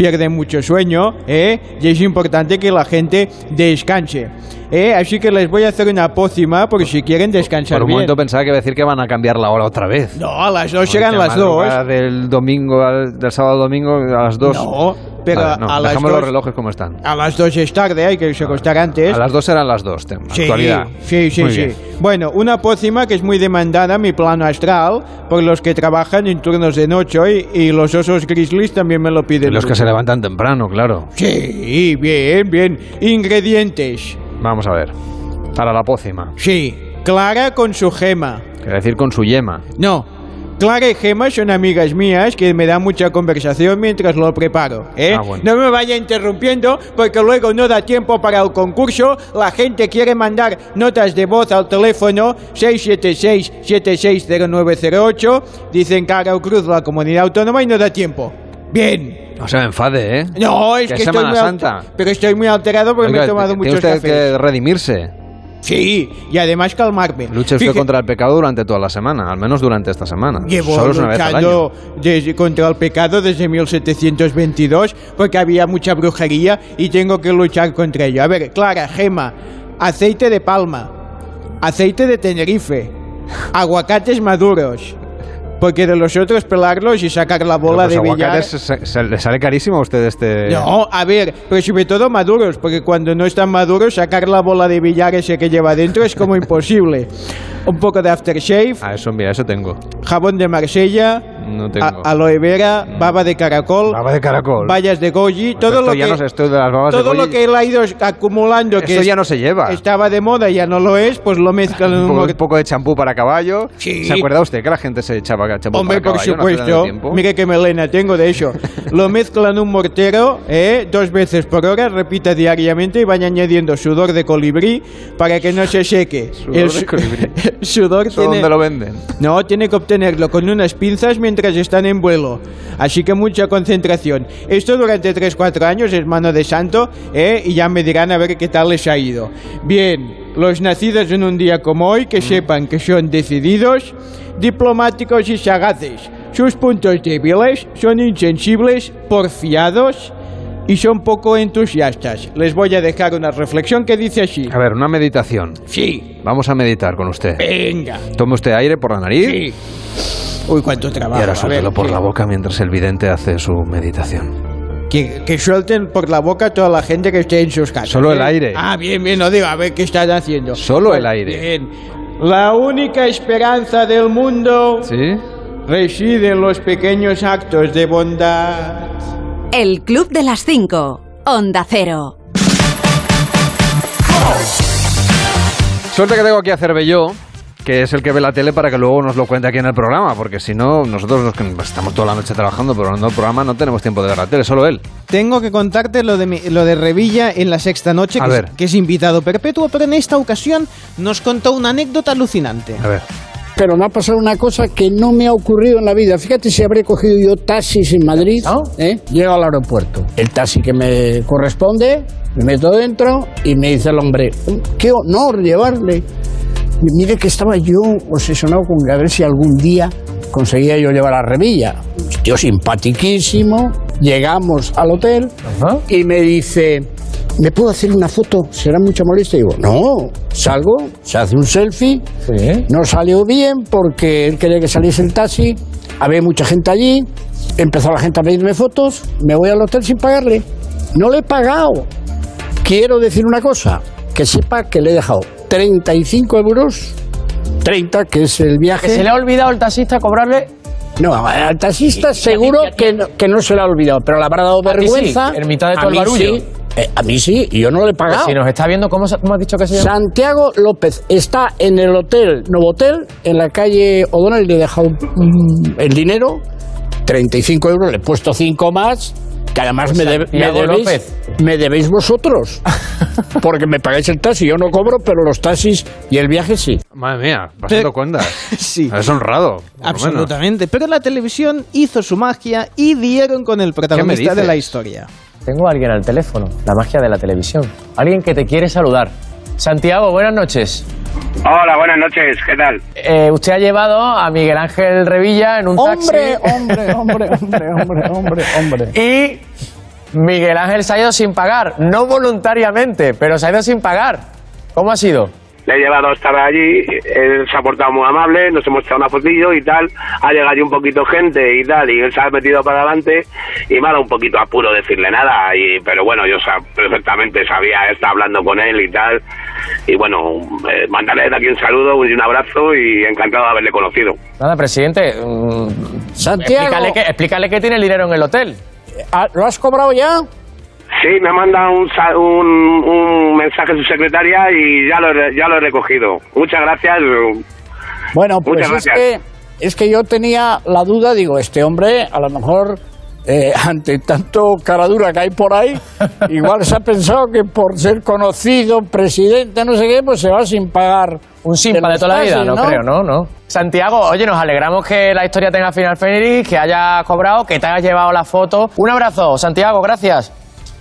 pierden mucho sueño, ¿eh? Y es importante que la gente descanse. ¿eh? Así que les voy a hacer una pócima por si quieren descansar Por un bien. momento pensaba que iba a decir que van a cambiar la hora otra vez. No, a las dos serán las dos. Del domingo, al- del sábado al domingo, a las dos. No, pero Vale, no, a las dos- los relojes como están. A las dos es tarde, hay que a acostar antes. A las dos eran las dos, tem- Sí, actualidad. sí, sí, Muy sí. bien. Bueno, una pócima que es muy demandada, mi plano astral, por los que trabajan en turnos de noche y, y los osos grizzlies también me lo piden. Y los que se levantan temprano, claro. Sí, bien, bien. Ingredientes. Vamos a ver. Para la pócima. Sí, Clara con su gema. Quiere decir con su yema. No, Clara y Gema son amigas mías que me dan mucha conversación mientras lo preparo. ¿eh? Ah, bueno. No me vaya interrumpiendo porque luego no da tiempo para el concurso. La gente quiere mandar notas de voz al teléfono 676-760908. Dicen cara o cruz la comunidad autónoma y no da tiempo. Bien. No se me enfade, ¿eh? No, es Que que, es estoy Semana muy Santa. Pero estoy muy alterado porque me he tomado tiene muchos usted cafés. que redimirse. Sí, y además calmarme. Luche usted Fíjate- contra el pecado durante toda la semana, al menos durante esta semana. Llevo Solo es una vez al año. luchando desde- contra el pecado desde 1722 porque había mucha brujería y tengo que luchar contra ello. A ver, Clara, Gema, aceite de palma, aceite de Tenerife, aguacates maduros, porque de los otros pelarlos y sacar la bola Pero de billar... aguacates se, se- le sale carísimo a usted este... No, a ver, pero sobre todo maduros, porque cuando no están maduros, sacar la bola de billar ese que lleva dentro es como imposible. Un poco de aftershave, Ah, eso, mira, eso tengo. jabón de Marsella, No tengo. a- aloe vera, baba de caracol, Baba de caracol. bayas de goji, Pues todo lo ya que no de las babas de todo lo goji- que él ha ido acumulando que Esto es- ya no se lleva. estaba de moda y ya no lo es, pues lo mezclan en Un poco, un poco de champú para caballo. Sí. ¿Se acuerda usted que la gente se echaba champú Hombre, para por caballo? no hace tanto supuesto. tiempo? Mire qué melena tengo, de hecho. Lo mezclan en un mortero, ¿eh? dos veces por hora, repita diariamente y vaya añadiendo sudor de colibrí para que no se seque. Sudor El de colibrí. sudor ¿Eso tiene... dónde lo venden? No, tiene que obtenerlo con unas pinzas mientras están en vuelo. Así que mucha concentración. Esto durante 3-4 años es mano de santo, ¿eh? Y ya me dirán a ver qué tal les ha ido. Bien, los nacidos en un día como hoy, que sepan que son decididos, diplomáticos y sagaces. Sus puntos débiles son insensibles, porfiados y son poco entusiastas. Les voy a dejar una reflexión que dice así. A ver, una meditación. Sí. Vamos a meditar con usted. Venga. Tome usted aire por la nariz. Sí. Uy, cuánto trabajo. Y ahora suéltelo por ¿qué? la boca mientras el vidente hace su meditación. Que, que suelten por la boca a toda la gente que esté en sus casas. Solo el ¿eh? aire. Ah, bien, bien, no digo, a ver qué están haciendo. Solo el aire. Bien. La única esperanza del mundo ¿Sí? reside en los pequeños actos de bondad. El Club de las 5. Onda Cero. Suerte que tengo aquí a Cervelló, que es el que ve la tele para que luego nos lo cuente aquí en el programa, porque si no, nosotros los que estamos toda la noche trabajando, pero no el programa, no tenemos tiempo de ver la tele, solo él. Tengo que contarte lo de, mi- lo de Revilla en la sexta noche, que, ver. Es, que es invitado perpetuo, pero en esta ocasión nos contó una anécdota alucinante. A ver. Pero me ha pasado una cosa que no me ha ocurrido en la vida. Fíjate si habré cogido yo taxis en Madrid. ¿eh? Llego al aeropuerto. El taxi que me corresponde, me meto dentro y me dice el hombre, qué honor llevarle. Mire que estaba yo obsesionado con a ver si algún día conseguía yo llevar a Revilla. Un tío simpatiquísimo. Llegamos al hotel y me dice, ¿me puedo hacer una foto? ¿Será mucha molestia? Y digo, no, salgo, se hace un selfie. No salió bien porque él quería que saliese el taxi. Había mucha gente allí. Empezó la gente a pedirme fotos. Me voy al hotel sin pagarle. No le he pagado. Quiero decir una cosa. Que sepa que le he dejado 35 euros. 30, que es el viaje. ¿Que se le ha olvidado el taxista cobrarle? No, al taxista seguro que no, que no se le ha olvidado, pero le habrá dado A ti sí, vergüenza. en mitad de todo A el barullo. sí, eh, a mí sí, y yo no le he pagado. Pues si nos está viendo, ¿cómo, se- cómo has dicho que se llama? Santiago López está en el hotel Novotel, en la calle O'Donnell, le he dejado mm, el dinero, 35 euros, le he puesto 5 más, que además me, debe- me Santiago debéis, López. me debéis vosotros, porque me pagáis el taxi, yo no cobro, pero los taxis y el viaje sí. Madre mía, vas dando cuentas. sí. Es honrado. Absolutamente. Pero la televisión hizo su magia y dieron con el protagonista de la historia. Tengo a alguien al teléfono, la magia de la televisión. Alguien que te quiere saludar. Santiago, buenas noches. Hola, buenas noches, ¿qué tal? Eh, usted ha llevado a Miguel Ángel Revilla en un Hombre, taxi. hombre, hombre, hombre, hombre, hombre, hombre. Y Miguel Ángel se ha ido sin pagar, no voluntariamente, pero se ha ido sin pagar. ¿Cómo ha sido? Le he llevado a estar allí, él se ha portado muy amable, nos hemos echado una fotillo y tal, ha llegado allí un poquito gente y tal, y él se ha metido para adelante y me ha dado un poquito apuro decirle nada, y, pero bueno, yo sa- perfectamente sabía, estaba hablando con él y tal, y bueno, eh, mandarle desde aquí un saludo y un abrazo y encantado de haberle conocido. Nada, presidente. mm, Santiago. Explícale que, explícale que tiene el dinero en el hotel. Ah, ¿Lo has cobrado ya? Sí, me manda un, sa- un, un mensaje su secretaria y ya lo, ya lo he recogido. Muchas gracias. Bueno, pues Muchas es que, gracias. es que yo tenía la duda, digo, este hombre a lo mejor eh, ante tanto cara dura que hay por ahí, igual se ha pensado que por ser conocido, presidente, no sé qué, pues se va sin pagar. Un simpa de toda la vida, taxis, no, creo, ¿no? no. Santiago, oye, nos alegramos que la historia tenga final feliz, que hayas cobrado, que te hayas llevado la foto. Un abrazo, Santiago, gracias.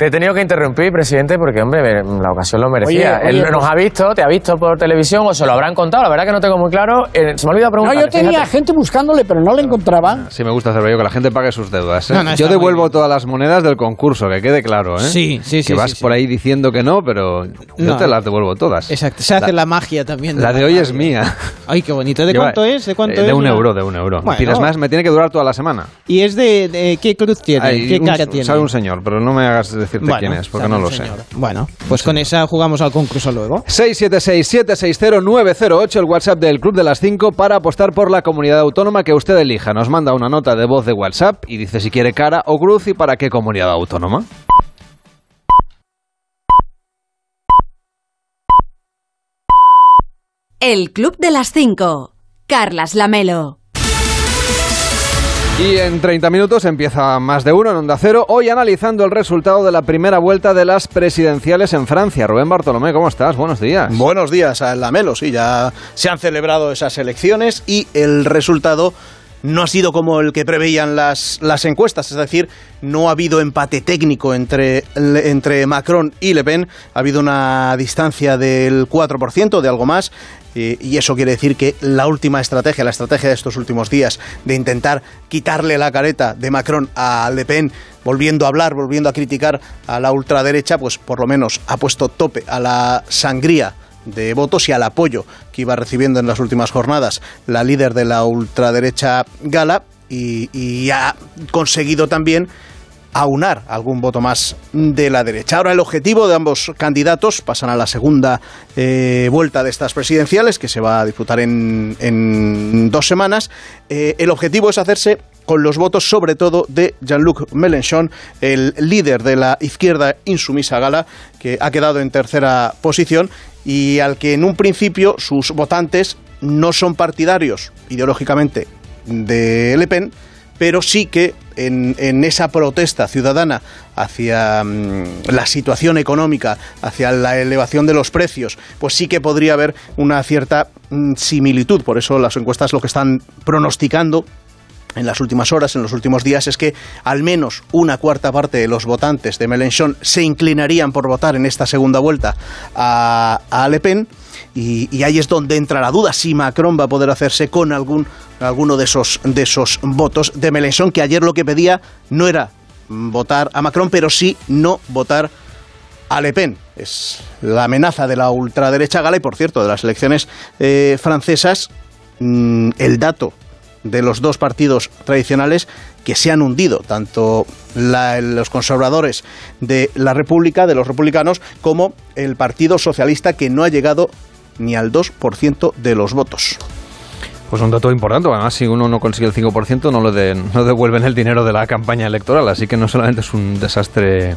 Te he tenido que interrumpir, presidente, porque, hombre, la ocasión lo merecía. Oye, oye, Él nos pues- ha visto, te ha visto por televisión o se lo habrán contado. La verdad que no tengo muy claro. Eh, se me ha olvidado No, preguntar. yo tenía gente buscándole, pero no le encontraba. Sí, me gusta hacerlo yo, que la gente pague sus deudas. ¿eh? No, no, yo devuelvo todas las monedas del concurso, que quede claro. ¿eh? Sí, sí, sí, Que vas sí, sí. por ahí diciendo que no, pero yo No. te las devuelvo todas. Exacto, se hace la, magia también. La de hoy es mía. Ay, qué bonito. ¿De Lleva- cuánto es? ¿De cuánto eh, de es? un la- euro, de un euro. Bueno. ¿Pides más? Me tiene que durar toda la semana. ¿Y es de, de- qué cruz tiene? ¿Qué un- cara tiene? Sabe un señor, pero no me hagas decirte Bueno, quién es, porque no lo sé. Bueno, pues con esa jugamos al concurso luego. 676-760-908, el WhatsApp del Club de las 5 para apostar por la comunidad autónoma que usted elija. Nos manda una nota de voz de WhatsApp y dice si quiere cara o cruz y para qué comunidad autónoma. El Club de las 5. Carlas Lamelo. Y en 30 minutos empieza más de uno en Onda Cero, hoy analizando el resultado de la primera vuelta de las presidenciales en Francia. Rubén Bartolomé, ¿cómo estás? Buenos días. Buenos días a Lamelo, sí, ya se han celebrado esas elecciones y el resultado no ha sido como el que preveían las, las encuestas, es decir, no ha habido empate técnico entre, entre Macron y Le Pen, ha habido una distancia del 4%, de algo más, eh, y eso quiere decir que la última estrategia, la estrategia de estos últimos días, de intentar quitarle la careta de Macron a Le Pen, volviendo a hablar, volviendo a criticar a la ultraderecha, pues por lo menos ha puesto tope a la sangría de votos y al apoyo que iba recibiendo en las últimas jornadas la líder de la ultraderecha Gala y, y ha conseguido también aunar algún voto más de la derecha. Ahora el objetivo de ambos candidatos pasan a la segunda eh, vuelta de estas presidenciales que se va a disputar en, en dos semanas. Eh, el objetivo es hacerse con los votos sobre todo de Jean-Luc Mélenchon, el líder de la izquierda insumisa gala, que ha quedado en tercera posición y al que en un principio sus votantes no son partidarios ideológicamente de Le Pen, pero sí que en, en esa protesta ciudadana hacia mm, la situación económica, hacia la elevación de los precios, pues sí que podría haber una cierta mm, similitud. Por eso las encuestas lo que están pronosticando en las últimas horas, en los últimos días, es que al menos una cuarta parte de los votantes de Mélenchon se inclinarían por votar en esta segunda vuelta a, Le Pen. Y, ahí es donde entra la duda si Macron va a poder hacerse con algún, alguno de esos, de esos votos de Mélenchon, que ayer lo que pedía no era votar a Macron, pero sí no votar a Le Pen. Es la amenaza de la ultraderecha gala y, por cierto, de las elecciones eh, francesas, mm, el dato de los dos partidos tradicionales que se han hundido, tanto la- los conservadores de la República, de los republicanos, como el Partido Socialista, que no ha llegado ni al 2% de los votos. Pues un dato importante, además si uno no consigue el 5% no, le de- no devuelven el dinero de la campaña electoral, así que no solamente es un desastre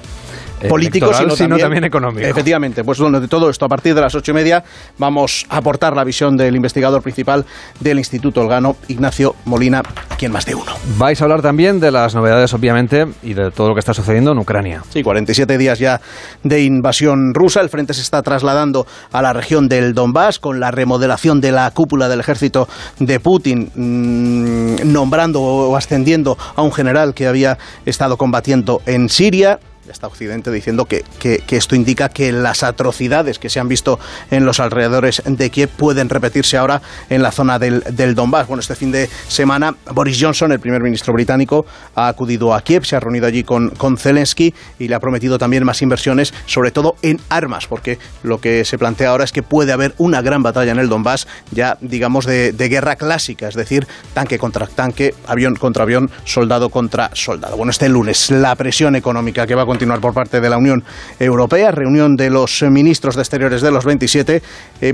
político, electoral, sino, también, económico. Efectivamente, pues bueno, de todo esto, a partir de las ocho y media, vamos a aportar la visión del investigador principal del Instituto Olgano, Ignacio Molina, aquí en más de uno. Vais a hablar también de las novedades, obviamente, y de todo lo que está sucediendo en Ucrania. Sí, 47 días ya de invasión rusa. El frente se está trasladando a la región del Donbass con la remodelación de la cúpula del ejército de Putin, mmm, nombrando o ascendiendo a un general que había estado combatiendo en Siria. Está Occidente diciendo que, que, que, esto indica que las atrocidades que se han visto en los alrededores de Kiev pueden repetirse ahora en la zona del, del Donbass. Bueno, este fin de semana Boris Johnson, el primer ministro británico, ha acudido a Kiev, se ha reunido allí con, con Zelensky y le ha prometido también más inversiones, sobre todo en armas, porque lo que se plantea ahora es que puede haber una gran batalla en el Donbass, ya digamos de, de guerra clásica, es decir, tanque contra tanque, avión contra avión, soldado contra soldado. Bueno, este lunes la presión económica que va a continuar por parte de la Unión Europea, reunión de los ministros de Exteriores de los 27, eh,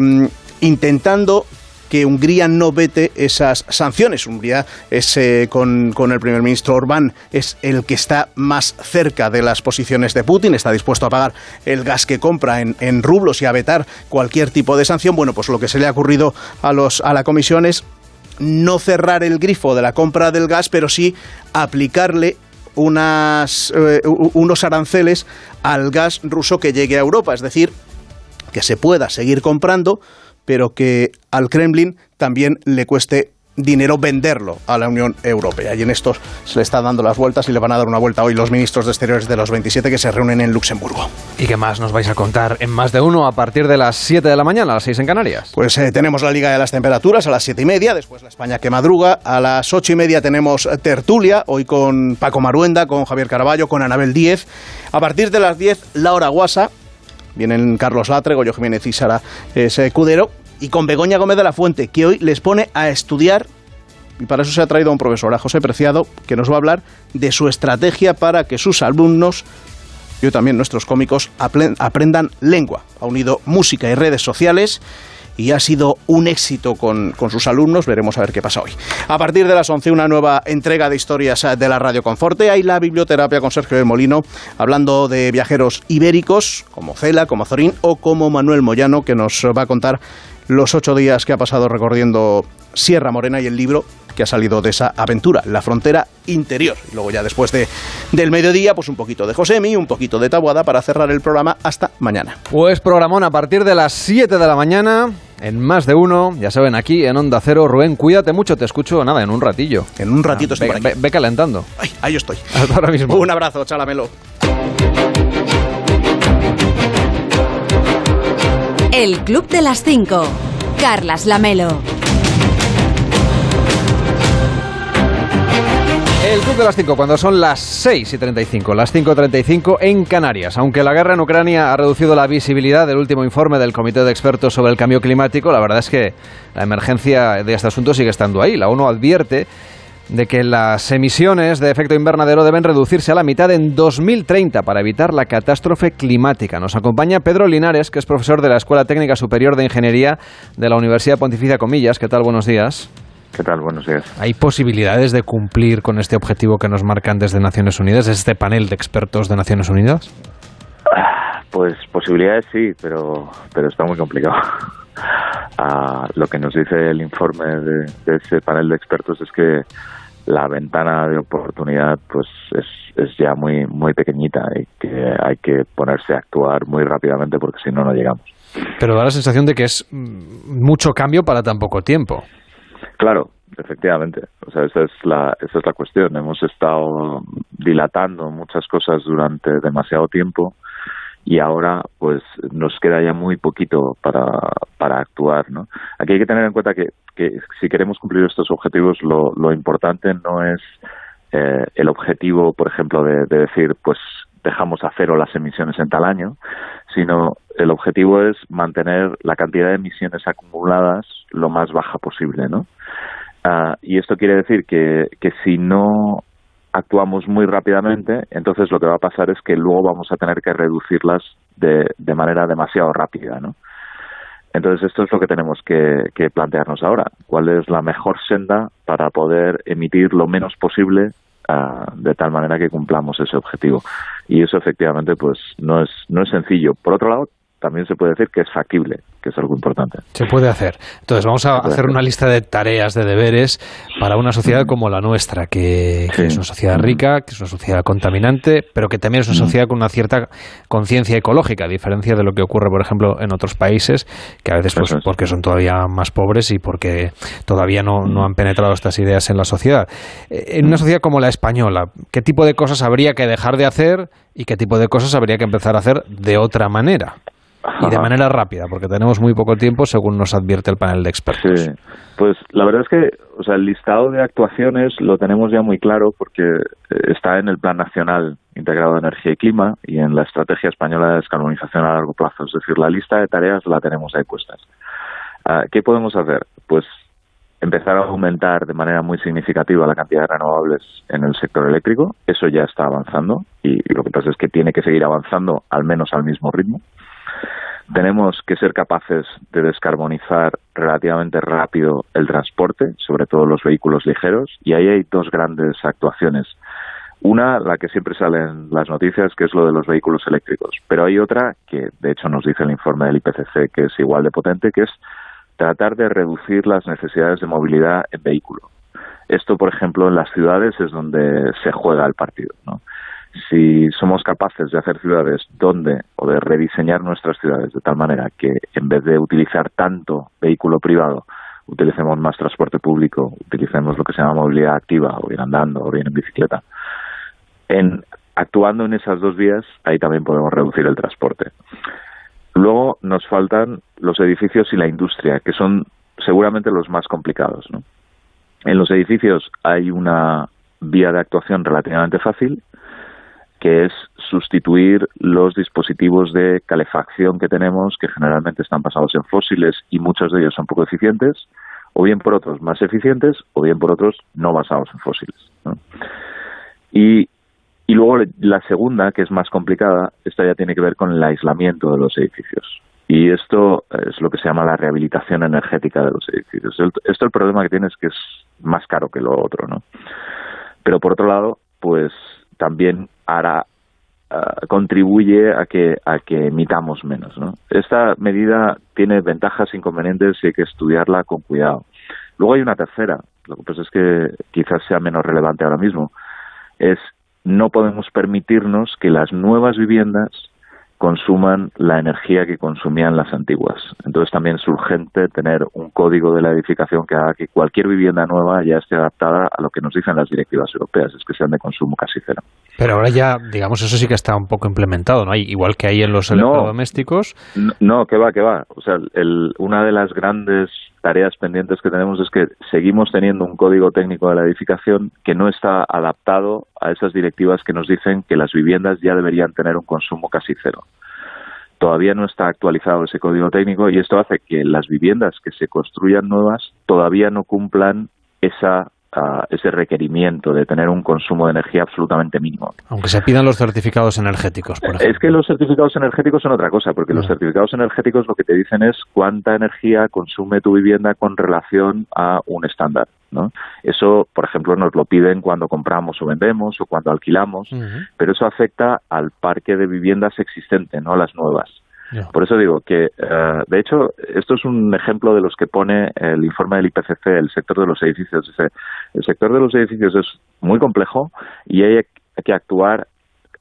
intentando que Hungría no vete esas sanciones. Hungría es, eh, con, con, el primer ministro Orbán es el que está más cerca de las posiciones de Putin, está dispuesto a pagar el gas que compra en, en rublos y a vetar cualquier tipo de sanción. Bueno, pues lo que se le ha ocurrido a, los, a la comisión es no cerrar el grifo de la compra del gas, pero sí aplicarle unas, eh, unos aranceles al gas ruso que llegue a Europa, es decir, que se pueda seguir comprando, pero que al Kremlin también le cueste dinero venderlo a la Unión Europea. Y en esto se le está dando las vueltas y le van a dar una vuelta hoy los ministros de Exteriores de los 27 que se reúnen en Luxemburgo. ¿Y qué más nos vais a contar en más de uno a partir de las 7 de la mañana, a las 6 en Canarias? Pues eh, tenemos la Liga de las Temperaturas a las 7 y media, después la España que madruga, a las 8 y media tenemos tertulia, hoy con Paco Maruenda, con Javier Caraballo, con Anabel Díez. A partir de las 10, la hora guasa, vienen Carlos Latre, Goyo Jiménez y Sara Cudero, y con Begoña Gómez de la Fuente, que hoy les pone a estudiar, y para eso se ha traído a un profesor, a José Preciado, que nos va a hablar de su estrategia para que sus alumnos, y también nuestros cómicos, aprendan lengua. Ha unido música y redes sociales y ha sido un éxito con, con, sus alumnos. Veremos a ver qué pasa hoy. A partir de las 11, una nueva entrega de historias de la Radio Conforte. Hay la biblioterapia con Sergio del Molino, hablando de viajeros ibéricos, como Cela, como Zorín o como Manuel Moyano, que nos va a contar los ocho días que ha pasado recorriendo Sierra Morena y el libro que ha salido de esa aventura, la frontera interior. Y luego ya después de, del mediodía, pues un poquito de Josemi, un poquito de Tabuada para cerrar el programa hasta mañana. Pues programón a partir de las 7 de la mañana, en más de uno, ya saben, aquí en Onda Cero. Rubén, cuídate mucho, te escucho nada, en un ratillo. En un ratito ah, estoy ve, por aquí. Ve, ve, calentando. Ay, ahí estoy. Hasta ahora mismo. Un abrazo, chalamelo. El Club de las Cinco. Carlas Lamelo. El Club de las 5, cuando son las 6 y 35, las 5.35 en Canarias. Aunque la guerra en Ucrania ha reducido la visibilidad del último informe del Comité de Expertos sobre el Cambio Climático, la verdad es que la emergencia de este asunto sigue estando ahí. La ONU advierte de que las emisiones de efecto invernadero deben reducirse a la mitad en 2030 para evitar la catástrofe climática. Nos acompaña Pedro Linares, que es profesor de la Escuela Técnica Superior de Ingeniería de la Universidad Pontificia Comillas. ¿Qué tal? Buenos días. ¿Qué tal? Buenos días. ¿Hay posibilidades de cumplir con este objetivo que nos marcan desde Naciones Unidas, este panel de expertos de Naciones Unidas? Pues posibilidades sí, pero, pero está muy complicado. Uh, lo que nos dice el informe de, de, ese panel de expertos es que la ventana de oportunidad pues es, es ya muy muy pequeñita y que hay que ponerse a actuar muy rápidamente porque si no no llegamos. Pero da la sensación de que es mucho cambio para tan poco tiempo. Claro, efectivamente. O sea, esa es la esa es la cuestión. Hemos estado dilatando muchas cosas durante demasiado tiempo y ahora pues nos queda ya muy poquito para, para actuar, ¿no? Aquí hay que tener en cuenta que, que si queremos cumplir estos objetivos lo, importante no es eh, el objetivo, por ejemplo, de, de decir pues dejamos a cero las emisiones en tal año, sino el objetivo es mantener la cantidad de emisiones acumuladas lo más baja posible, ¿no? Uh, y esto quiere decir que, que si no actuamos muy rápidamente, entonces lo que va a pasar es que luego vamos a tener que reducirlas de, de manera demasiado rápida, ¿no? Entonces esto es lo que tenemos que, que, plantearnos ahora. ¿Cuál es la mejor senda para poder emitir lo menos posible uh, de tal manera que cumplamos ese objetivo? Y eso efectivamente pues no es, no es sencillo. Por otro lado, también se puede decir que es factible. que es algo importante. Se puede hacer. Entonces, vamos a hacer una lista de tareas, de deberes para una sociedad como la nuestra, que, que es una sociedad rica, que es una sociedad contaminante, pero que también es una sociedad con una cierta conciencia ecológica, a diferencia de lo que ocurre, por ejemplo, en otros países, que a veces, pues, porque son todavía más pobres y porque todavía no, no han penetrado estas ideas en la sociedad. Eh, En una sociedad como la española, ¿qué tipo de cosas habría que dejar de hacer y qué tipo de cosas habría que empezar a hacer de otra manera? Y de manera rápida, porque tenemos muy poco tiempo, según nos advierte el panel de expertos. Sí, pues la verdad es que o sea, el listado de actuaciones lo tenemos ya muy claro porque eh, está en el Plan Nacional Integrado de Energía y Clima y en la Estrategia Española de Descarbonización a largo plazo. Es decir, la lista de tareas la tenemos ahí puestas. Ah, ¿Qué podemos hacer? Pues empezar a aumentar de manera muy significativa la cantidad de renovables en el sector eléctrico. Eso ya está avanzando y lo que pasa es que tiene que seguir avanzando al menos al mismo ritmo. Tenemos que ser capaces de descarbonizar relativamente rápido el transporte, sobre todo los vehículos ligeros, y ahí hay dos grandes actuaciones. Una, la que siempre sale en las noticias, que es lo de los vehículos eléctricos, pero hay otra que, de hecho, nos dice el informe del IPCC, que es igual de potente, que es tratar de reducir las necesidades de movilidad en vehículo. Esto, por ejemplo, en las ciudades es donde se juega el partido, ¿no? Si somos capaces de hacer ciudades donde o de rediseñar nuestras ciudades de tal manera que en vez de utilizar tanto vehículo privado utilicemos más transporte público, utilicemos lo que se llama movilidad activa, o bien andando, o bien en bicicleta. En, actuando en esas dos vías, ahí también podemos reducir el transporte. Luego nos faltan los edificios y la industria, que son seguramente los más complicados. ¿no? En los edificios hay una vía de actuación relativamente fácil, que es sustituir los dispositivos de calefacción que tenemos, que generalmente están basados en fósiles y muchos de ellos son poco eficientes, o bien por otros más eficientes, o bien por otros no basados en fósiles. Y, y luego la segunda, que es más complicada, esta ya tiene que ver con el aislamiento de los edificios. Y esto es lo que se llama la rehabilitación energética de los edificios. Esto el problema que tiene es que es más caro que lo otro, ¿no? Pero por otro lado, pues también hará uh, contribuye a que a que emitamos menos ¿no? esta medida tiene ventajas e inconvenientes y hay que estudiarla con cuidado luego hay una tercera lo que pasa es que quizás sea menos relevante ahora mismo es no podemos permitirnos que las nuevas viviendas consuman la energía que consumían las antiguas. Entonces también es urgente tener un código de la edificación que haga que cualquier vivienda nueva ya esté adaptada a lo que nos dicen las directivas europeas, es que sean de consumo casi cero. Pero ahora ya, digamos, eso sí que está un poco implementado, ¿no? Igual que hay en los electrodomésticos. No, no, que va, que va. O sea, el, una de las grandes tareas pendientes que tenemos es que seguimos teniendo un código técnico de la edificación que no está adaptado a esas directivas que nos dicen que las viviendas ya deberían tener un consumo casi cero. Todavía no está actualizado ese código técnico y esto hace que las viviendas que se construyan nuevas todavía no cumplan esa Uh, ese requerimiento de tener un consumo de energía absolutamente mínimo. Aunque se pidan los certificados energéticos, por ejemplo. Es que los certificados energéticos son otra cosa, porque no. los certificados energéticos lo que te dicen es cuánta energía consume tu vivienda con relación a un estándar. ¿no? Eso, por ejemplo, nos lo piden cuando compramos o vendemos o cuando alquilamos, uh -huh. pero eso afecta al parque de viviendas existente, no a las nuevas. Yeah. Por eso digo que, uh, de hecho, esto es un ejemplo de los que pone el informe del IPCC, el sector de los edificios. Dice, el sector de los edificios es muy complejo y hay que actuar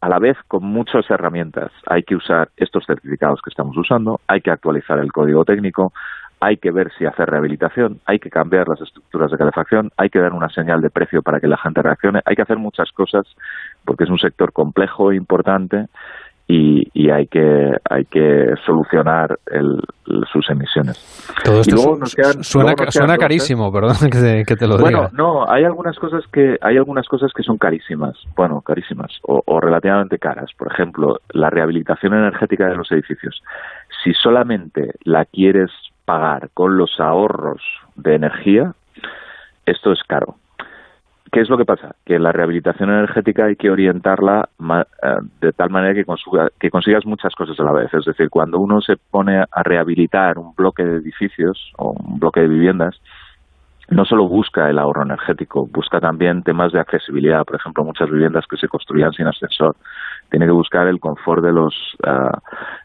a la vez con muchas herramientas. Hay que usar estos certificados que estamos usando, hay que actualizar el código técnico, hay que ver si hacer rehabilitación, hay que cambiar las estructuras de calefacción, hay que dar una señal de precio para que la gente reaccione, hay que hacer muchas cosas porque es un sector complejo e importante y, y, hay que hay que solucionar el, sus emisiones. Todo esto su, quedan, suena, suena carísimo, perdón que te, que te lo bueno, diga. no, hay algunas cosas que hay algunas cosas que son carísimas, bueno, carísimas o, o relativamente caras. Por ejemplo, la rehabilitación energética de los edificios. Si solamente la quieres pagar con los ahorros de energía, esto es caro. ¿Qué es lo que pasa? Que la rehabilitación energética hay que orientarla de tal manera que, consiga, que consigas muchas cosas a la vez. Es decir, cuando uno se pone a rehabilitar un bloque de edificios o un bloque de viviendas, no solo busca el ahorro energético, busca también temas de accesibilidad. Por ejemplo, muchas viviendas que se construían sin ascensor. Tiene que buscar el confort de los, ah,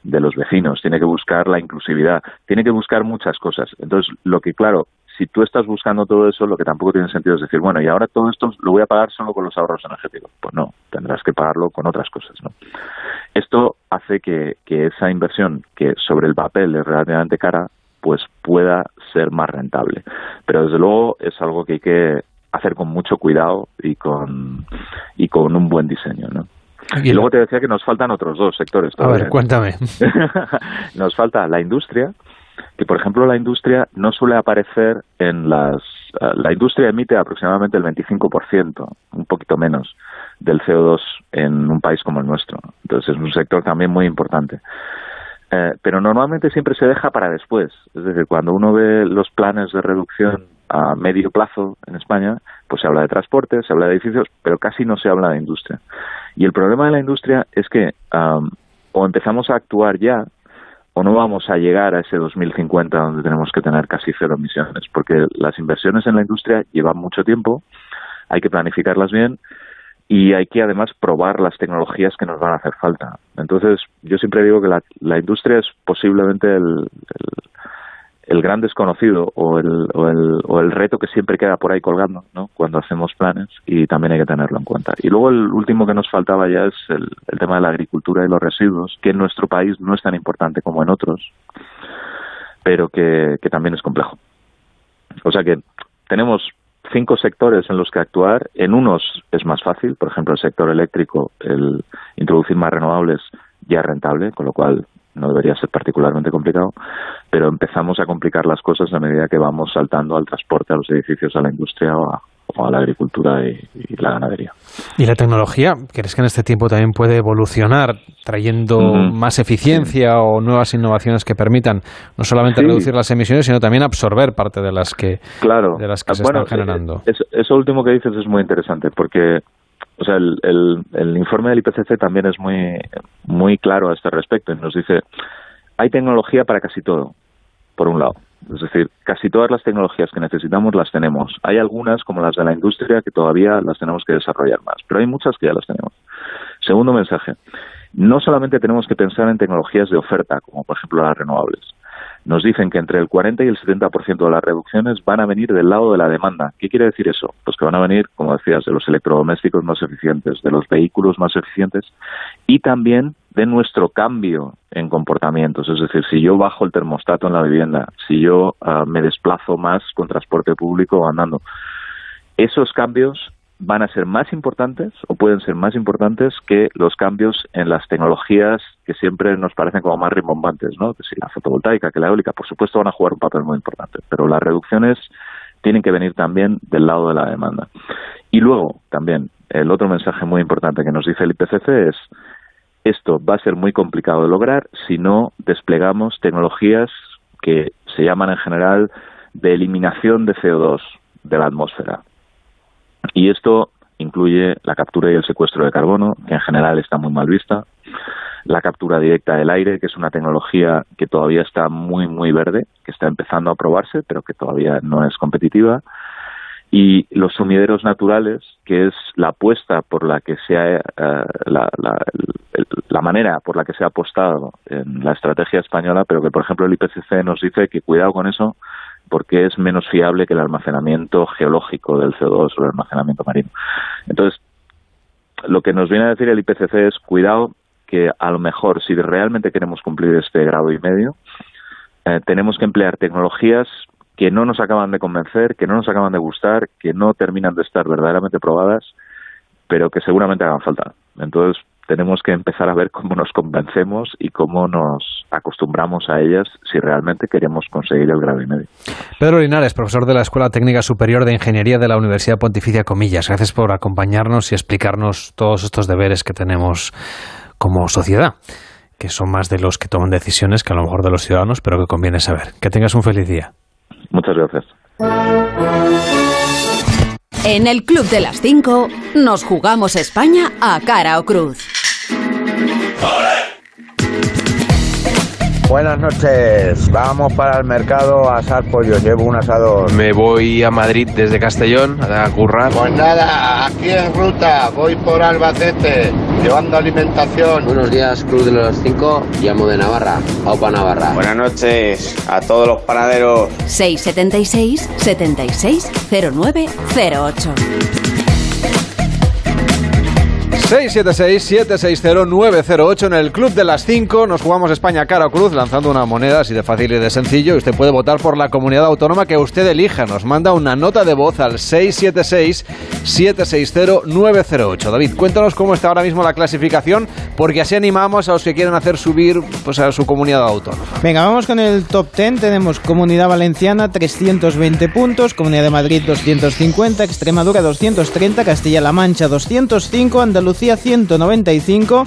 de los vecinos, tiene que buscar la inclusividad, tiene que buscar muchas cosas. Entonces, lo que, claro, si tú estás buscando todo eso, lo que tampoco tiene sentido es decir, bueno, y ahora todo esto lo voy a pagar solo con los ahorros energéticos. Pues no, tendrás que pagarlo con otras cosas, ¿no? Esto hace que, que esa inversión, que sobre el papel es relativamente cara, pues pueda ser más rentable. Pero desde luego es algo que hay que hacer con mucho cuidado y con, y con un buen diseño, ¿no? Y luego te decía que nos faltan otros dos sectores. A ver, cuéntame. nos falta la industria, que por ejemplo la industria no suele aparecer en las... eh, la industria emite aproximadamente el 25%, un poquito menos, del CO2 en un país como el nuestro. Entonces es un sector también muy importante. Eh, pero normalmente siempre se deja para después. Es decir, cuando uno ve los planes de reducción a medio plazo en España, pues se habla de transporte, se habla de edificios, pero casi no se habla de industria. Y el problema de la industria es que o empezamos a actuar ya o no vamos a llegar a ese 2050 donde tenemos que tener casi cero emisiones, porque las inversiones en la industria llevan mucho tiempo, hay que planificarlas bien y hay que además probar las tecnologías que nos van a hacer falta. Entonces, yo siempre digo que la, la industria es posiblemente el, el, el gran desconocido o el, o, el, o el reto que siempre queda por ahí colgando ¿no? cuando hacemos planes y también hay que tenerlo en cuenta. Y luego el último que nos faltaba ya es el, el tema de la agricultura y los residuos, que en nuestro país no es tan importante como en otros, pero que, que también es complejo. O sea que tenemos cinco sectores en los que actuar. En unos es más fácil, por ejemplo, el sector eléctrico, el introducir más renovables ya es rentable, con lo cual no debería ser particularmente complicado, pero empezamos a complicar las cosas a medida que vamos saltando al transporte, a los edificios, a la industria o a, o a la agricultura y, y la ganadería. ¿Y la tecnología, crees que en este tiempo también puede evolucionar, trayendo más eficiencia o nuevas innovaciones que permitan no solamente Sí. reducir las emisiones, sino también absorber parte de las que, Claro. de las que se Bueno, están generando? Eso, eso último que dices es muy interesante porque o sea, el, el, el informe del IPCC también es muy, muy claro a este respecto y nos dice hay tecnología para casi todo, por un lado. Es decir, casi todas las tecnologías que necesitamos las tenemos. Hay algunas, como las de la industria, que todavía las tenemos que desarrollar más, pero hay muchas que ya las tenemos. Segundo mensaje, no solamente tenemos que pensar en tecnologías de oferta, como por ejemplo las renovables. Nos dicen que entre el 40 y el 70% de las reducciones van a venir del lado de la demanda. ¿Qué quiere decir eso? Pues que van a venir, como decías, de los electrodomésticos más eficientes, de los vehículos más eficientes y también de nuestro cambio en comportamientos. Es decir, si yo bajo el termostato en la vivienda, si yo ah, me desplazo más con transporte público o andando, esos cambios van a ser más importantes o pueden ser más importantes que los cambios en las tecnologías que siempre nos parecen como más rimbombantes, ¿no? Que si la fotovoltaica, que la eólica, por supuesto van a jugar un papel muy importante, pero las reducciones tienen que venir también del lado de la demanda. Y luego, también, el otro mensaje muy importante que nos dice el IPCC es esto va a ser muy complicado de lograr si no desplegamos tecnologías que se llaman en general de eliminación de CO2 de la atmósfera. Y esto incluye la captura y el secuestro de carbono, que en general está muy mal vista, la captura directa del aire, que es una tecnología que todavía está muy, muy verde, que está empezando a probarse, pero que todavía no es competitiva, y los sumideros naturales, que es la apuesta por la que se ha, eh, la, la, manera por la que se ha apostado en la estrategia española, pero que, por ejemplo, el IPCC nos dice que cuidado con eso, porque es menos fiable que el almacenamiento geológico del CO2 o el almacenamiento marino. Entonces, lo que nos viene a decir el IPCC es cuidado que a lo mejor si realmente queremos cumplir este grado y medio, eh, tenemos que emplear tecnologías que no nos acaban de convencer, que no nos acaban de gustar, que no terminan de estar verdaderamente probadas, pero que seguramente hagan falta. Entonces, tenemos que empezar a ver cómo nos convencemos y cómo nos acostumbramos a ellas si realmente queremos conseguir el grado y medio. Pedro Linares, profesor de la Escuela Técnica Superior de Ingeniería de la Universidad Pontificia Comillas. Gracias por acompañarnos y explicarnos todos estos deberes que tenemos como sociedad, que son más de los que toman decisiones que a lo mejor de los ciudadanos, pero que conviene saber. Que tengas un feliz día. Muchas gracias. En el Club de las 5 nos jugamos España a cara o cruz. Buenas noches, vamos para el mercado a asar pollo, llevo un asador. Me voy a Madrid desde Castellón a currar. Pues nada, aquí en ruta, voy por Albacete, llevando alimentación. Buenos días, Cruz de los 5, llamo de Navarra, Opa Navarra. Buenas noches a todos los panaderos. 676 76 09 08. 676-760-908 en el Club de las 5. Nos jugamos España cara cruz lanzando una moneda así de fácil y de sencillo. Usted puede votar por la comunidad autónoma que usted elija. Nos manda una nota de voz al 676-760-908. David, cuéntanos cómo está ahora mismo la clasificación, porque así animamos a los que quieren hacer subir pues, a su comunidad autónoma. Venga, vamos con el top 10. Tenemos Comunidad Valenciana 320 puntos, Comunidad de Madrid 250, Extremadura 230, Castilla-La Mancha 205, Andalucía 195,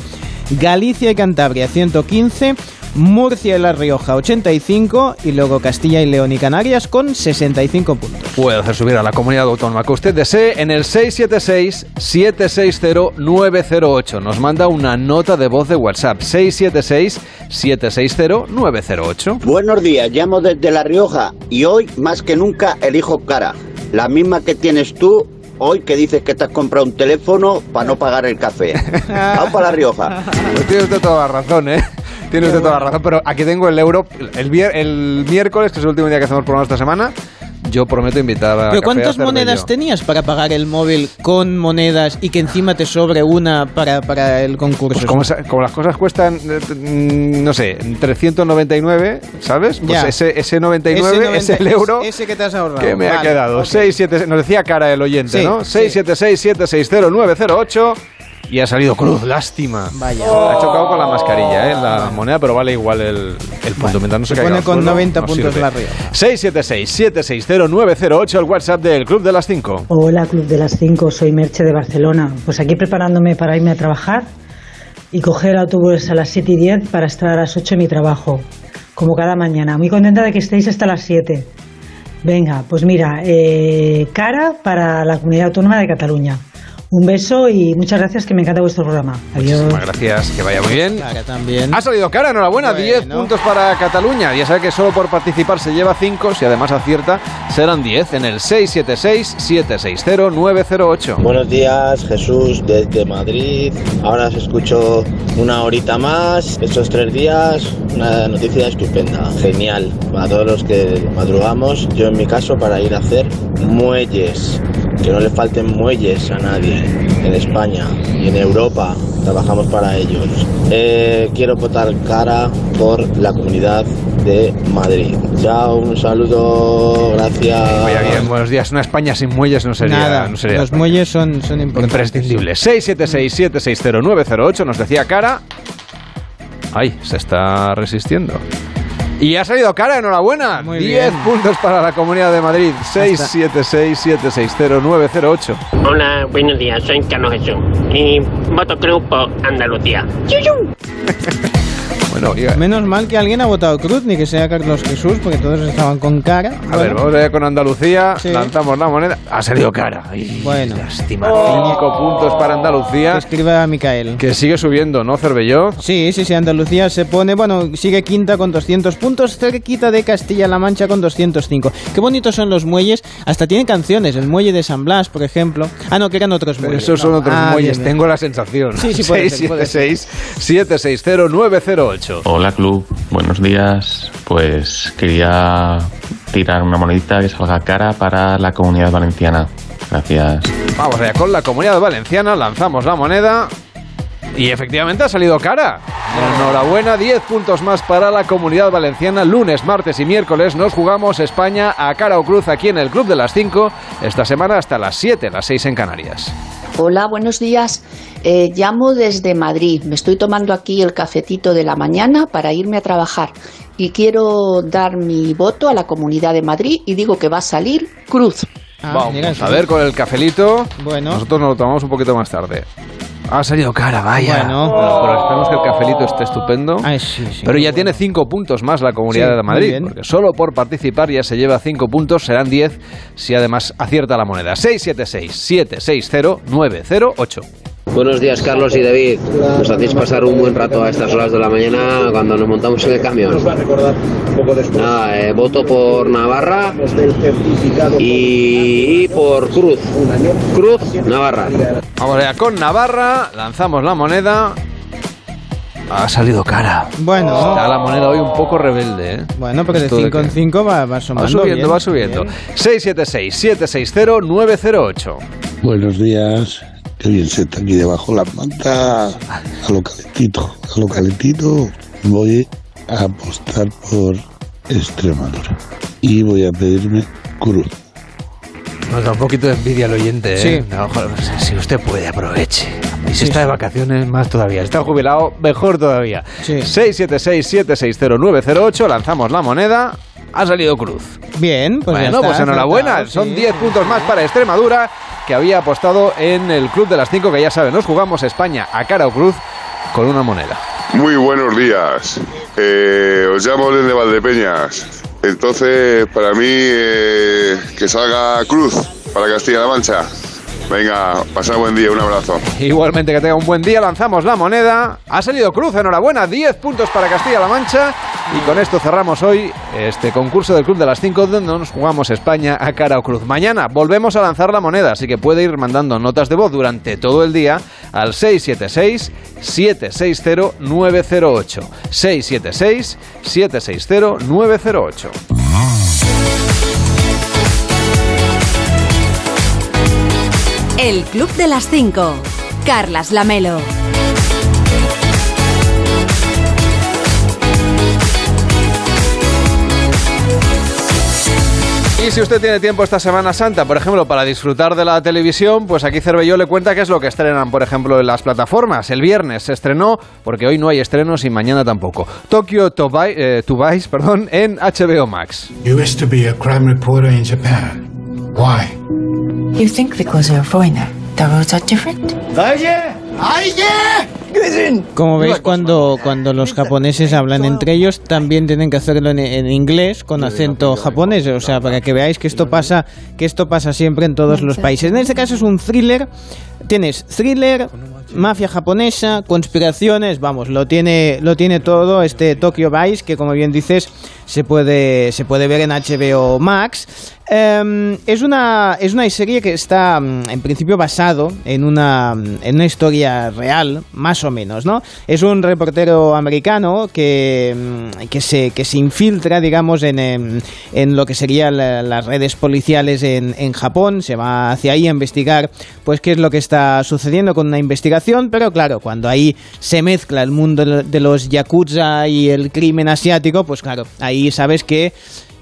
Galicia y Cantabria 115, Murcia y La Rioja 85 y luego Castilla y León y Canarias con 65 puntos. Puede hacer subir a la comunidad autónoma que usted desee en el 676-760-908. Nos manda una nota de voz de WhatsApp 676-760-908. Buenos días, llamo desde La Rioja y hoy más que nunca elijo cara. La misma que tienes tú hoy que dices que te has comprado un teléfono para no pagar el café. Vamos para La Rioja. Pues tiene usted toda la razón, ¿eh? Tiene usted toda la razón, pero aquí tengo el euro el, vier- el miércoles, que es el último día que hacemos programa esta semana. Yo prometo invitar a ¿Pero cuántas monedas yo. tenías para pagar el móvil con monedas y que encima te sobre una para, para el concurso? Pues como, las cosas cuestan, eh, mm, no sé, 399, ¿sabes? Pues Ya. ese, ese 99 Ese es el euro Ese, que te has ahorrado. que me ha quedado. ok. 677, nos decía cara el oyente, Sí, ¿no? sí. 676-760-908 y ha salido cruz, lástima. Vaya. Ha chocado con la mascarilla, ¿eh? La moneda, pero vale igual el, el punto. mientras no se, se pone con suelo, 90 nos puntos la Rioja. 676-760-908, el WhatsApp del Club de las 5. Hola, Club de las 5, soy Merche de Barcelona. Pues aquí preparándome para irme a trabajar y coger el autobús a las 7 y 10 para estar a las 8 en mi trabajo, como cada mañana. Muy contenta de que estéis hasta las 7. Venga, pues mira, eh, cara para la Comunidad Autónoma de Cataluña. Un beso y muchas gracias, que me encanta vuestro programa. Adiós. Muchísimas gracias, que vaya muy bien. Cara también. Ha salido cara, enhorabuena, 10 puntos para Cataluña. Ya sabe que solo por participar se lleva 5, si además acierta serán 10 en el 676-760-908. Buenos días, Jesús, desde Madrid. Ahora os escucho una horita más. Estos tres días, una noticia estupenda, genial. Para todos los que madrugamos, yo en mi caso, para ir a hacer muelles. Que no le falten muelles a nadie en España y en Europa. Trabajamos para ellos. Eh, quiero votar cara por la comunidad de Madrid. Chao, un saludo, gracias. Vaya bien, buenos días. Una España sin muelles no sería. Nada, no sería los muelles son, son importantes. imprescindibles. 676-760-908 nos decía cara. Ay, se está resistiendo. Y ha salido cara, enhorabuena. Muy 10 bien. puntos para la Comunidad de Madrid. 676-760-908. Hola, buenos días, soy Carlos Jesús y voto Cruz por Andalucía. Bueno, oiga. Menos mal que alguien ha votado Cruz, ni que sea Carlos Jesús, porque todos estaban con cara. A ver, vamos allá con Andalucía. Sí. Lanzamos la moneda. Ha salido cara. Ay, Bueno. Lástima. 5 puntos para Andalucía. Que escriba a Micael. Que sigue subiendo, ¿no, Cervelló? Sí, sí, sí, Andalucía se pone, bueno, sigue quinta con 200 puntos, cerquita de Castilla-La Mancha con 205. Qué bonitos son los muelles, hasta tienen canciones, el muelle de San Blas, por ejemplo. Ah, no, que eran otros Pero muelles. esos son No. otros Ah, muelles, bien, bien. tengo la sensación. Sí, sí, puede ser, puede ser. 676-760-908. Hola Club, buenos días. Pues quería tirar una monedita que salga cara para la comunidad valenciana. Gracias. Vamos allá con la comunidad valenciana, lanzamos la moneda y efectivamente ha salido cara. Enhorabuena, 10 puntos más para la comunidad valenciana. Lunes, martes y miércoles nos jugamos España a cara o cruz aquí en el Club de las 5. Esta semana hasta las 7, las 6 en Canarias. Hola, buenos días. Eh, llamo desde Madrid. Me estoy tomando aquí el cafetito de la mañana para irme a trabajar. Y quiero dar mi voto a la Comunidad de Madrid y digo que va a salir Cruz. Ah, Vamos a ver con el cafelito. Bueno. Nosotros nos lo tomamos un poquito más tarde. Ha salido cara, vaya. Bueno. pero esperemos que el cafelito esté estupendo. Ay, sí, sí. Pero ya tiene 5 puntos más la Comunidad Sí, de Madrid, porque solo por participar ya se lleva 5 puntos, serán 10 si además acierta la moneda. 676-760-908. Buenos días, Carlos y David. Nos hacéis pasar un buen rato a estas horas de la mañana cuando nos montamos en el camión. Nada, eh, voto por Navarra y, y por Cruz. Cruz, Navarra. Vamos allá con Navarra, lanzamos la moneda. Ha salido cara. Bueno. Está la moneda hoy un poco rebelde, ¿eh? Bueno, porque de Esto 5 en 5 va, va Va sumando. subiendo, bien. va subiendo. 676-760-908. Buenos días. Qué bien se está aquí debajo la manta. A lo calentito. A lo calentito. Voy a apostar por Extremadura. Y voy a pedirme cruz. Nos da un poquito de envidia al oyente, ¿eh? Sí. No, pues, si usted puede, aproveche. Y si está de vacaciones, más todavía. Está jubilado, mejor todavía. 676-760-908. Lanzamos la moneda. Ha salido cruz. Bien, pues ya bueno, está, pues enhorabuena. Son sí. 10 puntos más para Extremadura, que había apostado en el Club de las 5, que ya saben, nos jugamos España a cara o cruz con una moneda. Muy buenos días. Eh, os llamo desde Valdepeñas. Entonces, para mí, eh, que salga Cruz para Castilla-La Mancha. Venga, pasad buen día, un abrazo. Igualmente que tenga un buen día, lanzamos la moneda. Ha salido cruz, enhorabuena, 10 puntos para Castilla-La Mancha. Y con esto cerramos hoy este concurso del Club de las 5 donde nos jugamos España a cara o cruz. Mañana volvemos a lanzar la moneda, así que puede ir mandando notas de voz durante todo el día al 676-760-908. 676-760-908. El Club de las 5. Carlas Lamelo. Y si usted tiene tiempo esta Semana Santa, por ejemplo, para disfrutar de la televisión, pues aquí Cervelló le cuenta qué es lo que estrenan, por ejemplo, en las plataformas. El viernes se estrenó, porque hoy no hay estrenos y mañana tampoco. Tokyo to Buy- eh, Vice, perdón, en HBO Max. You used to be a crime reporter in Japan. Why? You think because you're a foreigner, the rules are different? Como veis, cuando, cuando los japoneses hablan entre ellos, también tienen que hacerlo en, en inglés con acento japonés. O sea, para que veáis que esto pasa, que esto pasa siempre en todos los países. En este caso es un thriller. Tienes thriller, mafia japonesa, conspiraciones, vamos, lo tiene, lo tiene todo este Tokyo Vice, que como bien dices, se puede, se puede ver en HBO Max. Em, es, una, es una serie que está mm, en principio basado en una, en una historia real, más o menos, ¿no? Es un reportero americano que, mm, que, se, que se infiltra, digamos, en, em, en lo que serían la- las redes policiales en, en Japón, se va hacia ahí a investigar pues qué es lo que está sucediendo con una investigación, pero claro, cuando ahí se mezcla el mundo de los yakuza y el crimen asiático, pues claro, ahí sabes que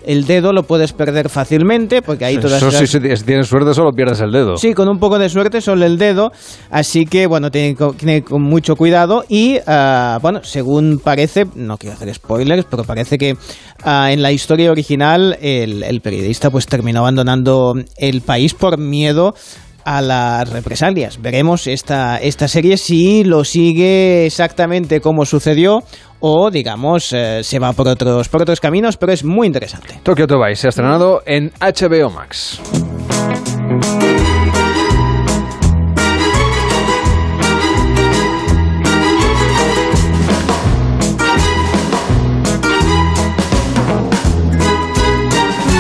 el dedo lo puedes perder fácilmente, porque ahí todas Eso sí, si tienes suerte solo pierdes el dedo. Sí, con un poco de suerte solo el dedo, así que bueno, tiene, tiene con mucho cuidado y ah, bueno, según parece, no quiero hacer spoilers, pero parece que ah, en la historia original el, el periodista pues terminó abandonando el país por miedo a las represalias. Veremos esta, esta serie si lo sigue exactamente como sucedió o digamos eh, se va por otros, por otros caminos, pero es muy interesante. Tokyo to Vice se ha estrenado en HBO Max.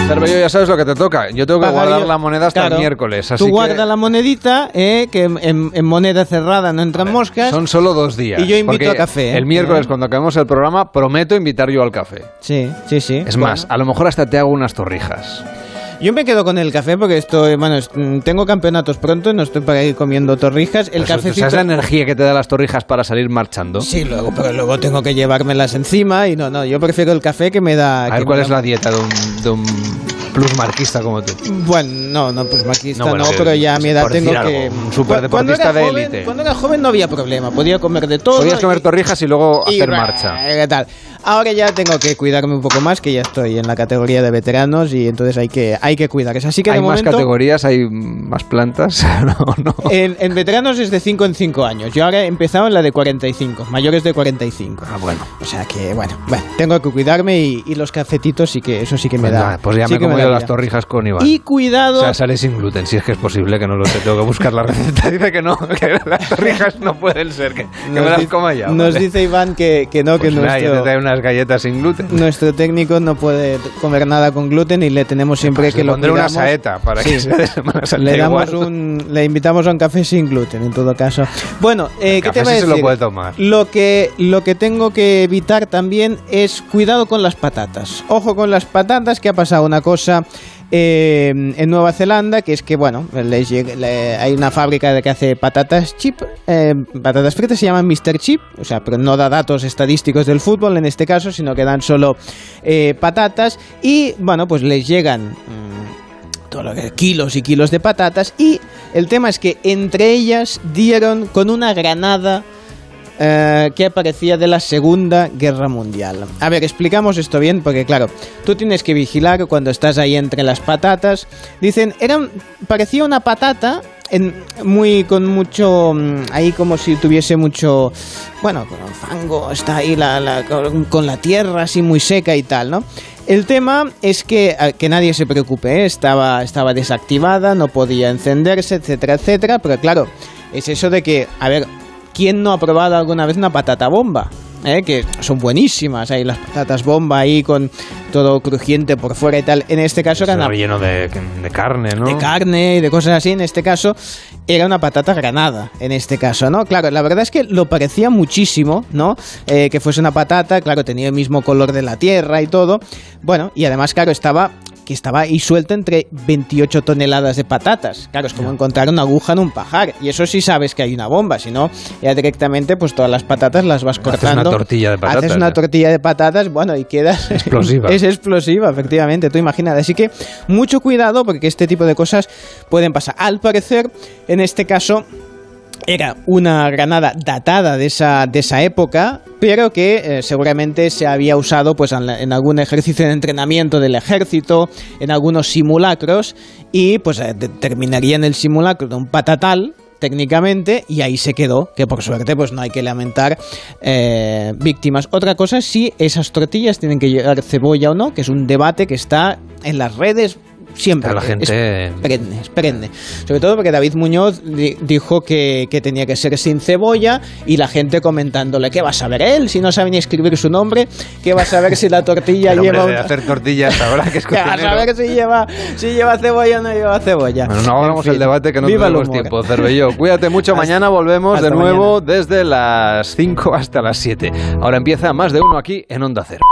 Cervello, ya sabes lo que te toca. Yo tengo que Pagar guardar yo- la moneda hasta claro. el miércoles. Así Tú que guarda la monedita, eh, que en, moneda cerrada no entran moscas. son solo dos días. Y yo invito a café. ¿eh? El miércoles, cuando acabemos el programa, prometo invitar yo al café. Sí, sí, sí. Es más, a lo mejor hasta te hago unas torrijas. Yo me quedo con el café porque estoy, bueno, mm, tengo campeonatos pronto, no estoy para ir comiendo torrijas. El eso- cafecito. ¿Sabes la energía que te da las torrijas para salir marchando? Sí, luego, pero luego tengo que llevármelas encima y no, no, yo prefiero el café que me da. A ver, ¿cuál da- es la dieta de un, de un plusmarquista como tú? Bueno, no, no, maquista No, no, bueno, pero ya a mi edad tengo que. un superdeportista de élite. Cuando era joven no había problema, podía comer de todo. Podías comer y- torrijas y luego y hacer marcha. ¿Qué tal? Ahora ya tengo que cuidarme un poco más, que ya estoy en la categoría de veteranos y entonces hay que, hay que cuidarse. Así que ¿Hay de más momento, categorías? ¿Hay más plantas? no, no. En, en veteranos es de 5 en 5 años. Yo ahora he empezado en la de 45, mayores de 45. Ah, bueno. O sea que, bueno, bueno tengo que cuidarme y, y los cafetitos sí que eso sí que me Pues da. nada, pues ya sí me da yo las torrijas con Iván. Y cuidado. O sea, sale sin gluten, si es que es posible que no lo sé. Tengo que buscar la receta. Dice que no, que las torrijas no pueden ser, que, que me las coma ya. nos ¿vale? dice Iván que, que no, Pues que nada, unas galletas sin gluten. nuestro técnico no puede comer nada con gluten y le tenemos siempre Pues que le lo pondré una saeta para Sí. que sea de Semana Santa le damos igual. un le invitamos a un café sin gluten en todo caso bueno eh, qué te voy a sí se lo decir? puede tomar. lo que lo que tengo que evitar también es cuidado con las patatas ojo con las patatas que ha pasado una cosa eh, en Nueva Zelanda que es que bueno les hay una fábrica que hace patatas chip eh, patatas fritas se llaman Mr. Chip o sea pero no da datos estadísticos del fútbol en este caso sino que dan solo eh, patatas y bueno pues les llegan mm, kilos y kilos de patatas y el tema es que entre ellas dieron con una granada eh, que aparecía de la Segunda Guerra Mundial. A ver, explicamos esto bien porque claro, tú tienes que vigilar cuando estás ahí entre las patatas. Dicen, era un- parecía una patata en, muy con mucho mm, ahí como si tuviese mucho bueno con fango está ahí la, con, la tierra así muy seca y tal no el tema es que, que nadie se preocupe, ¿eh? estaba, estaba desactivada, no podía encenderse, etcétera, etcétera, pero claro, es eso de que, a ver, ¿quién no ha probado alguna vez una patata bomba? ¿Eh? Que son buenísimas, ahí las patatas bomba ahí con todo crujiente por fuera y tal. En este caso eran Está una- lleno de, de carne, ¿no? de carne y de cosas así. En este caso era una patata granada, en este caso, ¿no? Claro, la verdad es que lo parecía muchísimo, ¿no? Eh, que fuese una patata, claro, tenía el mismo color de la tierra y todo. Bueno, y además, claro, estaba que estaba ahí suelto entre 28 toneladas de patatas. Claro, es como encontrar una aguja en un pajar. Y eso sí sabes que hay una bomba, si no, ya directamente pues todas las patatas las vas Haces cortando. una tortilla de patatas, Haces una tortilla de patatas, bueno, y quedas... Explosiva. es explosiva, efectivamente, tú imagínate. Así que mucho cuidado porque este tipo de cosas pueden pasar. Al parecer, en este caso, era una granada datada de esa, de esa época, pero que eh, seguramente se había usado pues, en, algún ejercicio de entrenamiento del ejército, en algunos simulacros, y pues eh, terminaría en el simulacro de un patatal técnicamente y ahí se quedó que por suerte pues no hay que lamentar eh, víctimas. Otra cosa es si esas tortillas tienen que llevar cebolla o no que es un debate que está en las redes siempre A la gente- es perenne, es perenne. Sobre todo porque David Muñoz di- dijo que, que tenía que ser sin cebolla y la gente comentándole, ¿qué va a saber él si no sabe ni escribir su nombre? ¿Qué va a saber si la tortilla lleva... de hacer tortillas ahora que es ¿Qué va a saber si lleva, si lleva cebolla o no lleva cebolla? Bueno, no En hagamos fin, el debate que no tenemos tiempo, Cervello. Cuídate mucho. Mañana volvemos de hasta nuevo desde las 5 hasta las 7. Ahora empieza más de uno aquí en Onda Cero.